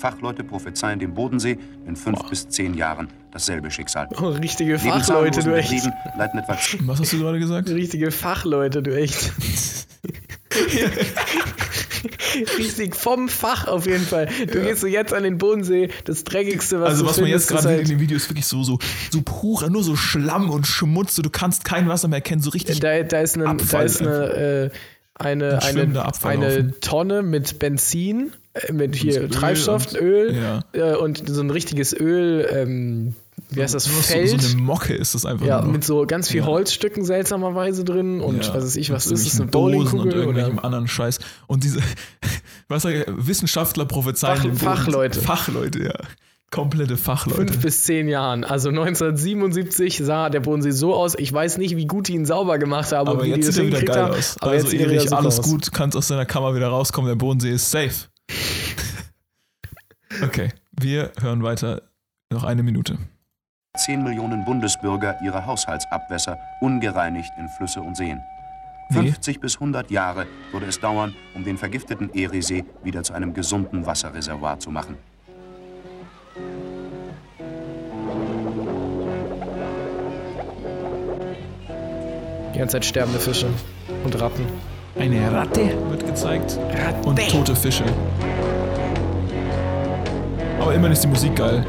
Fachleute prophezeien dem Bodensee in fünf bis zehn Jahren dasselbe Schicksal. Oh, richtige Neben Fachleute, du echt. Leiten etwa Was hast du gerade gesagt? Richtige Fachleute, du echt. Richtig vom Fach auf jeden Fall. Du gehst so jetzt an den Bodensee, das dreckigste, was Also du was man jetzt gerade halt, sieht in dem Video ist wirklich so, so, so purer, nur so Schlamm und Schmutz. So, du kannst kein Wasser mehr erkennen, so richtig. da, da ist eine, da ist eine, äh, eine, Ein eine, eine Tonne mit Benzin, mit hier Öl Treibstoff, und- Öl ja. äh, und so ein richtiges Öl, ähm, wie heißt das, so, Feld. so eine Mocke ist das einfach ja, nur mit so ganz viel Ja. Holzstücken seltsamerweise drin und Ja, was weiß ich, mit was so ist das, eine Dosen und Bowlingkugel irgendwelchem oder? anderen Scheiß. Und diese, was sag ich, Wissenschaftler prophezeien. Fach- Fachleute. Fachleute, ja. Komplette Fachleute. Fünf bis zehn Jahren. Also 1977 sah der Bodensee so aus. Ich weiß nicht, wie gut die ihn sauber gemacht haben Aber und wie die jetzt sieht er wieder geil haben. aus. Aber also jetzt er Erich, alles aus. gut, kannst aus deiner Kammer wieder rauskommen, der Bodensee ist safe. okay, wir hören weiter. Noch eine Minute. 10 Millionen Bundesbürger ihre Haushaltsabwässer ungereinigt in Flüsse und Seen. Wie? 50 bis 100 Jahre würde es dauern, um den vergifteten Eriesee wieder zu einem gesunden Wasserreservoir zu machen. Die ganze Zeit sterbende Fische und Ratten. Eine Ratte wird gezeigt. Und tote Fische. Aber immerhin ist die Musik geil.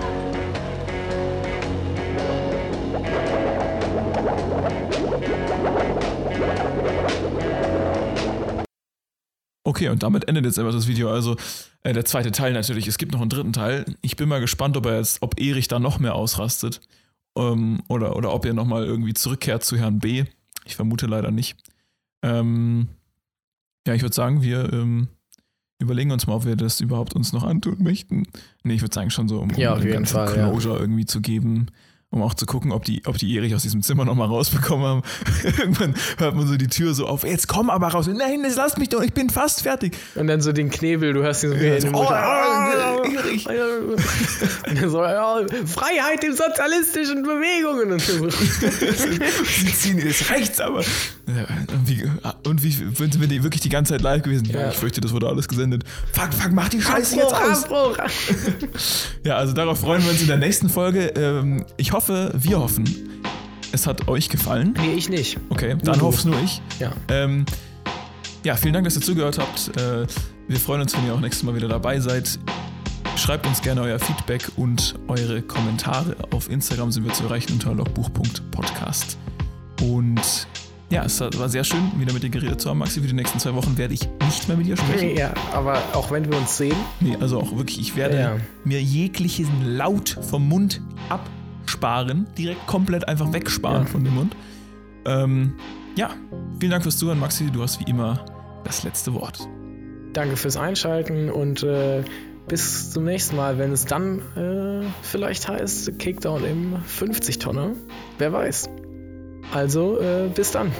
Okay, und damit endet jetzt einfach das Video. Also äh, der zweite Teil natürlich. Es gibt noch einen dritten Teil. Ich bin mal gespannt, ob er jetzt, ob Erich da noch mehr ausrastet. Ähm, oder, oder ob er nochmal irgendwie zurückkehrt zu Herrn B. Ich vermute leider nicht. Ähm, ja, ich würde sagen, wir ähm, überlegen uns mal, ob wir das überhaupt uns noch antun möchten. Nee, ich würde sagen, schon so, um, Ja, um Fall, ja. Closure irgendwie zu geben, um auch zu gucken, ob die, ob die Erich aus diesem Zimmer nochmal rausbekommen haben. Irgendwann hört man so die Tür so auf, jetzt komm aber raus. Nein, das lasst mich doch, ich bin fast fertig. Und dann so den Knebel, du hörst ihn so Ja, so, oh, Motor. oh, Erich. Und dann so, ja, Freiheit in sozialistischen Bewegungen. Und so. Sie ziehen jetzt rechts, aber. Ja, und wie, und wie sind wir die wirklich die ganze Zeit live gewesen? Ja, ich fürchte, das wurde alles gesendet. Fuck, fuck, mach die Scheiße jetzt aus. Abbruch. Ja, also darauf freuen wir uns in der nächsten Folge. Ähm, ich hoffe, wir hoffen, es hat euch gefallen. Nee, ich nicht. Okay, dann du. hoff's nur ich. Ja. Ähm, ja, vielen Dank, dass ihr zugehört habt. Äh, wir freuen uns, wenn ihr auch nächstes Mal wieder dabei seid. Schreibt uns gerne euer Feedback und eure Kommentare. Auf Instagram sind wir zu erreichen unter logbuch.podcast. Und ja, es war sehr schön, wieder mit dir geredet zu haben, Maxi. Für die nächsten zwei Wochen werde ich nicht mehr mit dir sprechen. Nee, ja, aber auch wenn wir uns sehen, Nee, also auch wirklich, ich werde Ja. mir jeglichen Laut vom Mund sparen, direkt komplett einfach oh, wegsparen ja. von dem Mund. Ähm, ja, vielen Dank fürs Zuhören, Maxi. Du hast wie immer das letzte Wort. Danke fürs Einschalten und äh, bis zum nächsten Mal, wenn es dann äh, vielleicht heißt Kickdown im 50-Tonne. Wer weiß. Also, äh, bis dann.